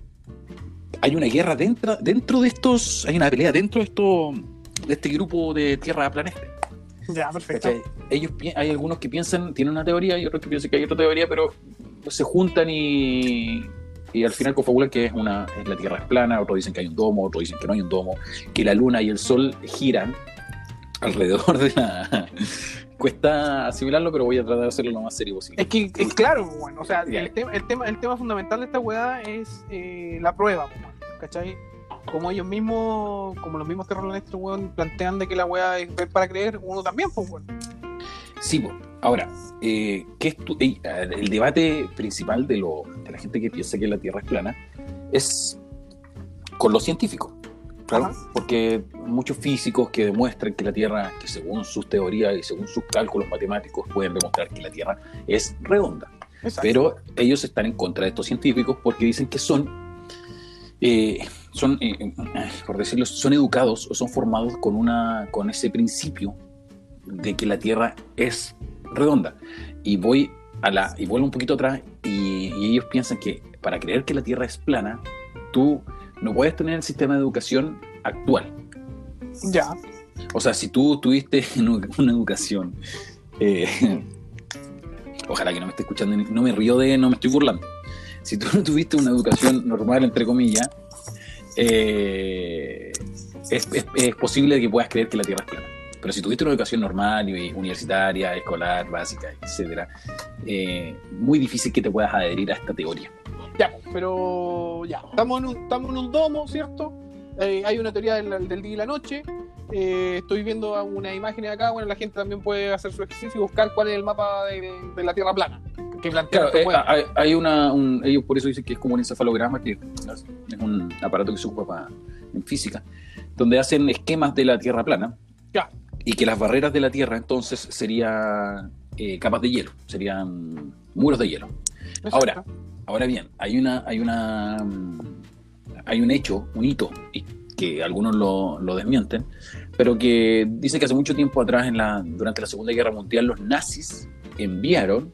hay una guerra dentro, dentro de estos, hay una pelea dentro de, esto, de este grupo de Tierra Planeta. Ya, perfecto. Ellos, hay algunos que piensan, tienen una teoría y otros que piensan que hay otra teoría, pero se juntan y, y al final confabulan que es una, la Tierra es plana, otros dicen que hay un domo, otros dicen que no hay un domo, que la Luna y el Sol giran alrededor de la... Cuesta asimilarlo, pero voy a tratar de hacerlo lo más serio posible. Es que, es claro, bueno, o sea, el, tema, el, tema, el tema fundamental de esta weá es eh, la prueba, weón, ¿cachai? Como ellos mismos, como los mismos terraplanistas, weón, plantean de que la weá es para creer, uno también, pues, weón. Sí, po. ahora, eh, ¿qué es tu- eh, el debate principal de, lo, de la gente que piensa que la Tierra es plana es con los científicos. Claro, Ajá. porque muchos físicos que demuestran que la Tierra, que según sus teorías y según sus cálculos matemáticos pueden demostrar que la Tierra es redonda. Exacto. Pero ellos están en contra de estos científicos porque dicen que son, eh, son eh, eh, por decirlo, son educados o son formados con, una, con ese principio de que la Tierra es redonda. Y voy a la y vuelvo un poquito atrás y, y ellos piensan que para creer que la Tierra es plana, tú no puedes tener el sistema de educación actual. Ya. O sea, si tú tuviste una educación, eh, ojalá que no me esté escuchando, no me río de, no me estoy burlando. Si tú no tuviste una educación normal, entre comillas, eh, es, es- es posible que puedas creer que la Tierra es plana. Pero si tuviste una educación normal, y universitaria, escolar, básica, etcétera, eh, muy difícil que te puedas adherir a esta teoría. Ya, pero ya, estamos en un, estamos en un domo, ¿cierto? Eh, hay una teoría del, del día y la noche. Eh, estoy viendo unas imágenes acá. Bueno, la gente también puede hacer su ejercicio y buscar cuál es el mapa de, de la Tierra plana. Que plantea Claro, eh, hay, hay una, un- ellos por eso dicen que es como un encefalograma, que es un aparato que se ocupa pa- en física, donde hacen esquemas de la Tierra plana Ya. Y que las barreras de la Tierra entonces serían eh, capas de hielo, serían muros de hielo. Exacto. ahora, Ahora bien, hay una, hay una, hay un hecho, un hito, que algunos lo, lo desmienten, pero que dice que hace mucho tiempo atrás, en la, durante la Segunda Guerra Mundial, los nazis enviaron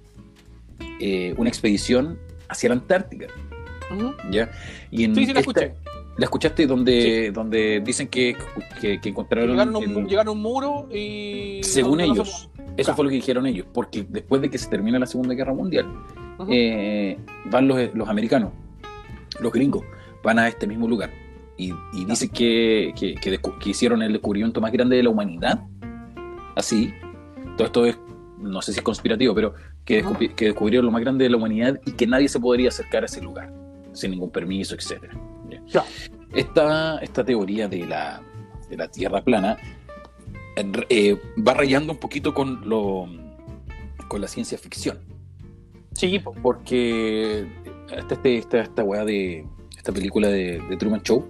eh, una expedición hacia la Antártica, Ujú. ¿ya? Y en Sí, sí, la esta- escuché. ¿La escuchaste? Donde, donde dicen que, que, que encontraron... Llegaron a, un, el- llegaron a un muro y. según no ellos, eso Claro. fue lo que dijeron ellos, porque después de que se termina la Segunda Guerra Mundial, eh, van los, los americanos, los gringos, van a este mismo lugar y, y dicen que, que, hicieron el descubrimiento más grande de la humanidad. Así, todo esto es, no sé si es conspirativo, pero que, descubri- que descubrieron lo más grande de la humanidad y que nadie se podría acercar a ese lugar sin ningún permiso, etcétera. Ya. Esta, esta teoría de la, de la Tierra plana eh, va rayando un poquito con, lo, con la ciencia ficción Sí, po. porque esta, este, esta, esta weá de esta película de, de Truman Show,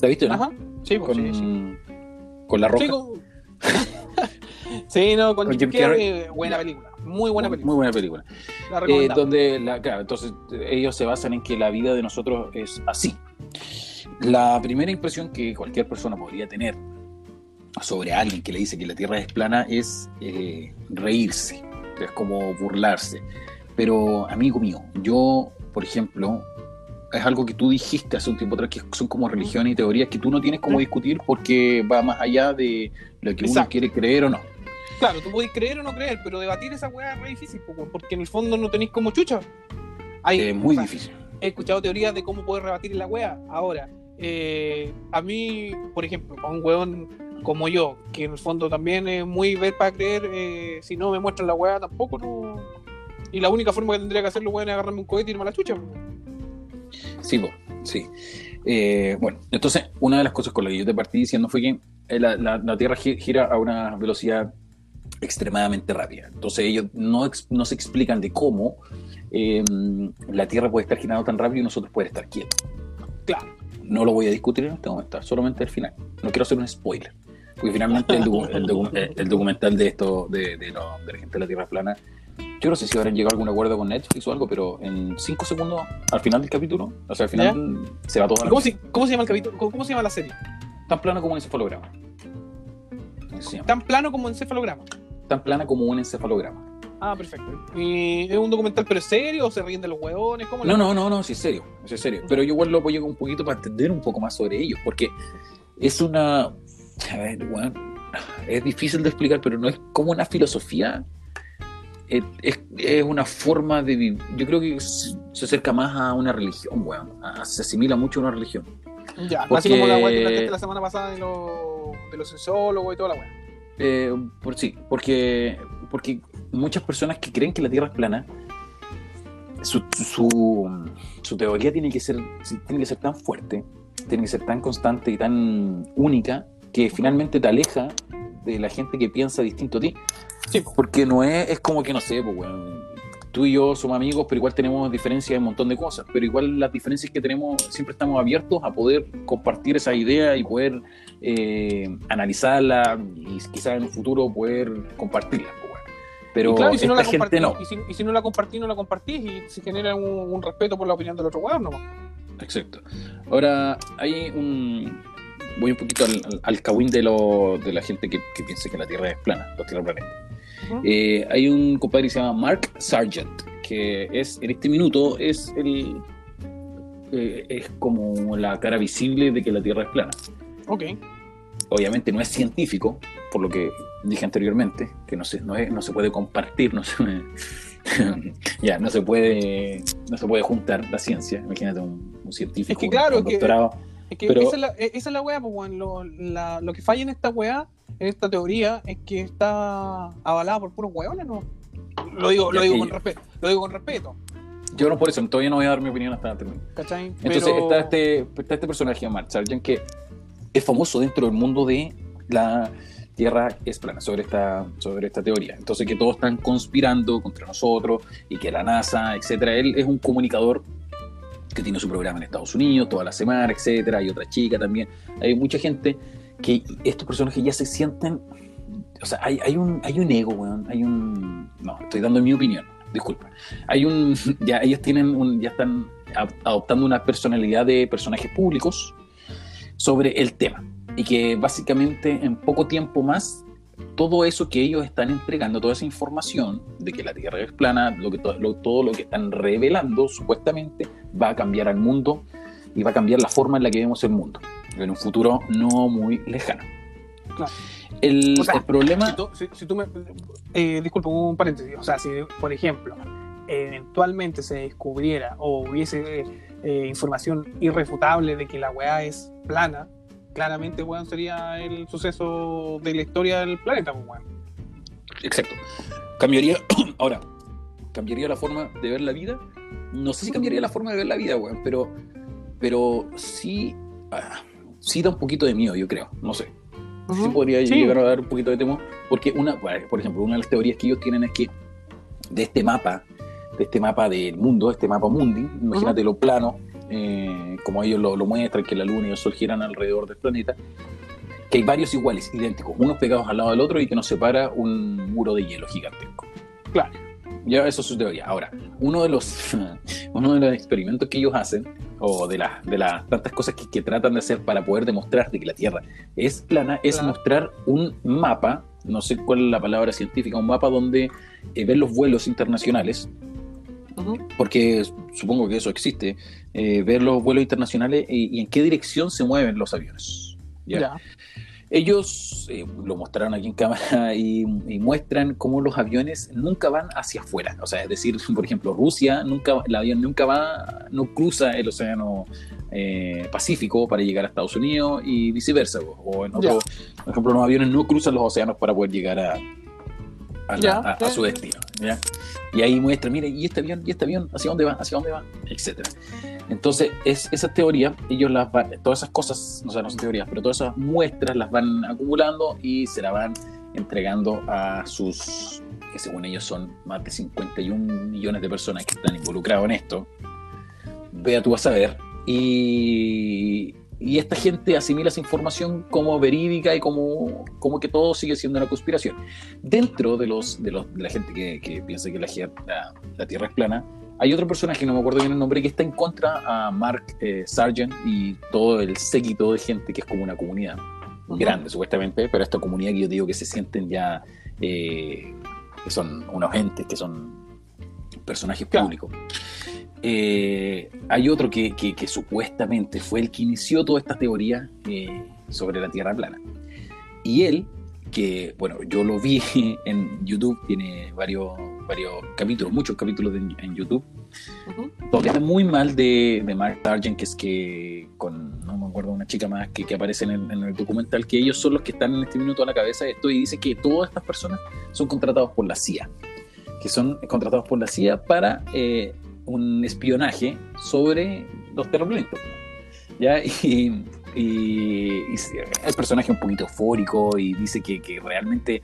¿la viste, no? Ajá. Sí, con, sí, sí. con la roca. Sí, con- Sí, no, con, Con Jim Jim Carrey, Carrey. eh, buena película. Muy buena película. Muy buena película. La Eh, donde la, claro, entonces ellos se basan en que la vida de nosotros es así. La primera impresión que cualquier persona podría tener sobre alguien que le dice que la Tierra es plana es eh, reírse, es como burlarse. Pero amigo mío, yo, por ejemplo, es algo que tú dijiste hace un tiempo atrás, que son como religiones y teorías que tú no tienes cómo discutir porque va más allá de lo que uno Exacto. quiere creer o no. Claro, tú podés creer o no creer, pero debatir esa weá es re difícil, porque en el fondo no tenéis como chucha. Hay, Es muy o sea, difícil. He escuchado teorías de cómo poder rebatir la weá. Ahora, eh, a mí, por ejemplo, a un weón como yo, que en el fondo también es muy ver para creer, eh, si no me muestran la weá tampoco no. Y la única forma que tendría que hacerlo, weón, es agarrarme un cohete y irme a la chucha. Sí, po, sí. Eh, bueno, entonces, una de las cosas con las que yo te partí diciendo fue que la, la- la Tierra gi- gira a una velocidad extremadamente rápida. Entonces, ellos no, no se explican de cómo eh, la Tierra puede estar girando tan rápido y nosotros poder estar quietos. Claro. No lo voy a discutir en este momento, solamente al final. No quiero hacer un spoiler. Porque finalmente el, docu- el docu- eh, el documental de esto, de, de lo- de la gente de la Tierra plana, yo no sé si habrán llegado a algún acuerdo con Netflix o algo, pero en cinco segundos, al final del capítulo, o sea, al final se va todo a la ¿Cómo se, ¿Cómo se llama el capítulo? ¿Cómo, cómo se llama la serie? Tan plana como un encefalograma. Tan plano como encefalograma. Tan plana como un encefalograma. Ah, perfecto. ¿Y es un documental, pero es serio o se ríen de los hueones? ¿Cómo No, no, no, no, sí es serio, sí es serio. Pero yo igual lo apoyo un poquito para entender un poco más sobre ellos, porque es una. A ver, bueno, es difícil de explicar, pero no es como una filosofía. Es, es- es una forma de vivir. Yo creo que se acerca más a una religión, weón. Se asimila mucho a una religión. Ya, así Porque- como la weá que planteaste la semana pasada de los, de los y toda la weá. Eh, por sí, porque, porque muchas personas que creen que la Tierra es plana, su, su, su teoría tiene que, ser, tiene que ser tan fuerte, tiene que ser tan constante y tan única, que finalmente te aleja de la gente que piensa distinto a ti. Sí, po. Porque no es, es como que no sé, pues, tú y yo somos amigos, pero igual tenemos diferencias en un montón de cosas. Pero igual las diferencias que tenemos, siempre estamos abiertos a poder compartir esa idea y poder eh, analizarla y quizás en un futuro poder compartirla. Pero Y claro, y si no la gente no. y si, y si no la compartís, no la compartís y se genera un, un respeto por la opinión del otro weón, ¿no? Exacto. Ahora, hay un. Voy un poquito al, al, de, lo, de la gente que, que piensa que la Tierra es plana, los tierraplanistas. Ujú. Eh, hay un compadre que se llama Mark Sargent, que es en este minuto es el eh, es como la cara visible de que la Tierra es plana. Ok. Obviamente no es científico, por lo que dije anteriormente, que no se, no es- no se puede compartir, no se, ya, no se puede, no se puede juntar la ciencia. Imagínate un, un científico Es que claro, es que-. Es que Pero- esa, es la, e- esa es la weá, pues. Lo, la- lo que falla en esta weá, en esta teoría, es que está avalada por puros weones, ¿no? Lo digo, lo digo con respeto. Lo digo con respeto, Yo no por eso, todavía no voy a dar mi opinión hasta terminar. ¿cachai? Entonces Pero- está, este, está este personaje, Mark Sargent, que es famoso dentro del mundo de la Tierra es plana, sobre esta, sobre esta teoría. Entonces que todos están conspirando contra nosotros y que la NASA, etcétera. Él es un comunicador que tiene su programa en Estados Unidos toda la semana, etcétera. Hay otra chica también. Hay mucha gente que estos personajes ya se sienten... O sea, hay, hay, un, hay un ego, weón. Hay un... No, estoy dando mi opinión. Disculpa. Hay un... Ya ellos tienen un... Ya están adoptando una personalidad de personajes públicos sobre el tema. Y que básicamente en poco tiempo más, todo eso que ellos están entregando, toda esa información de que la Tierra es plana, lo que, lo- todo lo que están revelando supuestamente, va a cambiar al mundo y va a cambiar la forma en la que vemos el mundo. En un futuro no muy lejano. Claro. El, O sea, el problema... Si tú, si- si tú me. Eh, disculpa, un paréntesis. O sea, si, por ejemplo, eventualmente se descubriera o hubiese eh, información irrefutable de que la weá es plana, claramente, weón, sería el suceso de la historia del planeta, pues, weón. Exacto. Cambiaría, ahora, cambiaría la forma de ver la vida. No sé si cambiaría la forma de ver la vida, weón, pero, pero sí, ah, sí da un poquito de miedo, yo creo. No sé. Sí podría Sí. llegar a dar un poquito de temor, porque una, por ejemplo, una de las teorías que ellos tienen es que de este mapa, de este mapa del mundo, este mapa mundi, imagínate lo plano, eh, como ellos lo, lo muestran, que la Luna y el Sol giran alrededor del planeta, que hay varios iguales, idénticos, unos pegados al lado del otro y que nos separa un muro de hielo gigantesco. Claro. Ya, eso es su teoría. Ahora, uno de los, uno de los experimentos que ellos hacen, o de, las de las tantas cosas que, que tratan de hacer para poder demostrar de que la Tierra es plana, es Claro. mostrar un mapa, no sé cuál es la palabra científica, un mapa donde eh, ver los vuelos internacionales, Porque supongo que eso existe, eh, ver los vuelos internacionales y, y en qué dirección se mueven los aviones. ¿ya? Ya. Ellos eh, lo mostraron aquí en cámara y, y muestran cómo los aviones nunca van hacia afuera. O sea, es decir, por ejemplo, Rusia, nunca, el avión nunca va, no cruza el océano eh, Pacífico para llegar a Estados Unidos y viceversa. O, o en otro, por ejemplo, los aviones no cruzan los océanos para poder llegar a, a, la- a- a su destino. ¿ya? Y ahí muestra, mire, ¿y este avión? ¿Y este avión? ¿Hacia dónde va? ¿Hacia dónde va? Etcétera. Entonces, es, esa teoría, ellos las van, todas esas cosas, o sea, no son teorías, pero todas esas muestras las van acumulando y se las van entregando a sus, que según ellos son más de 51 millones de personas que están involucrados en esto. Vea tú a saber. Y, y esta gente asimila esa información como verídica y como, como que todo sigue siendo una conspiración. Dentro de, los, de, los, de la gente que, que piensa que la, la- la Tierra es plana, hay otro personaje, no me acuerdo bien el nombre, que está en contra a Mark eh, Sargent y todo el séquito de gente que es como una comunidad Ujú. grande, supuestamente, pero esta comunidad que yo digo que se sienten ya, eh, que son unos entes, que son personajes Claro. públicos. Eh, hay otro que, que- que supuestamente fue el que inició toda esta teoría eh, sobre la Tierra plana. Y él, que, bueno, yo lo vi en YouTube, tiene varios, varios capítulos, muchos capítulos de- en YouTube, Ujú. donde habla muy mal de, de Mark Sargent, que es que con, no me acuerdo, una chica más que, que aparece en el, en el documental, que ellos son los que están en este minuto a la cabeza de esto y dice que todas estas personas son contratados por la CIA, que son contratados por la CIA para eh, un espionaje sobre los terraplanistas. ¿ya? Y, y- y el personaje es un poquito eufórico y dice que, que realmente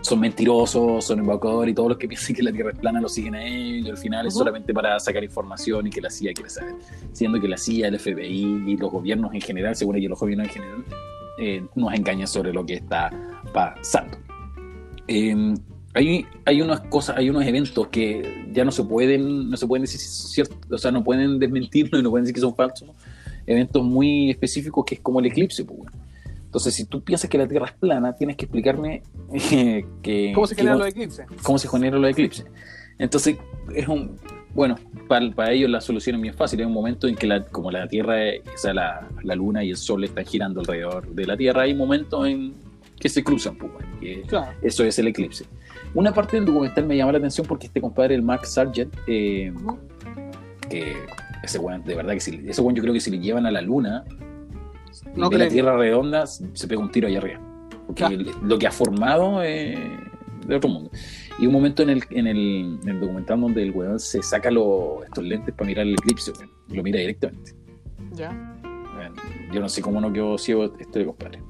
son mentirosos, son embaucadores y todos los que piensan que la Tierra es plana lo siguen a ellos. y al final es Ujú. solamente para sacar información y que la CIA quiere saber. Siendo que la CIA, el FBI y los gobiernos en general, según ellos los gobiernos en general, eh, nos engañan sobre lo que está pasando. Eh, hay, hay unas cosas, hay unos eventos que ya no se pueden, no se pueden decir ciertos, o sea, no pueden desmentirlo y no pueden decir que son falsos. Eventos muy específicos que es como el eclipse, pues, bueno. Entonces, si tú piensas que la Tierra es plana, tienes que explicarme eh, que, ¿Cómo se generan los eclipses? cómo se generan los eclipses. Entonces, es un. Bueno, para, para ellos la solución es bien fácil. Hay un momento en que, la, como la Tierra, o sea, la, la Luna y el Sol están girando alrededor de la Tierra, hay momentos en que se cruzan, pues, bueno, que Claro. eso es el eclipse. Una parte del documental me llama la atención porque este compadre, el Mark Sargent, eh, que ese weón, de verdad que si, ese weón yo creo que si le llevan a la Luna, No de la. Tierra redonda, se pega un tiro allá arriba. Porque Claro. lo que ha formado es de otro mundo. Y un momento en el, en el, en el documental donde el weón se saca los- estos lentes para mirar el eclipse, weón, lo mira directamente. Ya. Yo no sé cómo no quedó ciego este compadre.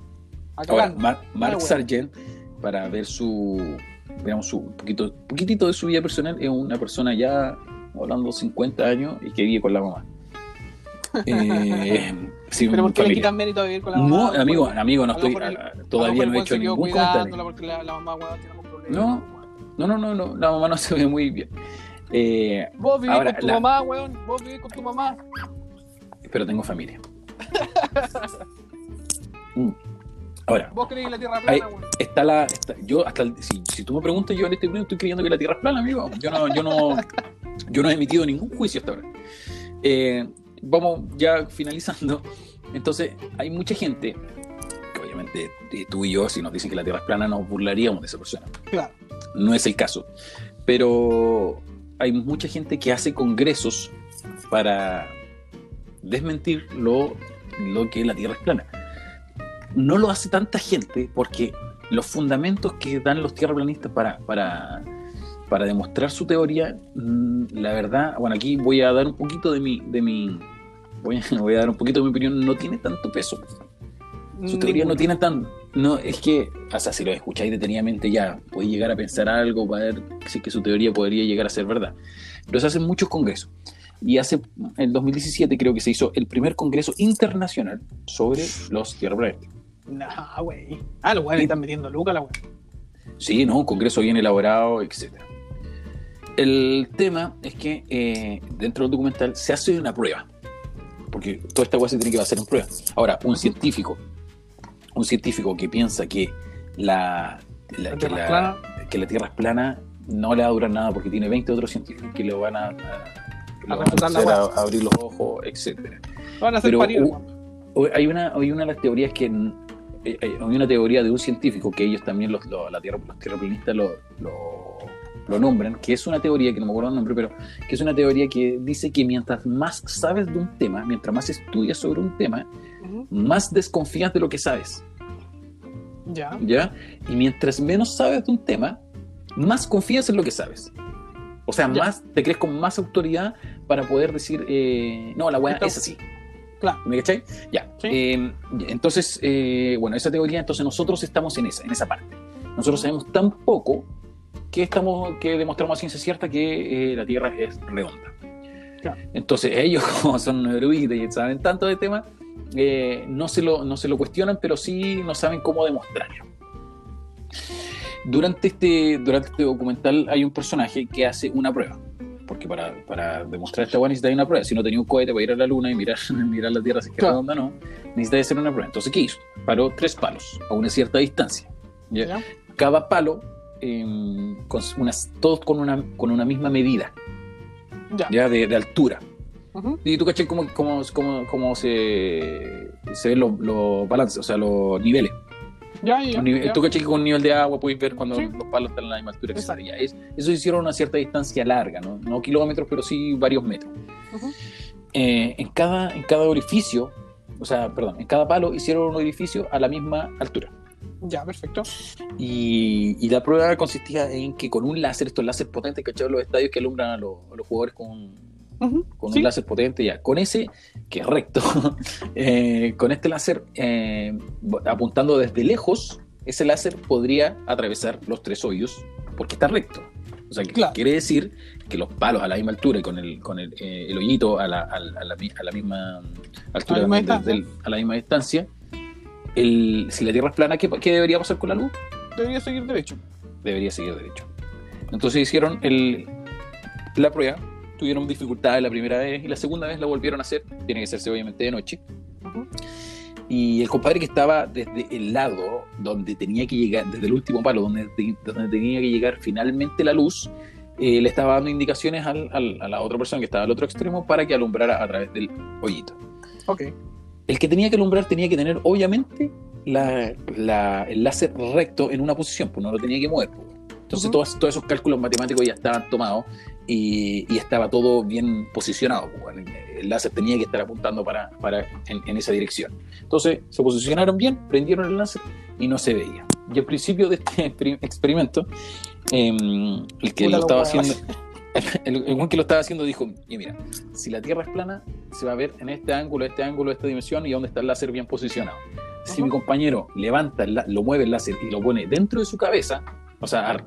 Acá Ahora, Mark Ah, bueno. Sargent, para ver su, digamos, su un poquito, poquitito de su vida personal, es una persona ya hablando 50 años y que vive con la mamá. Eh, sí, Pero ¿por qué le familia. quitan mérito a vivir con la mamá? No, amigo, bueno, amigo, no estoy, el- a todavía no he hecho ningún comentario. La, la mamá, weón, tiene problema. No. No, no, no, no, la mamá no se ve muy bien. Eh, Vos vivís Ahora, con tu la- mamá, weón. Vos vivís con tu mamá. pero tengo familia. Mm. Ahora, Vos creís en la tierra plana, está la. está- yo, hasta el- si, si tú me preguntas, yo en este momento estoy creyendo que la Tierra es plana, amigo. Yo no, yo no, yo no he emitido ningún juicio hasta ahora. Eh, vamos ya finalizando. Entonces, hay mucha gente, que obviamente eh, tú y yo, si nos dicen que la Tierra es plana, nos burlaríamos de esa persona. Claro. No es el caso. Pero hay mucha gente que hace congresos para desmentir lo, lo que la Tierra es plana. No lo hace tanta gente porque los fundamentos que dan los tierraplanistas para, para, para demostrar su teoría, mm, la verdad, bueno, aquí voy a dar un poquito de mi, de mi voy, a, voy a dar un poquito de mi opinión, no tiene tanto peso. Su teoría no tiene tan. No, es que, o sea, si lo escucháis detenidamente ya, podéis llegar a pensar algo para ver si es que su teoría podría llegar a ser verdad. Pero se hacen muchos congresos. Y hace, en 2017 creo que se hizo el primer congreso internacional sobre los tierraplanistas. Nah, güey. Ah, los güeyes están metiendo lucas, la güey. Sí, ¿no? Un congreso bien elaborado, etc. El tema es que eh, dentro del documental se hace una prueba. Porque toda esta cosa se tiene que hacer en prueba. Ahora, un científico, un científico que piensa que la, la- La que, Tierra la- es plana. que la Tierra es plana no le va a durar nada porque tiene 20 otros científicos que le van a, a- A van abrir los ojos, etcétera. Van a hacer Pero, parir, uh, weón. O- Hay una, hay una de las teorías que. Eh, eh, Hay una teoría de un científico que ellos también, los, los, la tierra, los tierraplanistas, lo, lo, lo nombran, que es una teoría, que no me acuerdo el nombre, pero que es una teoría que dice que mientras más sabes de un tema, mientras más estudias sobre un tema, más desconfías de lo que sabes. Ya. ¿Ya? Y mientras menos sabes de un tema, más confías en lo que sabes. O sea, Ya. más te crees con más autoridad para poder decir, eh, no, la weá es así. Claro. ¿Me cachai? Ya. Sí. Eh, entonces, eh, bueno, esa teoría, entonces nosotros estamos en esa, en esa parte. Nosotros sabemos tan poco que estamos, que demostramos a ciencia cierta que eh, la Tierra es redonda. Claro. Entonces, ellos, como son eruditos y saben tanto de tema, eh, no, se lo, no se lo cuestionan, pero sí no saben cómo demostrarlo. Durante este, durante este documental hay un personaje que hace una prueba. Porque para, para demostrar esta weá necesitas una prueba. Si no tenía un cohete para ir a la luna y mirar, mirar la Tierra si es que Claro. redonda no, necesitas hacer una prueba. Entonces, ¿qué hizo? Paró tres palos a una cierta distancia. ¿ya? Ya. Cada palo, eh, con unas, todos con una, con una misma medida Ya. ¿ya? De, de altura. Y tú caché cómo, cómo, cómo, cómo se, se ven los, los balances, o sea, los niveles. Ya, ya, Los nive- ya. Tú caché que con un nivel de agua puedes ver cuando Sí. los palos están a la misma altura. Exacto. Ya, es- eso hicieron a una cierta distancia larga, ¿no? no kilómetros, pero sí varios metros. Eh, en, cada, en cada orificio, o sea, perdón, en cada palo hicieron un orificio a la misma altura. Ya, perfecto. Y, y la prueba consistía en que con un láser, estos láseres potentes, ¿cachai? Los estadios que alumbran a los, a los jugadores con, Con Sí. un láser potente ya. Con ese, que es recto, eh, con este láser eh, apuntando desde lejos, ese láser podría atravesar los tres hoyos porque está recto. O sea, que Claro. quiere decir que los palos a la misma altura y con el, con el, eh, el hoyito a la, a la- a la mi- a la misma altura, A la misma de- distancia. del- a la misma distancia, el, si la Tierra es plana, ¿qué, qué debería pasar con la luz? Debería seguir derecho. debería seguir derecho. Entonces hicieron el, la prueba, tuvieron dificultades la primera vez y la segunda vez la volvieron a hacer, tiene que hacerse obviamente de noche. Y el compadre que estaba desde el lado donde tenía que llegar, desde el último palo, donde, donde tenía que llegar finalmente la luz, eh, le estaba dando indicaciones al- al- a la otra persona que estaba al otro extremo para que alumbrara a través del hoyito. Ok. El que tenía que alumbrar tenía que tener, obviamente, la, la- el láser recto en una posición, pues no lo tenía que mover. pues. Entonces, Ujú. todos, todos esos cálculos matemáticos ya estaban tomados y, y estaba todo bien posicionado. pues, el láser tenía que estar apuntando para, para en, en esa dirección. Entonces, se posicionaron bien, prendieron el láser y no se veía. Y al principio de este exper- experimento, em, el que Puta lo estaba haciendo, el, el buen que lo estaba haciendo dijo, y mira, si la Tierra es plana, se va a ver en este ángulo, este ángulo, esta dimensión y dónde está el láser bien posicionado. Si Ujú. mi compañero levanta, el lo mueve el láser y lo pone dentro de su cabeza, o sea,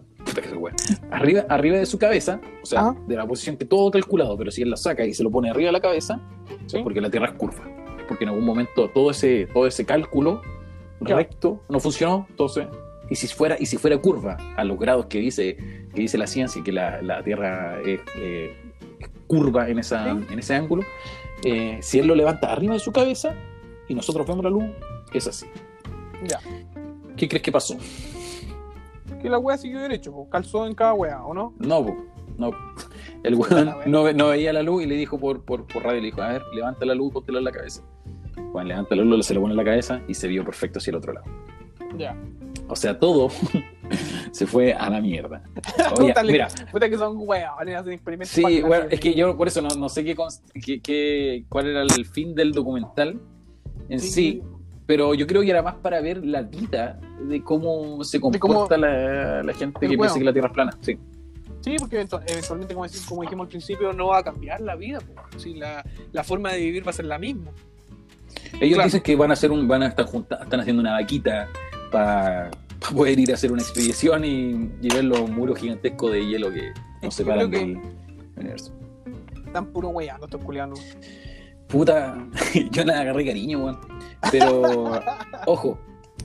arriba, arriba de su cabeza, o sea, Ajá. de la posición que todo calculado, pero si él la saca y se lo pone arriba de la cabeza, Sí. es porque la Tierra es curva. Es porque en algún momento todo ese, todo ese cálculo recto no funcionó, entonces, y si fuera, y si fuera curva a los grados que dice, que dice la ciencia, que la, la Tierra es, eh, es curva en, esa, Sí. en ese ángulo, eh, si él lo levanta arriba de su cabeza y nosotros vemos la luz, es así. Ya. ¿Qué crees que pasó? Que la wea siguió derecho, calzó en cada wea, ¿o no? No, no. El weón no, ve- no veía la luz y le dijo por, por, por radio, le dijo, a ver, levanta la luz, póntela en la cabeza. Bueno, levanta la luz, se lo pone en la cabeza y se vio perfecto hacia el otro lado. Ya. O sea, todo se fue a la mierda. Oye, mira, Puta que son weones, hacen experimentos. sí, bueno, es que yo por eso no, no sé qué- qué- cuál era el fin del documental en sí, pero yo creo que era más para ver la vida de cómo se cómo- comporta la, la gente que piensa que la Tierra es plana. Sí. Sí, porque eventu- eventualmente, como, decimos- como dijimos al principio, no va a cambiar la vida. Sí, la, la forma de vivir va a ser la misma. Ellos Claro. dicen que van a hacer un, van a estar junta- están haciendo una vaquita para poder ir a hacer una expedición y, y ver los muros gigantescos de hielo que nos separan que- del universo. están puro weyando estos culiados. Puta, yo le agarré cariño, weón. Pero, ojo,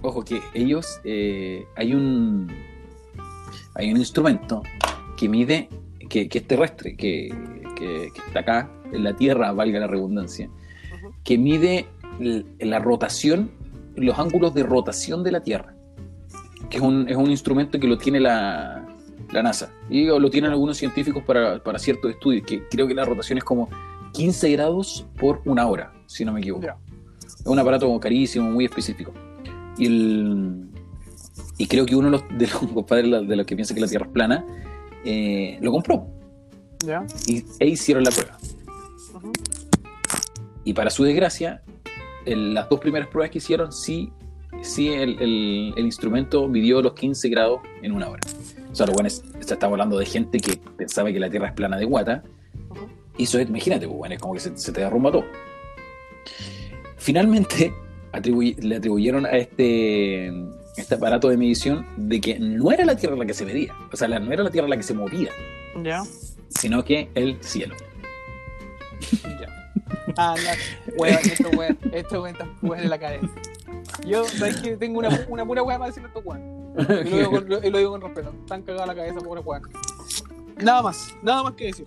ojo, que ellos, eh, hay un hay un instrumento que mide, que, que es terrestre, que, que- que está acá en la Tierra, valga la redundancia, que mide la rotación, los ángulos de rotación de la Tierra. Que es un, es un instrumento que lo tiene la, la NASA. Y lo tienen algunos científicos para, para ciertos estudios, que creo que la rotación es como 15 grados por una hora, si no me equivoco. Es un aparato carísimo, muy específico. Y, el, y creo que uno de los, de los compadres de los- que piensa que la Tierra es plana eh, lo compró Ya. y, e hicieron la prueba. Y para su desgracia, las dos primeras pruebas que hicieron, sí, sí el, el- el instrumento midió los 15 grados en una hora. O sea, lo bueno es, estamos hablando de gente que pensaba que la Tierra es plana de guata. Y eso es, imagínate, pues, bueno, es como que se, se te derrumba todo. Finalmente, atribuy- le atribuyeron a este, este aparato de medición de que no era la Tierra la que se medía. O sea, la- no era la Tierra la que se movía, Ya. sino que el cielo. Ya. Ah, ya. Weón, esto weón, esto weón weón en la cabeza. Yo, ¿sabes que Tengo una, una pura weá para decirle a estos weón. Y lo digo con, lo, y lo digo con respeto. Están cagados la cabeza, pobre weón. Nada más, nada más que decir.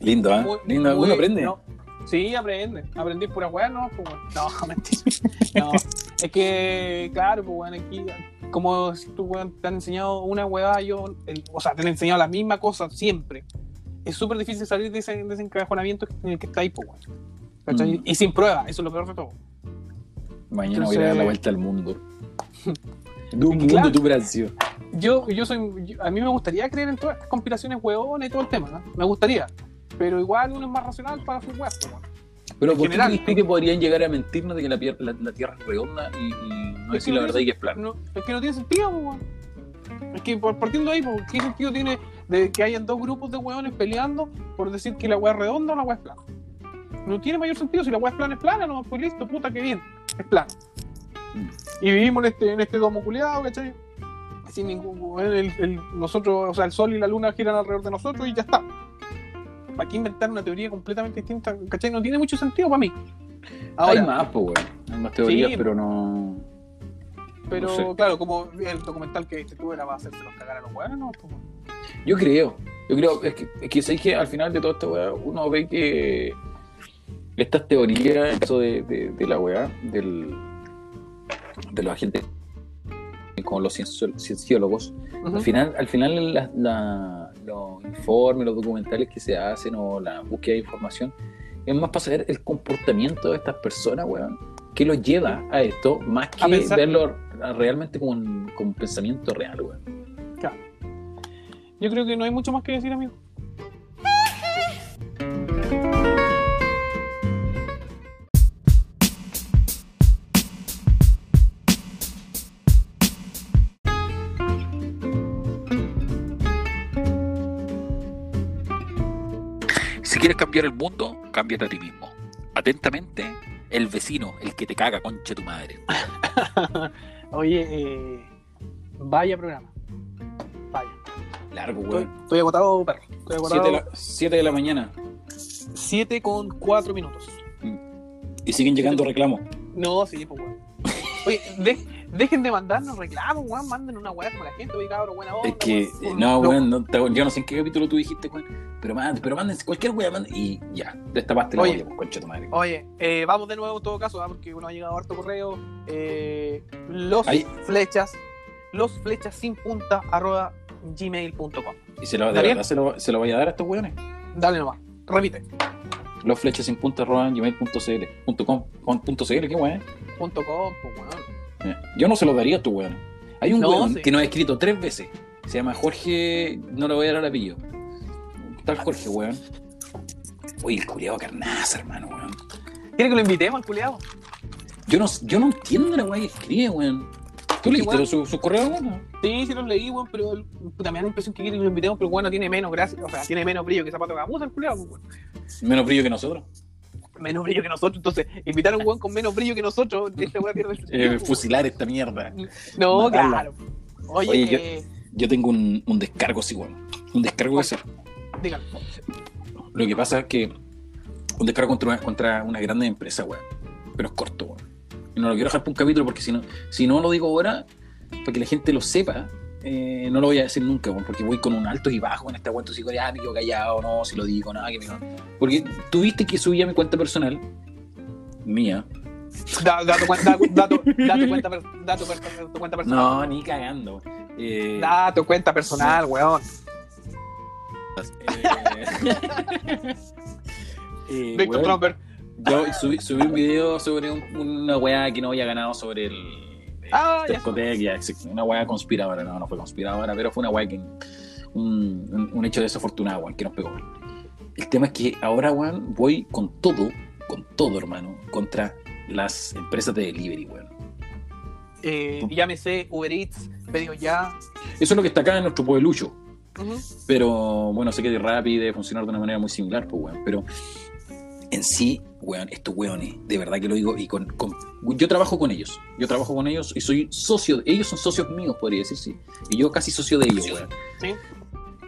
Lindo. Muy- Lindo, muy- uno aprende. no. Sí, aprende. Aprendí pura weá, no, pues. No, mentira. No. Es que, claro, pues weón, aquí, como si tú weón te han enseñado una weá, yo, el- o sea, te han enseñado la misma cosa siempre. Es súper difícil salir de ese, de ese encajonamiento en el que está ahí, pues. Mm. Y sin prueba, eso es lo peor de todo. Mañana voy a dar la vuelta al mundo. De un Y mundo claro. tu. Yo, yo soy, yo- a mí me gustaría creer en todas estas conspiraciones huevonas y todo el tema, ¿no? Me gustaría. Pero igual uno es más racional para sus weas, pues. Pero En ¿por general, qué crees tú que podrían llegar a mentirnos de que la, la- la Tierra es redonda y, y no decir la no verdad y que es plana? No, es que no tiene sentido, pues, weón. Es que partiendo de ahí, pues, ¿qué sentido tiene de que hayan dos grupos de hueones peleando por decir que la hueá es redonda o la hueá es plana? No tiene mayor sentido. Si la hueá es plana, es plana, no, pues listo, puta, que bien. Es plana. Mm. Y vivimos en este, en este domo culiado, ¿cachai? Sin ningún. El, el- nosotros, o sea, el sol y la luna giran alrededor de nosotros y ya está. ¿Para qué inventar una teoría completamente distinta? ¿Cachai? No tiene mucho sentido para mí. Ahora, Hay más, pues, weón. Hay más teorías, Sí. pero no. pero no sé. claro, como el documental que viste tú era para hacerse los cagar a los hueones, ¿no? Pues, Yo creo. Yo creo. Es que, es que sabéis que al final de toda esta weá, uno ve que estas teorías, eso de, de, de la weá, del, de los agentes como los cienciólogos. Al final, al final la- la- los informes, los documentales que se hacen o la búsqueda de información es más para saber el comportamiento de estas personas, weón. ¿Qué los lleva a esto? Más que pensar- verlo realmente como un, como un pensamiento real, weón. Yo creo que no hay mucho más que decir, amigo. Cambiar el mundo, cámbiate a ti mismo. Atentamente, el vecino, el que te caga, concha tu madre. Oye, eh, vaya programa. Vaya. Largo, weón. estoy agotado, perro. Estoy agotado. 7 de, la, siete de la mañana. 7 con 4 minutos. Y siguen llegando reclamos. No, sí, pues, weón. Oye, de- dejen de mandarnos reclamos, weón. Manden una weá como la gente. Oye, cabrón, buena onda. Es que, weón. eh, no, weón, no, te- yo no sé en qué capítulo tú dijiste, weón. Pero manden, pero manden cualquier weón, manden. Y ya, destapaste la Oye. olla, pues, concha tu madre. Oye, eh, vamos de nuevo en todo caso, ¿ah? porque uno ha llegado harto correo. Eh, los Ahí. flechas, los flechas sin punta arroba gmail.com. ¿Y se lo, de ¿Está verdad se lo, se lo vaya a dar a estos weones? Dale nomás, repite. Los flechas sin punta arroba gmail.cl punto com, con punto CL, qué weón. Punto com, pues, weón. Mira, Yo no se los daría a estos weones. Hay un No, weón sí. que nos ha escrito tres veces. Se llama Jorge, no le voy a dar el apellido. Tal Jorge, weón. Uy, el culiado carnaza, hermano, weón. ¿Quiere que lo invitemos al culiado? Yo no, yo no entiendo la weá que escribe, weón. ¿Tú leíste weón. su, su correo, weón? Sí, sí los leí, weón, pero el- puta, me da la impresión que quiere que lo invitemos, pero bueno, tiene menos gracia, o sea, tiene menos brillo que zapato de gamuza el culiado, weón. Menos brillo que nosotros. Menos brillo que nosotros, entonces, invitar a un weón con menos brillo que nosotros, este weón pierde el Eh, fusilar esta mierda. No, matarla. claro. Oye, eh, Yo tengo un, un descargo así, weón. Un descargo que hacer. dígalo. Lo que pasa es que un descargo contra una, contra una grande empresa, weón. Pero es corto, weón. Y no lo quiero dejar por un capítulo porque si no, si no lo digo ahora, para que la gente lo sepa, eh, no lo voy a decir nunca, weón, porque voy con un alto y bajo en este ah, me quedo callado, no, si lo digo, nada, que me Porque tuviste que subí a mi cuenta personal, mía. Da, da tu cuenta, da, tu, da tu cuenta, tu, per- tu cuenta personal. No, ni cagando. Eh, Da tu cuenta personal, weón. eh, eh, Víctor Trumper. Yo subí, subí un video sobre un- una weá que no había ganado sobre el. Eh, Ah, ya Tercotec, ya, una weá conspiradora, no, no fue conspiradora, pero fue una weá que. Un, un- un hecho desafortunado, weón, que nos pegó. El tema es que ahora, weón, voy con todo, con todo, hermano, contra las empresas de delivery, weón. Eh, llámese Uber Eats, pedido ya. Eso es lo que está acá en nuestro pueblucho. Ujú. Pero bueno, sé que de Rappi debe funcionar de una manera muy similar, pues, weón. Pero en sí, weón, estos weones, de verdad que lo digo, y con, con- yo trabajo con ellos. Yo trabajo con ellos y soy socio, ellos son socios míos, podría decir, sí. Y yo casi socio de ellos, weón. Sí.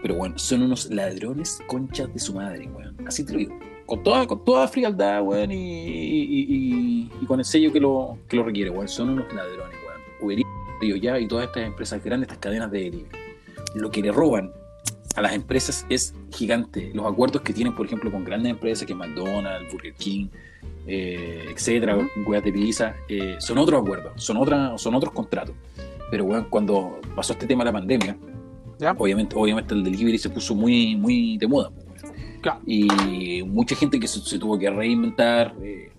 Pero bueno, son unos ladrones conchas de su madre, weón. Así te lo digo. Con toda, con toda frialdad, weón, y, y- y- y con el sello que lo, que lo requiere, weón. Son unos ladrones, weón. Uber ya y todas estas empresas grandes, estas cadenas de delivery. Lo que le roban a las empresas es gigante. Los acuerdos que tienen, por ejemplo, con grandes empresas que McDonald's, Burger King, eh, etcétera, weas de pizza, eh, son otros acuerdos, son, otra, son otros contratos. Pero weón, cuando pasó este tema de la pandemia, Ya. obviamente, obviamente el delivery se puso muy, muy de moda. Claro. Y mucha gente que se, se tuvo que reinventar. eh,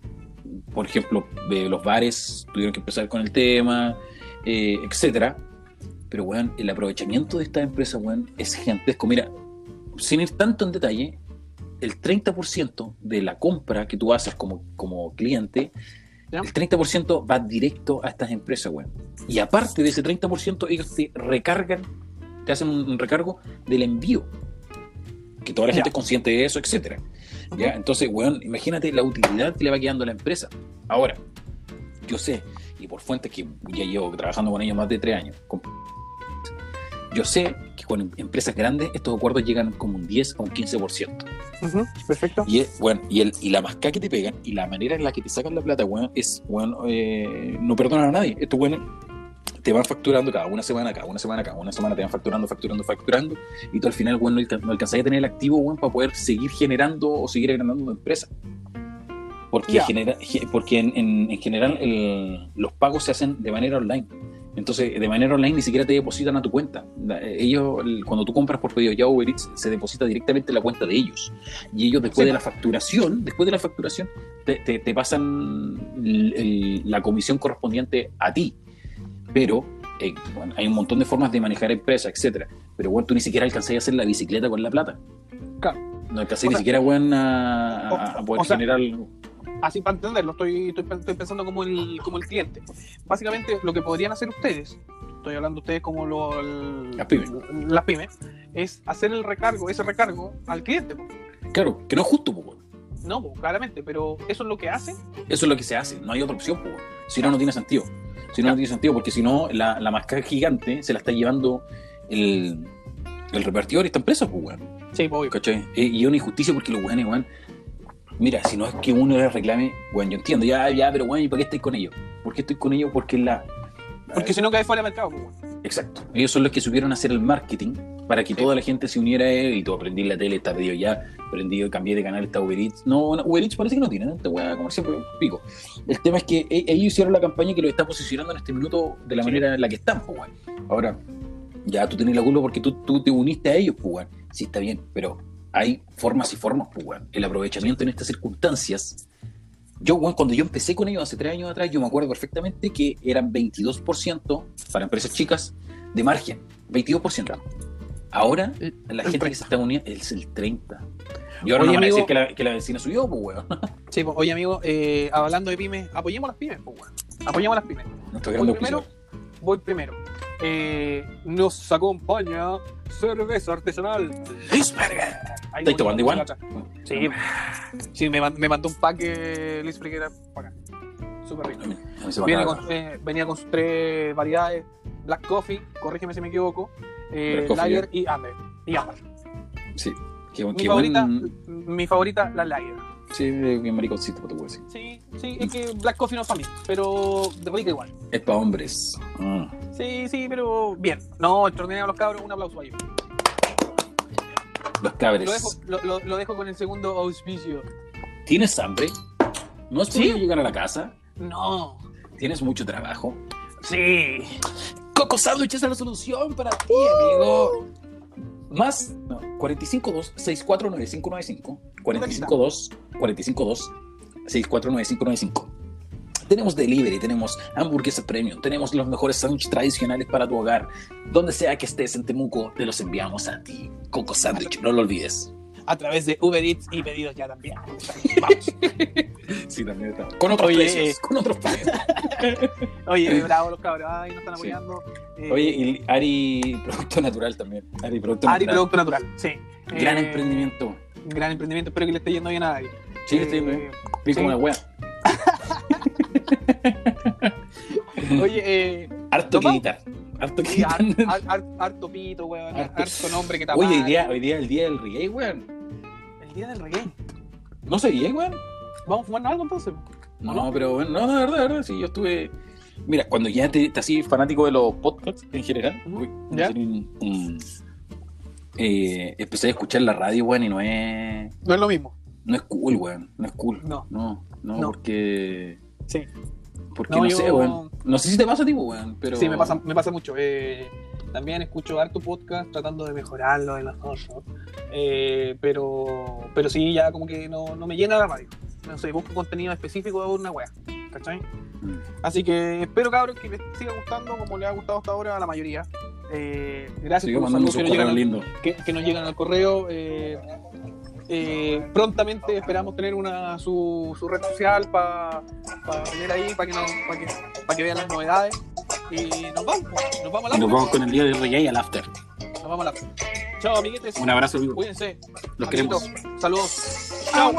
por ejemplo, los bares tuvieron que empezar con el tema, etcétera. Pero, weón, el aprovechamiento de esta empresa, weón, es gigantesco. Mira, sin ir tanto en detalle, el 30% de la compra que tú haces como, como cliente, Ya. el 30% va directo a estas empresas, weón. Y aparte de ese 30%, ellos te recargan, te hacen un, recargo del envío. Que toda la Ya. gente es consciente de eso, etcétera. ¿Ya? Entonces, weón, imagínate la utilidad que le va quedando a la empresa. Ahora, yo sé, y por fuentes que ya llevo trabajando con ellos más de tres años, con- yo sé que con em- empresas grandes estos acuerdos llegan como un 10 a un 15%. Ujú, Perfecto. Y, es, bueno, y, el, y la mascada que te pegan y la manera en la que te sacan la plata, weón, es, weón, eh, no perdonan a nadie. Estos weones te van facturando cada una semana, cada una semana, cada una semana te van facturando, facturando, facturando, y tú al final, weón, no, alca- no alcanzás a tener el activo, weón, para poder seguir generando o seguir agrandando tu empresa. Porque, genera, ge- porque en, en- en general el- los pagos se hacen de manera online. Entonces, de manera online ni siquiera te depositan a tu cuenta. La- Ellos, el- cuando tú compras por pedido ya Uber Eats, se deposita directamente en la cuenta de ellos. Y ellos después Sí. de la facturación, después de la facturación, te, te- te pasan el- el- la comisión correspondiente a ti. Pero eh, bueno, hay un montón de formas de manejar empresas, etcétera. Pero bueno, tú ni siquiera alcanzás a hacer la bicicleta con la plata. Claro. No alcancé O ni sea- siquiera weón, a, a- poder sea- generar. Así para entenderlo, estoy, estoy, estoy pensando como el, como el cliente. Básicamente, lo que podrían hacer ustedes, estoy hablando de ustedes como lo, el- Las pymes. las pymes, es hacer el recargo, ese recargo al cliente. po. Claro, que no es justo, po. No, po, claramente, pero eso es lo que hacen. Eso es lo que se hace, no hay otra opción, si no, no tiene sentido. Si no, no tiene sentido, porque si no, la, la mascada gigante se la está llevando el, el repartidor y esta empresa, pues, weón. Sí, obvio. ¿Cachai? Y es una injusticia porque los weones, weón. Mira, si no es que uno les reclame, weón, yo entiendo, ya, ya, pero weón, ¿y para qué estoy con ellos? ¿Por qué estoy con ellos? Porque la. Porque si no cae fuera de mercado, weón. Exacto. Ellos son los que supieron hacer el marketing para que Sí. toda la gente se uniera a él y todo. Prendí la tele, está pedido ya, prendí, cambié de canal, está Uber Eats. No, no, Uber Eats parece que no tiene, ¿no? esta weá comercial, pero pico. El tema es que e- ellos hicieron la campaña que lo está posicionando en este minuto de la Sí. manera en la que están, pues. Ahora, ya tú tenés la culpa porque tú, tú te uniste a ellos, pues. Sí, está bien, pero hay formas y formas, pues. El aprovechamiento en estas circunstancias. Yo, cuando yo empecé con ellos hace tres años atrás, yo me acuerdo perfectamente que eran 22% para empresas chicas de margen. 22%. Ahora, El- la gente que 30. se está uniendo es el 30%. Y ahora Oye, no van a decir que la, que la vecina subió, pues, weón. Sí, po, oye, amigo, eh, hablando de pymes, apoyemos las pymes, po, weón. Apoyemos las pymes. Nuestro Voy primero. auspiciador. Voy primero. Eh, nos acompaña cerveza artesanal. Lisberger. Ahí ¿Estáis voy, tomando igual? Sí, sí me, man- me mandó un pack eh, Luis Friquera para acá. Súper rico. Viene con, eh, venía con sus tres variedades: Black Coffee, corrígeme si me equivoco, eh, Lager y Amber. Y Amber. Sí. Qué, Mi qué favorita, buen- mi favorita, la Lager. Sí, bien mariconcito, te puedo decir. Sí, sí, es que Black Coffee no es para mí, pero de rica igual. Es para hombres. Ah. Sí, sí, pero bien. No, extraordinario los cabros, un aplauso a ellos. Los cabres. Lo dejo, lo, lo- lo dejo con el segundo auspicio. ¿Tienes hambre? ¿No has ¿Sí? podido llegar a la casa? No. ¿Tienes mucho trabajo? Sí. Coco Sandwich es la solución para ti, amigo. Más no, 452-649595. 452-452-649595. Tenemos delivery, tenemos hamburguesa premium, tenemos los mejores sándwiches tradicionales para tu hogar. Donde sea que estés en Temuco, te los enviamos a ti. Coco Sandwich, no lo olvides. A través de Uber Eats y pedidos ya también. Vamos. Sí, también está. Con otros Oye, precios. eh. Con otros precios. Oye, bravo los cabros. Ay, nos están Sí. apoyando. Eh, Oye, y Ari Producto Natural también. Ari Producto Ari Natural. Producto Natural. Sí. Gran Eh, emprendimiento. Gran emprendimiento. Espero que le esté yendo bien a Ari. Sí, le estoy Eh, bien. Bien como sí. una wea. Oye, eh, Harto ¿Nos que. Harto sí, harto pito, weón. Harto- Harto nombre que tapar. Oye, hoy día, hoy día es el día del reggae, weón. El día del reggae. No sabía, weón. ¿Vamos a fumarnos algo entonces? No, no? pero bueno, no, de verdad, de verdad, sí, yo estuve. Mira, cuando ya te, te así fanático de los podcasts en general, uy, ¿Ya? hacer un- un- eh, empecé a escuchar la radio, weón, y no es. No es lo mismo. No es cool, weón. No es cool. No. No, no, No. porque. Sí. Porque No, no, yo- sé, weón. No sé si te pasa a ti, weón, pero. Sí, me pasa, me pasa mucho. Eh, también escucho harto podcast tratando de mejorarlo de nosotros. Eh, pero, pero sí, ya como que no, no me llena la radio. No sé, busco contenido específico de una wea. ¿Cachai? Mm. Así que espero, cabros, que les siga gustando como les ha gustado hasta ahora a la mayoría. Eh, gracias por los saludos que nos, llegan, que, que nos llegan al correo. Eh, eh, prontamente esperamos tener una su, su red social para tener ahí, para que, nos- pa' que, pa' que vean las novedades. Y nos vamos, nos vamos a la Y nos vamos con el día del reggae al after. nos vamos a la Chao, amiguetes. Un abrazo, amigo. Cuídense. Los Amiguitos, queremos. Saludos. Chao.